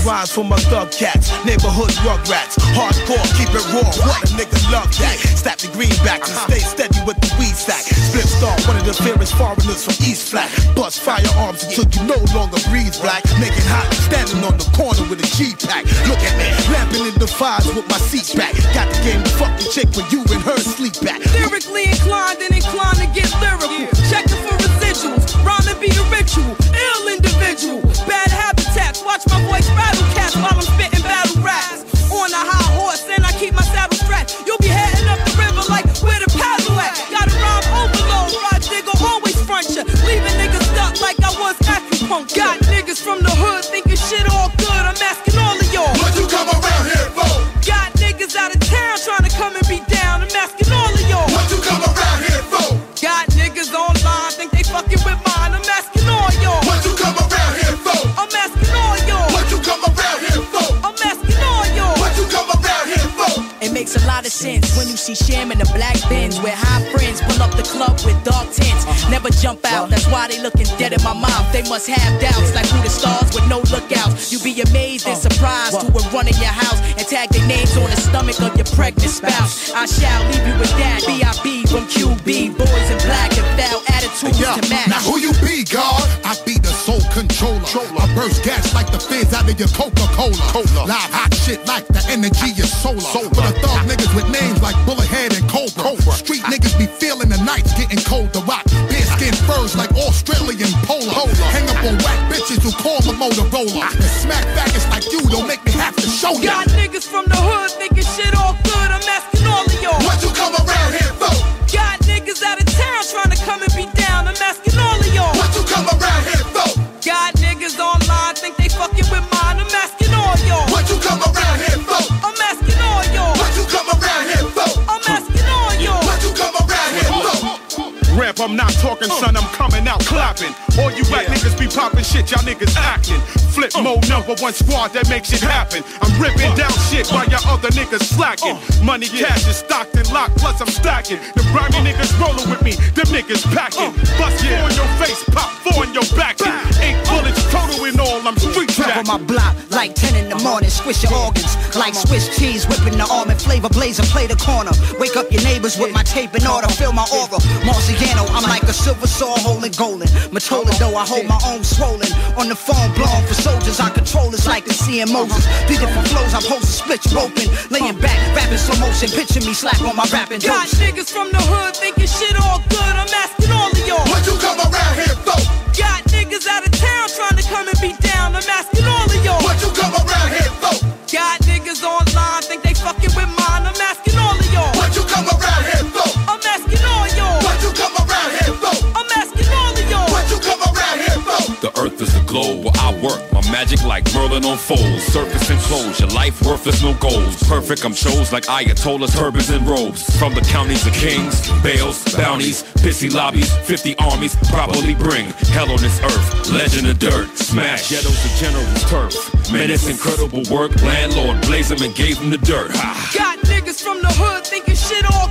rhymes for my thug cats, neighborhood rugrats. Hardcore, keep it raw. What a nigga love that. Stop the greenbacks and stay steady with the weed sack. Split star, one of the fairest foreigners from East Flat. Bust firearms until you no longer breathe black. Make it hot, standing on the corner with a G pack. Look at me, lamping in the fives with my seat back. Got the game to fuck the chick when you and her sleep back. Lyrically inclined and inclined to get lyrical. Checking for residuals, rhyme to be a ritual. Ill individual, bad battle while I'm spitting battle raps. On a high horse and I keep my saddle strapped. You'll be heading up the river like where the paddle at. Got a rhyme overload, ride digger always front ya. Leaving niggas stuck like I was acupuncture. Got niggas from the hood thinking shit all good. I'm asking all of y'all. What you come around here for? Got niggas out of town trying to come and be down. I'm asking all of y'all. What you come around here for? Got niggas online think they fucking with mine. I'm makes a lot of sense when you see Sham in the black bins where high friends pull up the club with dark tints. Uh-huh. Never jump out, that's why they looking dead in my mouth. They must have doubts like who the stars with no lookouts. You be amazed and uh, surprised who would run in your house and tag their names on the stomach of your pregnant spouse. I shall leave you with that. B.I.B. from QB, boys in black and foul attitudes Yeah. to match. Now who you be, God? I be the soul controller. I burst gas like the fizz out of your Coca-Cola. Live hot shit like the energy is solar. For the thug niggas with names like Bullethead and Cobra. Street niggas be feeling the nights getting cold to rock. Bear skin furs like Australian polo. Hang up on whack bitches who call the Motorola. And smack faggots like you don't make me have to show ya. I'm not talking, son, I'm coming out clapping. All you rap niggas be popping shit, y'all niggas acting. Flip uh. mode, number one squad that makes it happen. I'm ripping uh. down shit while y'all other niggas slacking. Uh. Money, cash is stocked and locked, plus I'm stacking. The grimy niggas rolling with me, them niggas packing. Bust four in your face, pop four in your back. Eight bullets total in all, I'm street Trap on my block like 10 in the morning. Squish your organs like Swiss cheese. Whipping the almond flavor blazer. Play the corner. Wake up your neighbors with my tape in order. Fill my aura. Marciano, I'm like a silver saw holding golden. Matola though, I hold my own swollen. On the phone, blowing for soldiers. I control it's like the seeing Moses. Three different flows, I'm to split open. Laying back, rapping slow motion. Picture me slack on my rapping Got niggas from the hood thinking shit all good. I'm asking all of y'all. What you come around here for? Got niggas out of town trying to come and be down. I'm asking all of y'all. What you come around here where I work. My magic like Merlin on folds. Surface and enclosed, your life worthless, no goals. Perfect, I'm chose like Ayatollahs, turbans, and robes. From the counties of kings, bales, bounties, pissy lobbies, 50 armies properly bring hell on this earth. Legend of dirt, smash ghettos to generals turf. Menace, incredible work. Landlord blazed him and gave him the dirt. Ha. Got niggas from the hood thinking shit all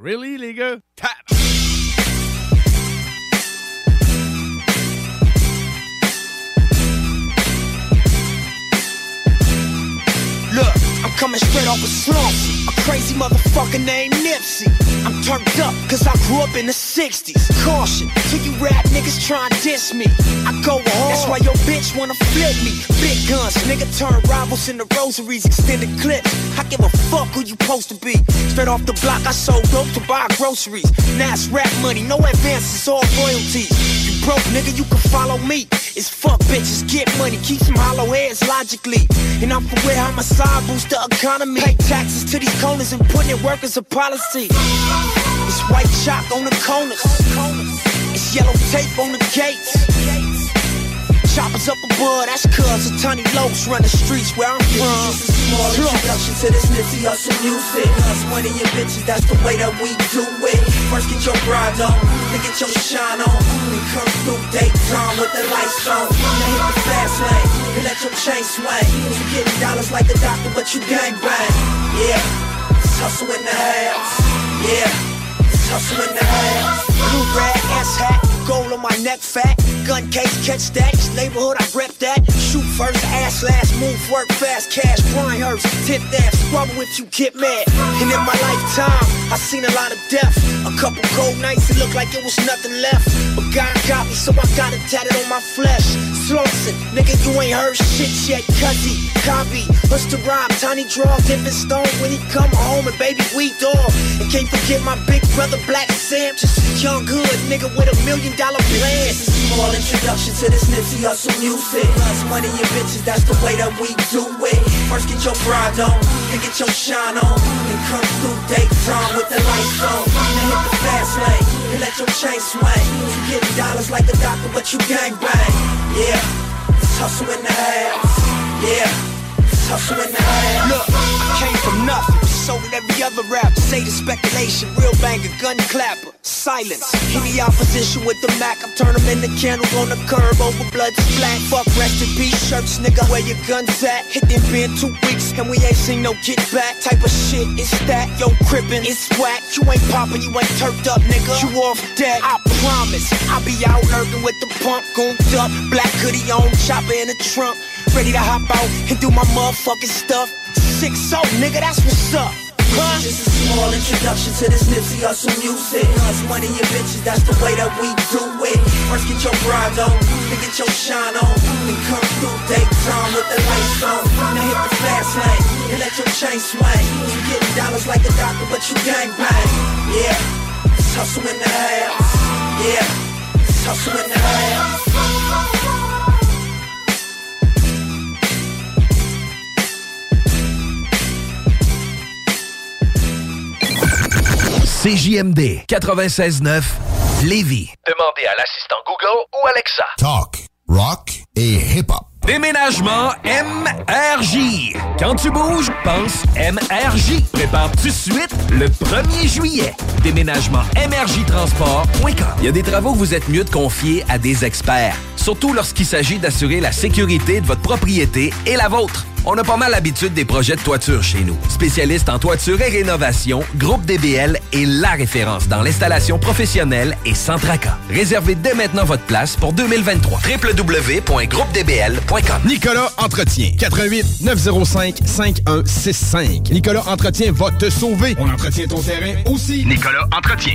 Really, les gars? Tap! I'm coming straight off a slump. A crazy motherfucker named Nipsey. I'm turned up cause I grew up in the 60s. Caution to you rap niggas try and diss me. I go hard. That's why your bitch wanna flip me. Big guns, nigga turn rivals into rosaries, extended clips. I give a fuck who you supposed to be. Straight off the block, I sold dope to buy groceries. Now it's rap money, no advances, all royalties. Broke, nigga, you can follow me. It's fuck bitches, get money, keep some hollow heads logically. And I'm for where homicide boost the economy. Pay taxes to these corners and put in work as a policy. It's white chalk on the corners. It's yellow tape on the gates. Choppers up above, that's cuz a tiny locs run the streets where I'm from. This is a Small introduction to this Nipsey Hussle music. Us money and bitches, that's the way that we do it. First get your grind on, then get your shine on. Then come through daytime with the lights on. Then hit the fast lane, and let your chain swing. You getting dollars like a doctor, but you gang bang. Yeah, it's hustle in the house. Yeah, it's hustle in the house. Blue rag ass hat, gold on my neck fat. Gun case, catch that. This neighborhood, I rep that. Shoot first, ass last, move, work fast, cash, Brian Hurst, tip that, squabble if you get mad. And in my lifetime, I seen a lot of death. A couple cold nights, it looked like it was nothing left. But God got me, so I got it tatted on my flesh. Slauson, nigga, you ain't heard shit yet. Cuzzy, copy, the rhyme? Tiny draw, dipping stone when he come home and baby we dog. And can't forget my big brother Black Sam, just a young hood nigga with a million dollar plan. Small introduction to this Nipsey Hussle music. Us money and bitches, that's the way that we do it. First get your grind on, then get your shine on. Then come through daytime with the lights on. Then hit the fast lane, and let your chain swing. You getting dollars like a doctor, but you gang bang. Yeah, it's hustle in the house. Yeah, it's hustle in the house. Look, I came from nothing, so it every other rap. Say the speculation, real banger, gun clapper, silence. Any opposition with the Mac, I'm turn them into candles on the curb over blood splat. Fuck rest in peace shirts, nigga, where your guns at? Hit them been two weeks, and we ain't seen no get back. Type of shit, it's that, yo, crippin', it's whack. You ain't poppin', you ain't turfed up, nigga. You off deck, I promise. I'll be out lurking with the pump, gooned up, black hoodie on, chopper in the trunk. Ready to hop out and do my motherfucking stuff. Six so, nigga, that's what's up. Huh? Just a small introduction to this Nipsey Hussle music. Us money and bitches, that's the way that we do it. First get your grind on, then get your shine on. Then come through daytime with the lights on. Then hit the fast lane, and let your chain swing. You getting dollars like a doctor, but you gang bang. Yeah, it's hustle in the house. Yeah, it's hustle in the house. CJMD 96.9 Lévis. Demandez à l'assistant Google ou Alexa. Talk, rock et hip-hop. Déménagement MRJ. Quand tu bouges, pense MRJ. Prépare tout de suite le 1er juillet. Déménagement MRJtransport.com. Il y a des travaux que vous êtes mieux de confier à des experts. Surtout lorsqu'il s'agit d'assurer la sécurité de votre propriété et la vôtre. On a pas mal l'habitude des projets de toiture chez nous. Spécialiste en toiture et rénovation, Groupe DBL est la référence dans l'installation professionnelle et sans tracas. Réservez dès maintenant votre place pour 2023. www.groupedbl.com Nicolas Entretien. 88 905 5165. Nicolas Entretien va te sauver. On entretient ton terrain aussi. Nicolas Entretien.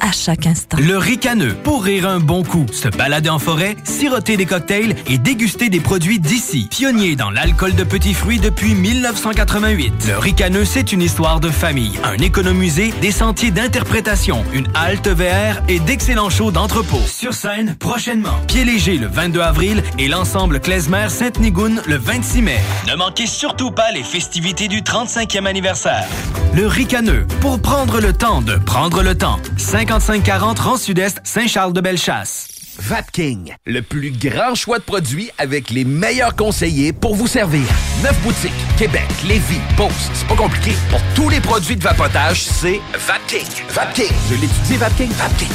à chaque instant. Le ricaneux, pour rire un bon coup, se balader en forêt, siroter des cocktails et déguster des produits d'ici. Pionnier dans l'alcool de petits fruits depuis 1988. Le ricaneux, c'est une histoire de famille, un économusée, des sentiers d'interprétation, une halte VR et d'excellents shows d'entrepôt. Sur scène, prochainement. Pied léger le 22 avril et l'ensemble Klezmer Sainte-Nigoune le 26 mai. Ne manquez surtout pas les festivités du 35e anniversaire. Le ricaneux, pour prendre le temps de prendre le temps. 5540 Rang Sud-Est, Saint-Charles-de-Bellechasse. Vapking, le plus grand choix de produits avec les meilleurs conseillers pour vous servir. Neuf boutiques, Québec, Lévis, Beauce, c'est pas compliqué. Pour tous les produits de vapotage, c'est Vapking. Vapking. Je l'étudie, Vapking. Vapking.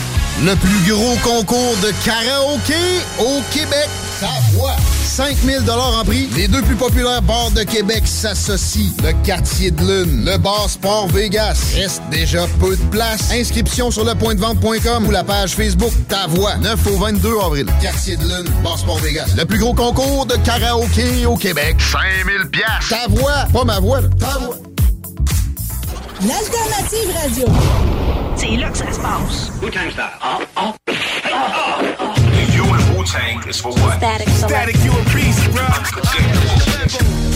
Le plus gros concours de karaoké au Québec. Ta voix. 5000 en prix. Les deux plus populaires bars de Québec s'associent. Le quartier de lune, le bar Sport Vegas. Reste déjà peu de place. Inscription sur le point de vente.com ou la page Facebook Ta Voix. 9 au 22 avril. Quartier de lune, bar Sport Vegas. Le plus gros concours de karaoké au Québec. 5000 pièces. Ta voix, pas ma voix. Ta voix. L'alternative radio. C'est là que ça se passe. Wu-Tang style. Oh, oh. You and Wu-Tang is for what? Static, Static, you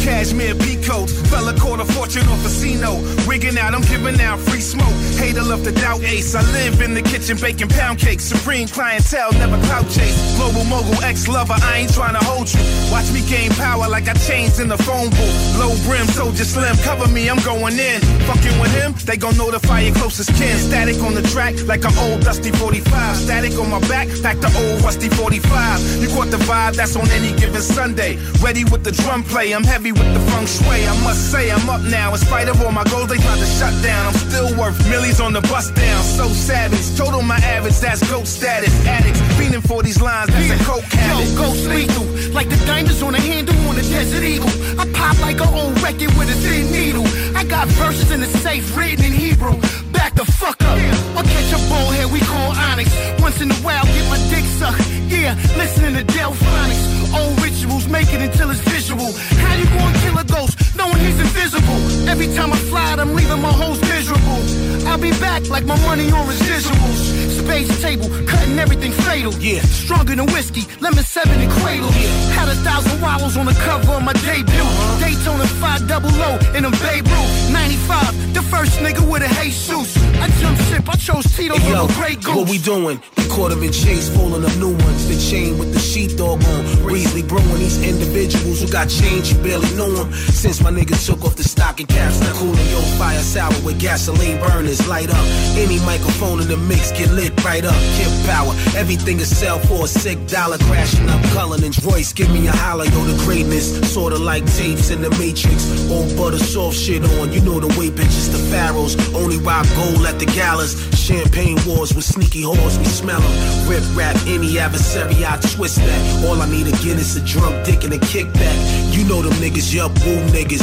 Cashmere peacoat, fella caught a fortune off casino. Wigging out, I'm giving out free smoke. Hater love to doubt ace. I live in the kitchen baking pound cakes. Supreme clientele, never clout chase. Global mogul, ex lover, I ain't trying to hold you. Watch me gain power like I changed in the phone booth. Low brim, soldier slim, cover me, I'm going in. Fucking with him, they gon' notify your closest kin. Static on the track like an old dusty 45. Static on my back, like the old rusty 45. You caught the vibe, that's on any given Sunday. Ready with the drum play, I'm heavy with the feng shui. I must say, I'm up now. In spite of all my goals, they tried to shut down. I'm still worth millions on the bus down. So savage, total my average, that's goat status. Addicts, fiending for these lines, that's a coke habit. Yo, ghost lethal, like the diamonds on the handle on the Desert Eagle. I pop like an old record with a thin needle. I got verses in the safe written in Hebrew. Back the fuck up. I'll catch a bullhead we call Onyx. Once in a while, get my dick sucked. Yeah, listening to Delfonics. Old rituals, make it until it's visual. How you gonna kill a ghost knowing he's invisible? Every time I fly, I'm leaving my host miserable. I'll be back like my money on residuals. Space table, cutting everything fatal. Yeah, stronger than whiskey, lemon seven and cradle. Yeah, had a thousand wallows on the cover of my debut. Uh-huh. Daytona 5 double O in a Babe Ruth. 95, the first nigga with a Jesus. I jump ship, I chose Tito Hey, yo, Grey Goose. what we doing? The quarter in chase, pulling up new ones. The chain with the sheepdog on. Breezy brewing these individuals who got change, you barely know them. Since my nigga took off the stocking caps, cooling your fire sour with gasoline burners. Light up any microphone in the mix, get lit right up. Kid power, everything is sell for a sick dollar. Crashing up Cullinan's Royce, give me a holler, yo, the greatness. Sorta like tapes in the Matrix. Old butter soft shit on, you know the way bitches, the pharaohs. Only rock gold at the galas. Champagne wars with sneaky whores, we smell them. Rip rap, any adversary, I twist that. All I need again is a drunk dick and a kickback. You know them niggas, yup, woo niggas.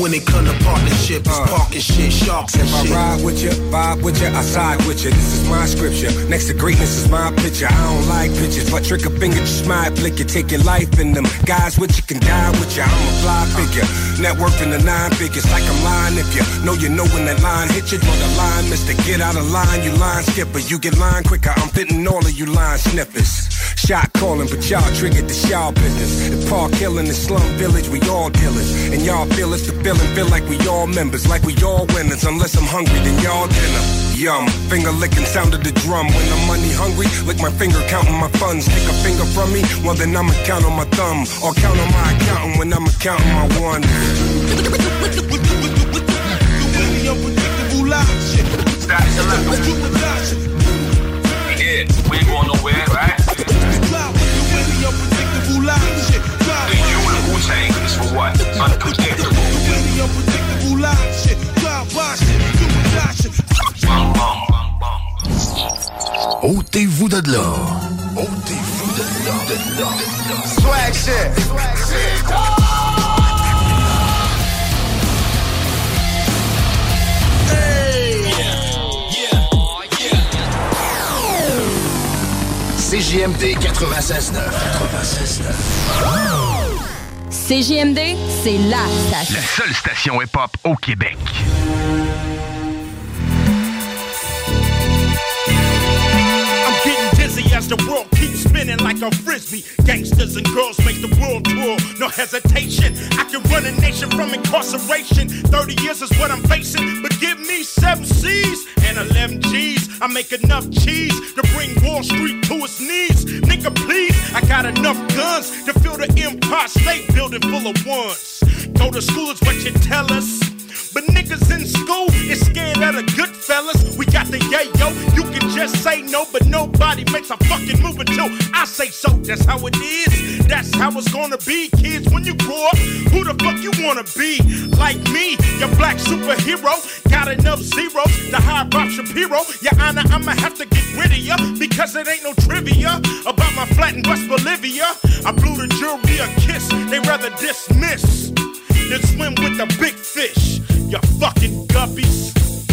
When it come to partnership, it's uh. parking shit, sharks and If I ride with you, vibe with you, I side with you. This is my scripture. Next to greatness is my picture. I don't like pictures, but trick a finger, just might flick you. Take your life in them. Guys with you can die with you. I'm a fly figure. Net worth in the nine figures. Like I'm lying if you know you know when that line hit you. Draw the line, mister. Get out of line, you line skipper. You get line quicker. I'm fitting all of you line snippers. Shot calling, but y'all triggered the y'all business. The park killing the slum village, we all dealers. And y'all feel it's the feeling, feel like we all members, like we all winners. Unless I'm hungry, then y'all dinner. Yum, finger licking sound of the drum. When I'm money hungry, lick my finger counting my funds. Take a finger from me, well then I'ma count on my thumb. Or count on my accountant when I'ma counting my one. Yeah, we ain't going nowhere, right? The you and Wu-Tang is for what? unpredictable shit. Drive. vous de là. Ôtez-vous de là, de. Swag shit. Swag shit. CJMD, c'est la station. La seule station hip-hop au Québec. Spinning like a frisbee. Gangsters and girls make the world tour, no hesitation. I can run a nation from incarceration. 30 years is what I'm facing, but give me seven C's and 11 G's. I make enough cheese to bring Wall Street to its knees. Nigga, please, I got enough guns to fill the Empire State Building full of ones. Go to school is what you tell us. But niggas in school is scared of the good fellas. We got the yayo. You can just say no, but nobody makes a fucking move until I say so. That's how it is. That's how it's gonna be, kids. When you grow up, who the fuck you wanna be? Like me, your black superhero. Got enough zeros to hire Bob Shapiro. Your Honor, I'ma have to get rid of ya because it ain't no trivia about my flat in West Bolivia. I blew the jury a kiss. They rather dismiss than swim with the big fish. You fucking guppies.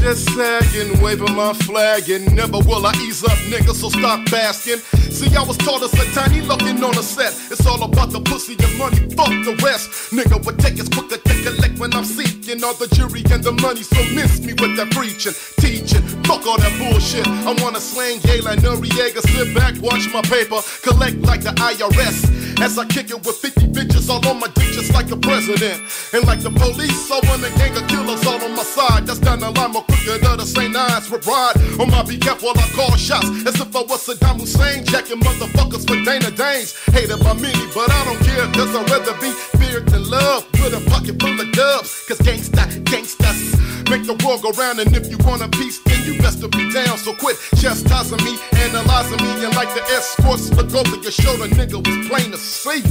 Just sagging, waving my flag, and never will I ease up, nigga, so stop basking. See, I was taught as a tiny looking on a set. It's all about the pussy and money, fuck the rest. Nigga, what take is quicker to collect when I'm seeking all the jury and the money, so miss me with that preaching, teaching. Fuck all that bullshit. I wanna slang gay like Noriega, sit back, watch my paper, collect like the IRS. As I kick it with 50 bitches all on my dick, just like the president. And like the police, I want a gang of killers all on my side. That's down the line, quicker than the St. Nines would ride. On my behalf while I call shots, as if I was Saddam Hussein, jacking motherfuckers for Dana Danes. Hated by many, but I don't care, cause I'd rather be feared than love. With a pocket full of dubs, cause gangsta, gangstas. Make the world go round, and if you want a piece, then you best to be down. So quit chastising me, analyzing me, and like the escorts look over your shoulder, nigga was plain to see.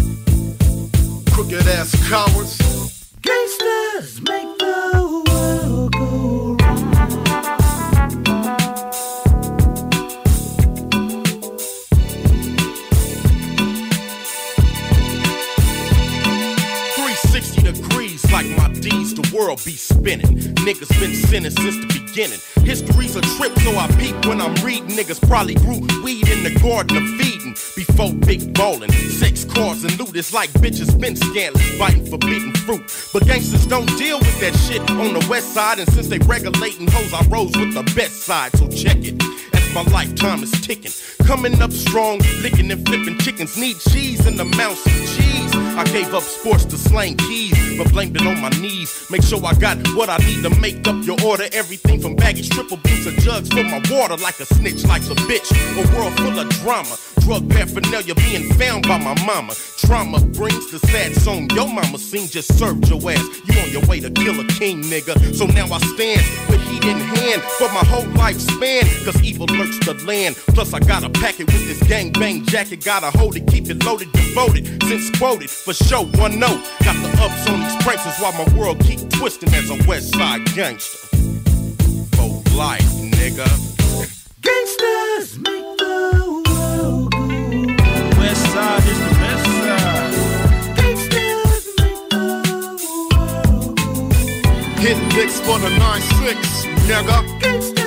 Crooked ass cowards. Gangsters make the world the world be spinning. Niggas been sinning since the beginning. History's a trip, so I peep when I'm reading. Niggas probably grew weed in the garden of Eden before big ballin'. Sex, cars, and loot is like bitches been scandalous, biting forbidden fruit. But gangsters don't deal with that shit on the west side, and since they regulating hoes, I rose with the best side, so check it. My lifetime is ticking. Coming up strong, licking and flipping chickens. Need cheese and amounts of cheese. I gave up sports to slang keys, but blamed it on my knees. Make sure I got what I need to make up your order. Everything from baggage, triple beans to jugs for my water. Like a snitch, like a bitch. A world full of drama. Drug paraphernalia being found by my mama. Trauma brings the sad song. Your mama seen just served your ass. You on your way to kill a king, nigga. So now I stand with heat in hand for my whole lifespan. Cause evil lurks the land. Plus, I got a packet with this gang bang jacket. Gotta hold it, keep it loaded, devoted. Since quoted, for sure, one note. Got the ups on these prices while my world keep twisting as a west side gangster. For life, nigga. Gangsters make the world go West side is the best side. Gangsters make the world go Hit licks for the 9-6, nigga. Gangsters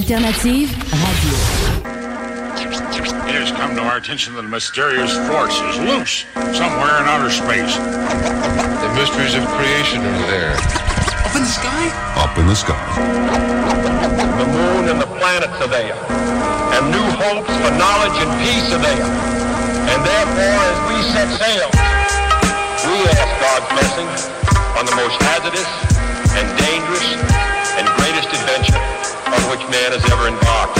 L'alternative radio. It has come to our attention that a mysterious force is loose somewhere in outer space. The mysteries of creation are there. Up in the sky? Up in the sky. The moon and the planets are there. And new hopes for knowledge and peace are there. And therefore, as we set sail, we ask God's blessing on the most hazardous and dangerous and greatest adventure on which man has ever embarked.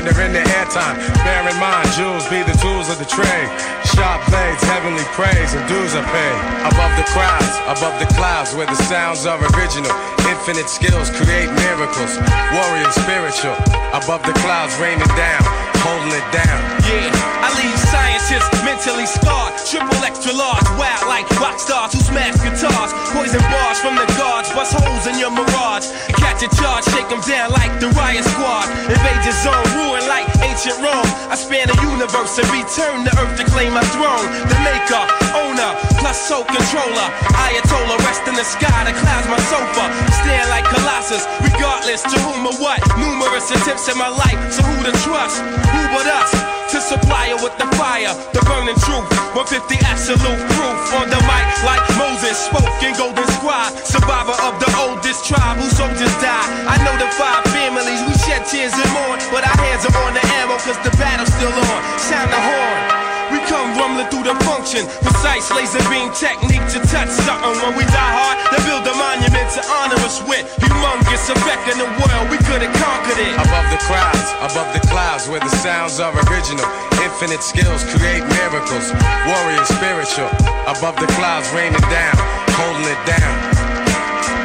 slander in the airtime. Bear in mind, jewels be the tools of the trade. Sharp blades, heavenly praise, and dues are paid. Above the crowds, above the clouds, where the sounds are original. Infinite skills create miracles. Warrior spiritual. Above the clouds, raining down, holding it down. Yeah, I leave scientists mentally scarred. Triple extra large, wild like rock stars who smash guitars. Poison bars from the guards, bust holes in your mirage. Catch a charge, shake them down like the riot squad. Invade your zone, ruin like ancient Rome. I span the universe and return to earth to claim my throne. The maker, owner, plus soul controller. Ayatollah, rest in the sky, the clouds my sofa. Stand like Colossus, regardless to whom or what. Numerous attempts in my life, so who to trust? Who but us? To supply her with the fire, the burning truth. 150 absolute proof on the mic, like Moses spoke in Golden Squad. Survivor of the oldest tribe whose soldiers died. I know the five families, we shed tears and mourn, but our hands are on the ammo, cause the battle's still on. Sound the horn. We come rumbling through the function. Precise laser beam technique to touch something. When we die hard, they build a monument to honor us with. Humongous effect in the world, we could have conquered it. Above the crowds, above the clouds, where the sounds are original. Infinite skills create miracles. Warrior spiritual. Above the clouds, raining down, holding it down.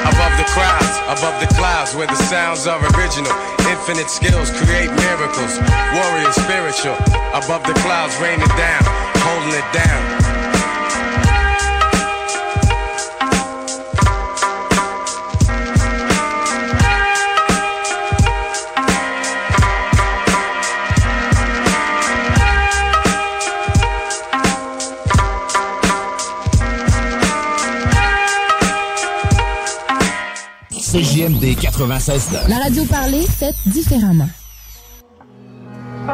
Above the crowds, above the clouds, where the sounds are original. Infinite skills create miracles. Warrior spiritual. Above the clouds, raining down, holding it down. CJMD 96 La radio parlée, faite différemment. Oh,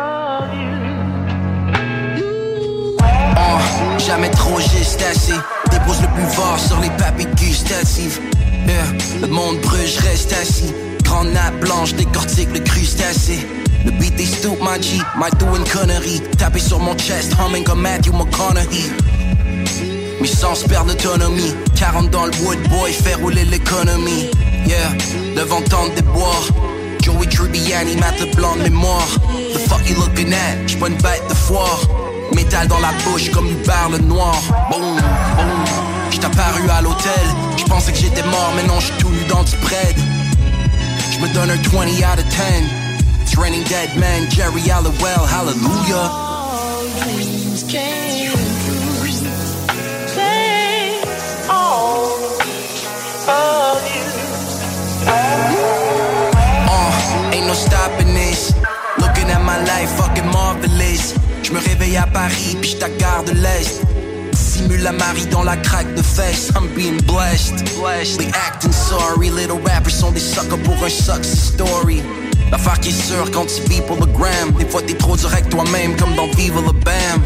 jamais trop juste assez. Dépose le plus fort sur les papilles gustatives. Yeah, le monde brûle, je reste assis. Grande nappe blanche, décortique le crustacé. Le beat des stoop, my G, my do une connerie. Taper sur mon chest, humming comme Matthew McConaughey. Mes sens perdent autonomie. 40 dans le wood, boy, fait rouler l'économie. Yeah, devant tant de bois. Joey Tribbiani, Matt Leblanc de mémoire. The fuck you looking at? J'suis pas une bête de foire. Métal dans la bouche comme Hubert le noir. Boom, boom. J't'ai apparu à l'hôtel. J'pensais que j'étais mort, mais non, j'suis tout nu dans du bread. J'me donne un 20 out of 10. It's raining dead man, Jerry Halliwell, hallelujah. No this. Looking at my life, fucking marvelous. Je me réveille à Paris, puis je l'Est. Simule la Marie dans la craque de fesses. I'm being blessed. They acting sorry. Little rappers sont des suckers pour un success story. L'affaire qui est sûre quand tu vis pour le gram. Des fois t'es trop direct toi-même, comme dans Viva le Bam.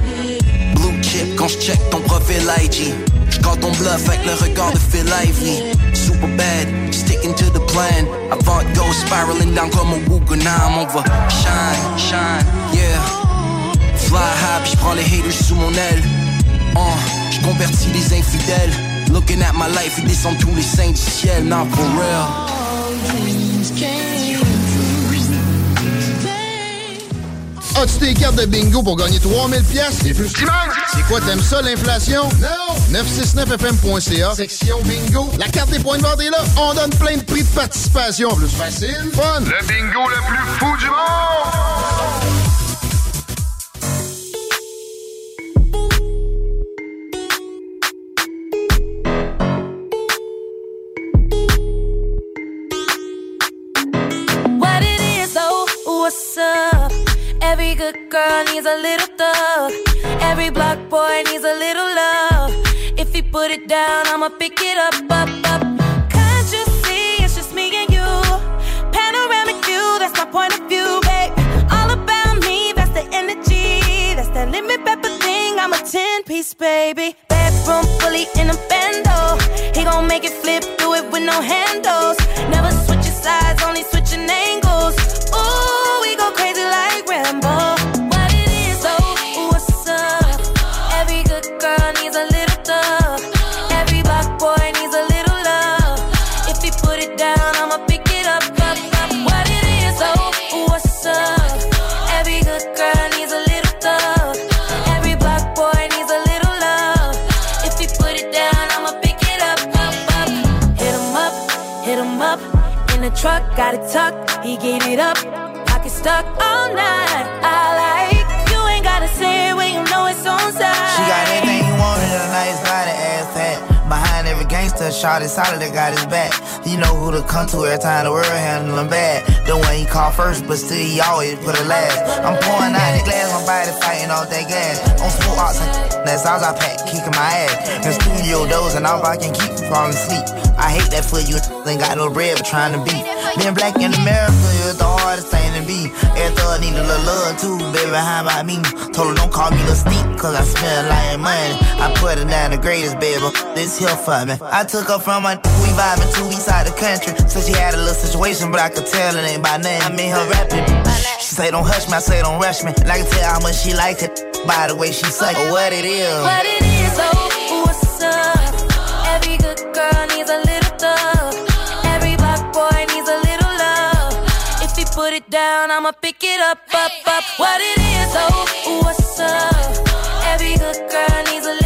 Blue chip quand je check ton profil IG. J'call ton bluff avec le regard de Phil Ivey. Super bad, sticking to the plan. Avant de go spiraling down comme un Wuganam. On va shine, shine, yeah. Fly high, puis j'prends les haters sous mon aile. Uh, j'convertis les infidèles. Looking at my life, ils descendent tous les saints du ciel. Not for real. As-tu tes cartes de bingo pour gagner 3000 pièces et plus? C'est quoi, t'aimes ça, l'inflation? Non! 969fm.ca, section bingo. La carte des points de vente est là. On donne plein de prix de participation. Plus facile, fun. Le bingo le plus fou du monde! Good girl needs a little thug. Every black boy needs a little love. If he put it down, I'ma pick it up, up, up. Can't you see it's just me and you? Panoramic view, that's my point of view, babe. All about me, that's the energy. That's that limit pepper thing. I'm a 10 piece, baby. Bedroom fully in a bando. He gon' make it flip, do it with no handles. Never switching sides, only switching angles. Ooh, truck, got it tucked. He gave it up. Pocket stuck all night. I like Every gangster, shot is solid, that got his back. You know who to come to every time the world handle him bad. The one he call first, but still he always put it last. I'm pouring out the glass, my body fighting off that gas. On smoke ox that's all I pack, kicking my ass. In studio doors and all I can keep from falling asleep. I hate that for you, ain't got no bread but trying to beat. Being black in America the hardest thing to be. Every thug need a little love too, baby, how about me? Told her don't call me the sneak, cause I lot of money. I put her down the greatest, baby, this here for me. I took her from my we vibing to east side the country. So she had a little situation, but I could tell it ain't by name. I made her rapping. She say don't hush me, I say don't rush me. And I can tell how much she like it by the way she say or what it is. What it is, oh, it down, I'ma pick it up, up, up. What it is, oh, what's up? Every good girl needs a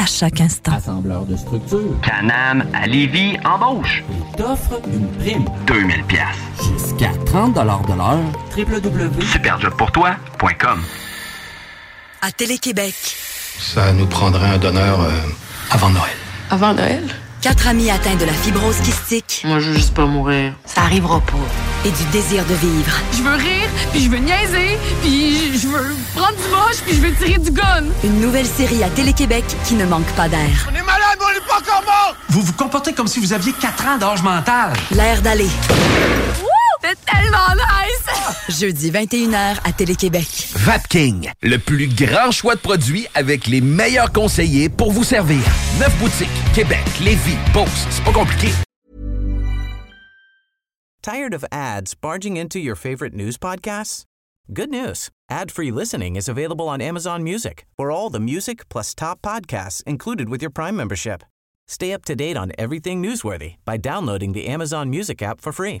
à chaque instant. Assembleur de structure. Canam à Lévis embauche. Il t'offre une prime. 2000 pièces. Jusqu'à 30 de l'heure. www.superjobpourtoi.com À Télé-Québec, Ça nous prendrait un donneur euh, avant Noël. Avant Noël? Quatre amis atteints de la fibrose kystique Moi, je veux juste pas mourir. Ça arrivera pas. et du désir de vivre. Je veux rire, puis je veux niaiser, puis je veux prendre du moche, puis je veux tirer du gun. Une nouvelle série à Télé-Québec qui ne manque pas d'air. On est malade, on est pas encore mort! Vous vous comportez comme si vous aviez 4 ans d'âge mental. L'air d'aller. C'est tellement nice! *laughs* Jeudi 21h à Télé-Québec. Vapking, le plus grand choix de produits avec les meilleurs conseillers pour vous servir. Neuf boutiques, Québec, Lévis, Beauce, c'est pas compliqué. Tired of ads barging into your favorite news podcasts? Good news. Ad-free listening is available on Amazon Music for all the music plus top podcasts included with your Prime membership. Stay up to date on everything newsworthy by downloading the Amazon Music app for free